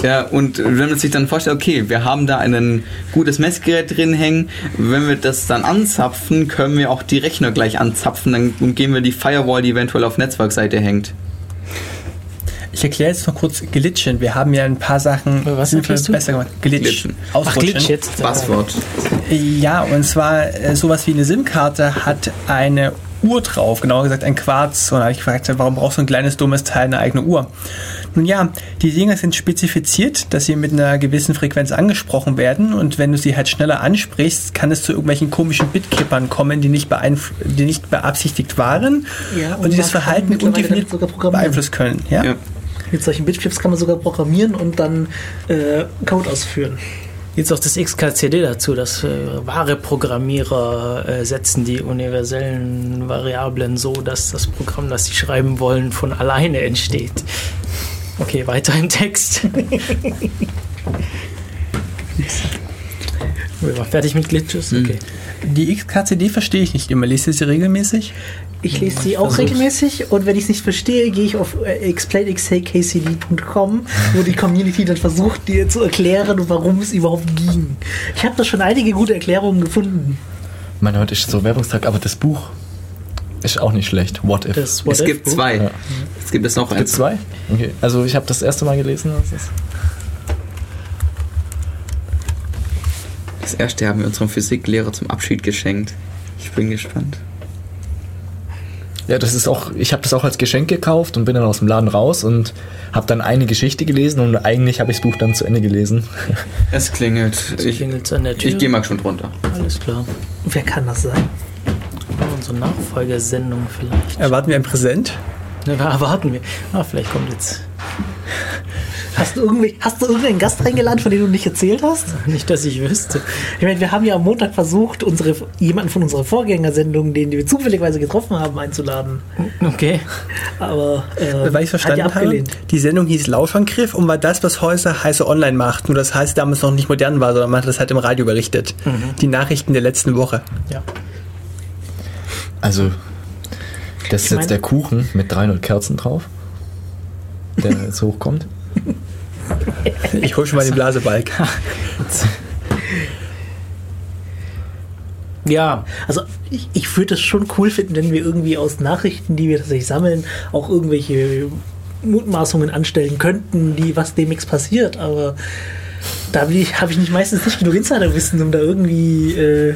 Ja, und wenn man sich dann vorstellt, okay, wir haben da ein gutes Messgerät drin hängen, wenn wir das dann anzapfen, können wir auch die Rechner gleich anzapfen, dann umgehen wir die Firewall, die eventuell auf Netzwerkseite hängt. Ich erkläre jetzt noch kurz Glitchen. Wir haben ja ein paar Sachen Was du? besser gemacht. Glitch. Glitchen. Ach. Glitch jetzt. Passwort. Ja, und zwar äh, sowas wie eine SIM-Karte hat eine Uhr drauf, genauer gesagt ein Quarz. Und da habe ich gefragt, warum braucht so ein kleines dummes Teil eine eigene Uhr? Nun ja, die Dinger sind spezifiziert, dass sie mit einer gewissen Frequenz angesprochen werden und wenn du sie halt schneller ansprichst, kann es zu irgendwelchen komischen Bitkippern kommen, die nicht, beeinf die nicht beabsichtigt waren Ja, und, und die das Verhalten undefiniert beeinflussen können. Ja? Ja. Mit solchen Bitflips kann man sogar programmieren und dann äh, Code ausführen. Jetzt auch das XKCD dazu, dass äh, wahre Programmierer äh, setzen die universellen Variablen so, dass das Programm, das sie schreiben wollen, von alleine entsteht. Okay, weiter im Text. Wir waren fertig mit Glitches? Okay. Die XKCD verstehe ich nicht immer. Liest du sie regelmäßig? Ich lese sie auch versuch's. regelmäßig und wenn ich es nicht verstehe, gehe ich auf äh, explainxkcd.com, wo die Community dann versucht, dir zu erklären, warum es überhaupt ging. Ich habe da schon einige gute Erklärungen gefunden. Mein, heute ist so Werbungstag, aber das Buch ist auch nicht schlecht. What if? What Es If gibt Buch. zwei. Ja. Es gibt es noch Gibt eins. zwei? Okay. Also ich habe das erste Mal gelesen. Das ist Das erste haben wir unserem Physiklehrer zum Abschied geschenkt. Ich bin gespannt. ja, das ist auch. Ich habe das auch als Geschenk gekauft und bin dann aus dem Laden raus und habe dann eine Geschichte gelesen und eigentlich habe ich das Buch dann zu Ende gelesen. Es klingelt. Ich, Klingelt's an der Tür. ich gehe mal schon drunter. Alles klar. Wer kann das sein? Unsere Nachfolgesendung vielleicht. Erwarten wir ein Präsent? Ne, erwarten wir. Ah, vielleicht kommt jetzt. Hast du, irgendwel- hast du irgendeinen Gast eingeladen, von dem du nicht erzählt hast? Nicht, dass ich wüsste. Ich meine, wir haben ja am Montag versucht, unsere, jemanden von unserer Vorgängersendung, den wir zufälligerweise getroffen haben, einzuladen. Okay. Aber äh, Weil ich verstanden hat die habe, die Sendung hieß Lauschangriff und war das, was heute heiße online macht. Nur das heißt damals noch nicht modern war, sondern man hat das halt im Radio berichtet. Die Nachrichten der letzten Woche. Ja. Also, das ist Ich mein- jetzt der Kuchen mit 300 Kerzen drauf, der jetzt hochkommt. Ich hol schon mal den Blasebalg. Ja, Also ich, ich würde es schon cool finden, wenn wir irgendwie aus Nachrichten, die wir tatsächlich sammeln, auch irgendwelche Mutmaßungen anstellen könnten, die was demnächst passiert. Aber da habe ich, hab ich nicht meistens nicht genug Insiderwissen, um da irgendwie äh,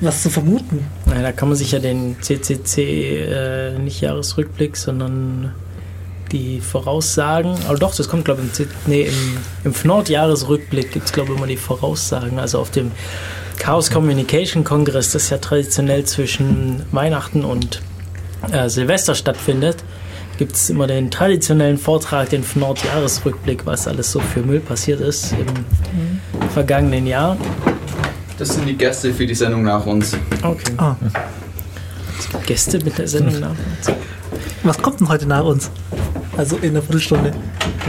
was zu vermuten. na, da kann man sich ja den CCC äh, nicht Jahresrückblick, sondern die Voraussagen. Aber doch, das kommt, glaube ich, im, nee, im, im FNORD-Jahresrückblick gibt es, glaube ich, immer die Voraussagen. Also auf dem Chaos Communication Kongress, das ja traditionell zwischen Weihnachten und äh, Silvester stattfindet, gibt es immer den traditionellen Vortrag, den FNORD-Jahresrückblick, was alles so für Müll passiert ist im vergangenen Jahr. Das sind die Gäste für die Sendung nach uns. Okay. Ah, Gäste mit der Sendung nach uns. was kommt denn heute nach uns? Also in einer Viertelstunde.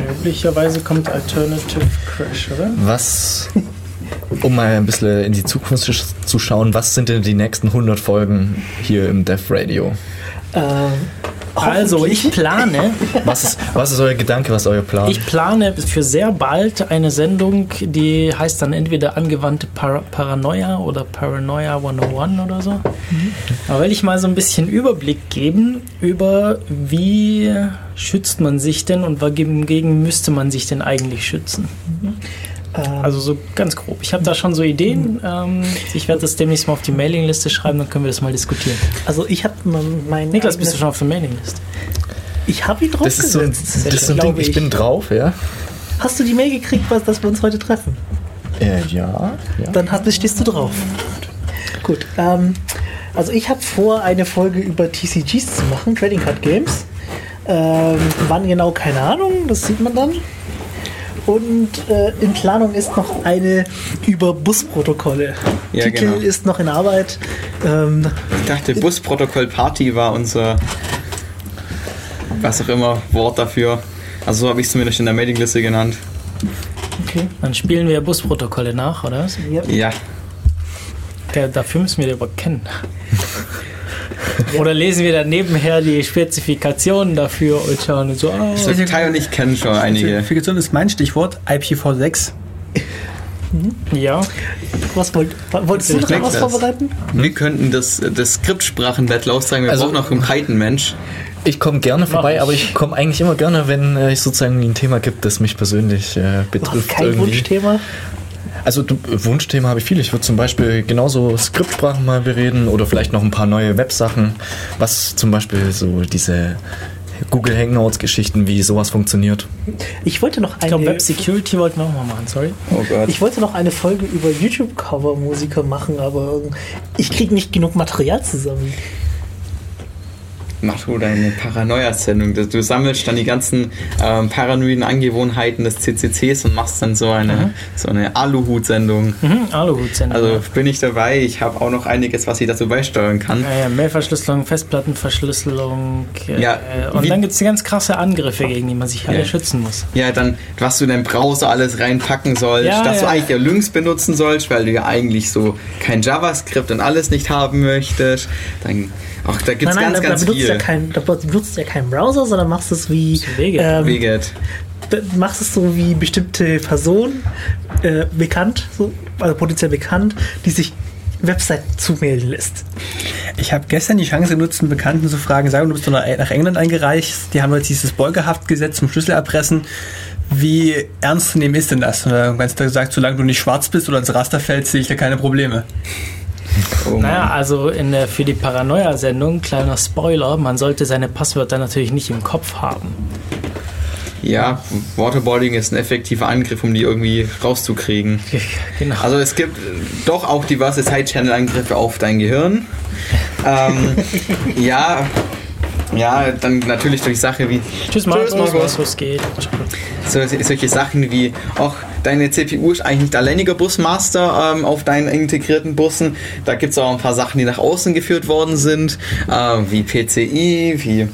Möglicherweise kommt Alternative Crash, oder? Was, um mal ein bisschen in die Zukunft zu schauen, was sind denn die nächsten 100 Folgen hier im Dev Radio? Äh, Also, ich plane, Was ist, was ist euer Gedanke, was ist euer Plan? ich plane für sehr bald eine Sendung, die heißt dann entweder angewandte Par Paranoia oder Paranoia 101 oder so. Da will ich mal so ein bisschen Überblick geben über wie schützt man sich denn und wogegen müsste man sich denn eigentlich schützen. Ähm, Also so ganz grob. Ich habe da schon so Ideen. Ähm, ich werde das demnächst mal auf die Mailingliste schreiben, dann können wir das mal diskutieren. also ich habe mein Niklas, bist du schon auf der Mailingliste? Ich habe ihn das ist so ein, draufgesetzt. das ist so ein Ding, glaube ich bin drauf, ja? Hast du die Mail gekriegt, was, dass wir uns heute treffen? Äh, ja, ja. Dann hast, stehst du drauf. Gut. Ähm, also ich habe vor, eine Folge über TCGs zu machen, Trading Card Games. Ähm, wann genau, keine Ahnung, das sieht man dann. Und äh, in Planung ist noch eine über Busprotokolle. Ja, Titel genau. ist noch in Arbeit. Ähm, Ich dachte, Busprotokoll Party war unser, was auch immer, Wort dafür. Also so habe ich es zumindest in der Mailingliste genannt. okay. Dann spielen wir Busprotokolle nach, oder? Ja. Ja, Der, dafür müssen wir den aber kennen. Oder lesen wir dann nebenher die Spezifikationen dafür und schauen so, ah, Also Kai und ich kennen schon einige. Spezifikation ist mein Stichwort, IPv6. ja. Was wollt, wolltest du noch was das. vorbereiten? Wir könnten das, das Skriptsprachen-Battle austragen. Wir Also- brauchen noch einen Python-Mensch. Ich komme gerne vorbei, ich. aber ich komme eigentlich immer gerne, wenn äh, es sozusagen ein Thema gibt, das mich persönlich äh, betrifft. kein irgendwie. Wunschthema? Also du, Wunschthema habe ich viel. Ich würde zum Beispiel genauso Skriptsprachen mal bereden oder vielleicht noch ein paar neue Websachen, was zum Beispiel so diese Google Hangouts-Geschichten, wie sowas funktioniert. Ich wollte noch Ich glaube, eine, Web Security wollten wir auch mal machen, sorry. Oh Gott. ich wollte noch eine Folge über YouTube-Cover-Musiker machen, aber ich kriege nicht genug Material zusammen. Mach du deine Paranoia-Sendung. Du- sammelst dann die ganzen ähm, paranoiden Angewohnheiten des CCCs und machst dann so eine, so eine Aluhut-Sendung. Mhm, Aluhut-Sendung. Also bin ich dabei. Ich habe auch noch einiges, was ich dazu beisteuern kann. ja, ja, Mailverschlüsselung, Festplattenverschlüsselung. Äh, Ja, und wie- dann gibt es ganz krasse Angriffe, gegen die man sich alle Ja. schützen muss. Ja, dann, was du in deinen Browser alles reinpacken sollst, Ja, dass du eigentlich ja Lynx benutzen sollst, weil du ja eigentlich so kein JavaScript und alles nicht haben möchtest. Dann, ach, da nein, nein, ganz, da, ganz da benutzt viel. Ja kein, da benutzt ja keinen Browser, sondern machst es wie ähm, Weget. machst es so wie bestimmte Personen äh, bekannt, so, also potenziell bekannt, die sich Webseiten zumelden lässt. Ich habe gestern die Chance genutzt, einen Bekannten zu fragen, sagen, du bist doch nach England eingereist, die haben jetzt dieses Beugehaftgesetz zum Schlüsselerpressen. Wie ernst zu nehmen ist denn das? Und dann ganz gesagt, solange du nicht schwarz bist oder ins Raster fällst, sehe ich da keine Probleme. Oh Naja, also in der, für die Paranoia-Sendung, kleiner Spoiler, man sollte seine Passwörter natürlich nicht im Kopf haben. Ja, Waterboarding ist ein effektiver Angriff, um die irgendwie rauszukriegen. genau. Also es gibt äh, doch auch diverse Side-Channel-Angriffe auf dein Gehirn. ähm, ja, ja, dann natürlich durch Sache wie Tschüss, Markus. Tschüss, Markus. Was, was geht? so, solche Sachen wie auch deine CPU ist eigentlich nicht alleiniger Busmaster ähm, auf deinen integrierten Bussen. Da gibt es auch ein paar Sachen, die nach außen geführt worden sind, äh, wie PCI, wie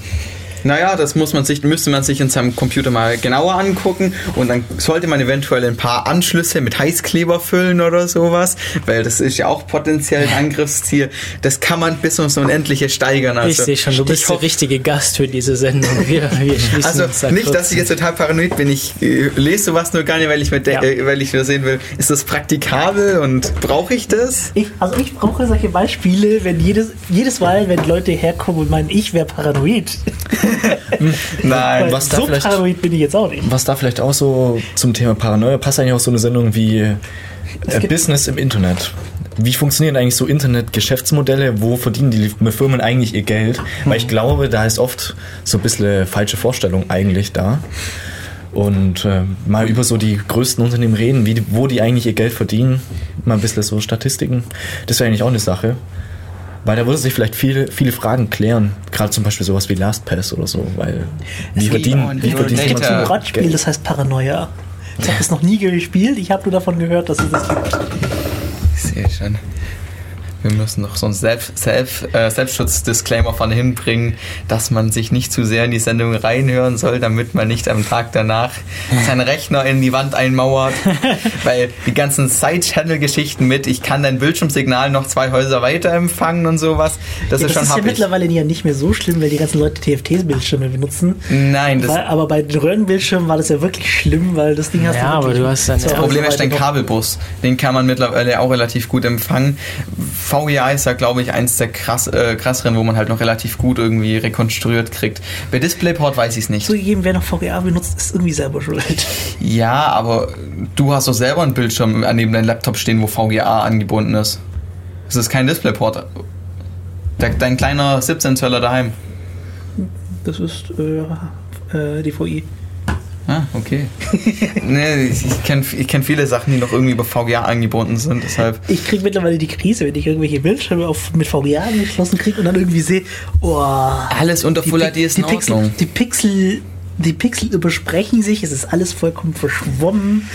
naja, das muss man sich, müsste man sich in seinem Computer mal genauer angucken und dann sollte man eventuell ein paar Anschlüsse mit Heißkleber füllen oder sowas, weil das ist ja auch potenziell ein Angriffsziel. Das kann man bis ins Unendliche steigern. Also, ich sehe schon, du bist der richtige Gast für diese Sendung. Wir, wir schließen also uns da nicht, kurz. dass ich jetzt total paranoid bin. Ich äh, lese sowas nur gar nicht, weil ich, mir de- Ja. äh, weil ich nur sehen will, ist das praktikabel und brauche ich das? Ich, also ich brauche solche Beispiele, wenn jedes, jedes Mal, wenn Leute herkommen und meinen, ich wäre paranoid. Nein. Was da so vielleicht- paranoid bin ich jetzt auch nicht. Was da vielleicht auch so zum Thema Paranoia passt eigentlich auch so eine Sendung wie äh, Business im Internet. Wie funktionieren eigentlich so Internet-Geschäftsmodelle? Wo verdienen die Firmen eigentlich ihr Geld? Weil ich glaube, da ist oft so ein bisschen falsche Vorstellung eigentlich da. Und äh, mal über so die größten Unternehmen reden, wie wo die eigentlich ihr Geld verdienen. Mal ein bisschen so Statistiken. Das wäre eigentlich auch eine Sache. Weil da würde sich vielleicht viele, viele Fragen klären. Gerade zum Beispiel sowas wie LastPass oder so. Weil wie verdienen, wie Data. jemand Ein so Brettspiel, Geld? das heißt Paranoia. Ich habe es noch nie gespielt, ich habe nur davon gehört, dass es das gibt. Ich sehe schon. Wir müssen noch so einen Selbst, Selbst, äh, Selbstschutz-Disclaimer von hinbringen, dass man sich nicht zu sehr in die Sendung reinhören soll, damit man nicht am Tag danach seinen Rechner in die Wand einmauert. Weil die ganzen Side-Channel-Geschichten mit, ich kann dein Bildschirmsignal noch zwei Häuser weiter empfangen und sowas, das Ja, ist das schon ist ja happig. mittlerweile ja nicht mehr so schlimm, weil die ganzen Leute TFT-Bildschirme benutzen. Nein, das Weil, aber bei den Röhrenbildschirmen war das ja wirklich schlimm, weil das Ding hast Ja, aber wirklich du hast dann- Das Problem ist dein. Kabelbus. Den kann man mittlerweile auch relativ gut empfangen. VGA ist ja, glaube ich, eins der krass, äh, krasseren, wo man halt noch relativ gut irgendwie rekonstruiert kriegt. Bei DisplayPort weiß ich es nicht. Zugegeben, wer noch VGA benutzt, ist irgendwie selber schuld. Ja, aber du hast doch selber einen Bildschirm neben deinem Laptop stehen, wo VGA angebunden ist. Das ist kein DisplayPort. Dein kleiner 17 Zöller daheim. Das ist äh, äh, DVI. Ah, okay. nee, ich, kenne ich kenn viele Sachen, die noch irgendwie über VGA angebunden sind, deshalb. Ich kriege mittlerweile die Krise, wenn ich irgendwelche Bildschirme auf, mit VGA angeschlossen kriege und dann irgendwie sehe, oh, Alles unter Full HD ist in die Pixel, Ordnung. die Pixel, die Pixel übersprechen sich, es ist alles vollkommen verschwommen.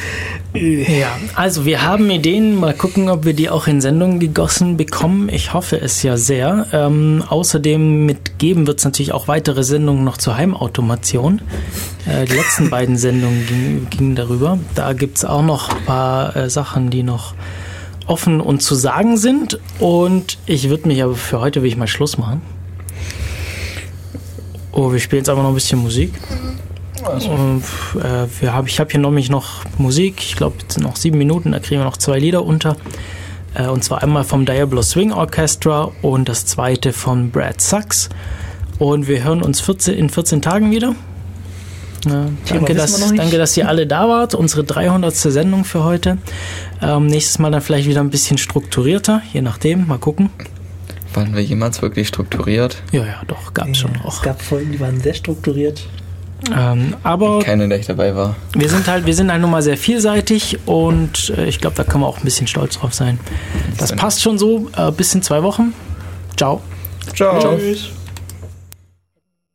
Äh, Ja, also wir haben Ideen. Mal gucken, ob wir die auch in Sendungen gegossen bekommen. Ich hoffe es ja sehr. Ähm, außerdem mitgeben wird es natürlich auch weitere Sendungen noch zur Heimautomation. Äh, die letzten beiden Sendungen gingen, gingen darüber. Da gibt es auch noch ein paar äh, Sachen, die noch offen und zu sagen sind. Und ich würde mich aber für heute will ich mal Schluss machen. Oh, wir spielen jetzt aber noch ein bisschen Musik. Und, äh, wir hab, ich habe hier nämlich noch Musik. Ich glaube, jetzt sind noch sieben Minuten. Da kriegen wir noch zwei Lieder unter. Äh, und zwar einmal vom Diablo Swing Orchestra und das zweite von Brad Sachs. Und wir hören uns 14, in 14 Tagen wieder. Äh, danke, dass, danke, dass ihr alle da wart. Unsere 300. Sendung für heute. Ähm, nächstes Mal dann vielleicht wieder ein bisschen strukturierter, je nachdem. Mal gucken. Waren wir jemals wirklich strukturiert? Ja, ja, doch, gab es schon Ja, auch. Es gab Folgen, die waren sehr strukturiert. Ähm, aber Keine, der ich dabei war. wir sind halt, wir sind halt nun mal sehr vielseitig und äh, ich glaube, da können wir auch ein bisschen stolz drauf sein. Das passt schon so. Äh, bis in zwei Wochen. Ciao. Ciao. Tschüss.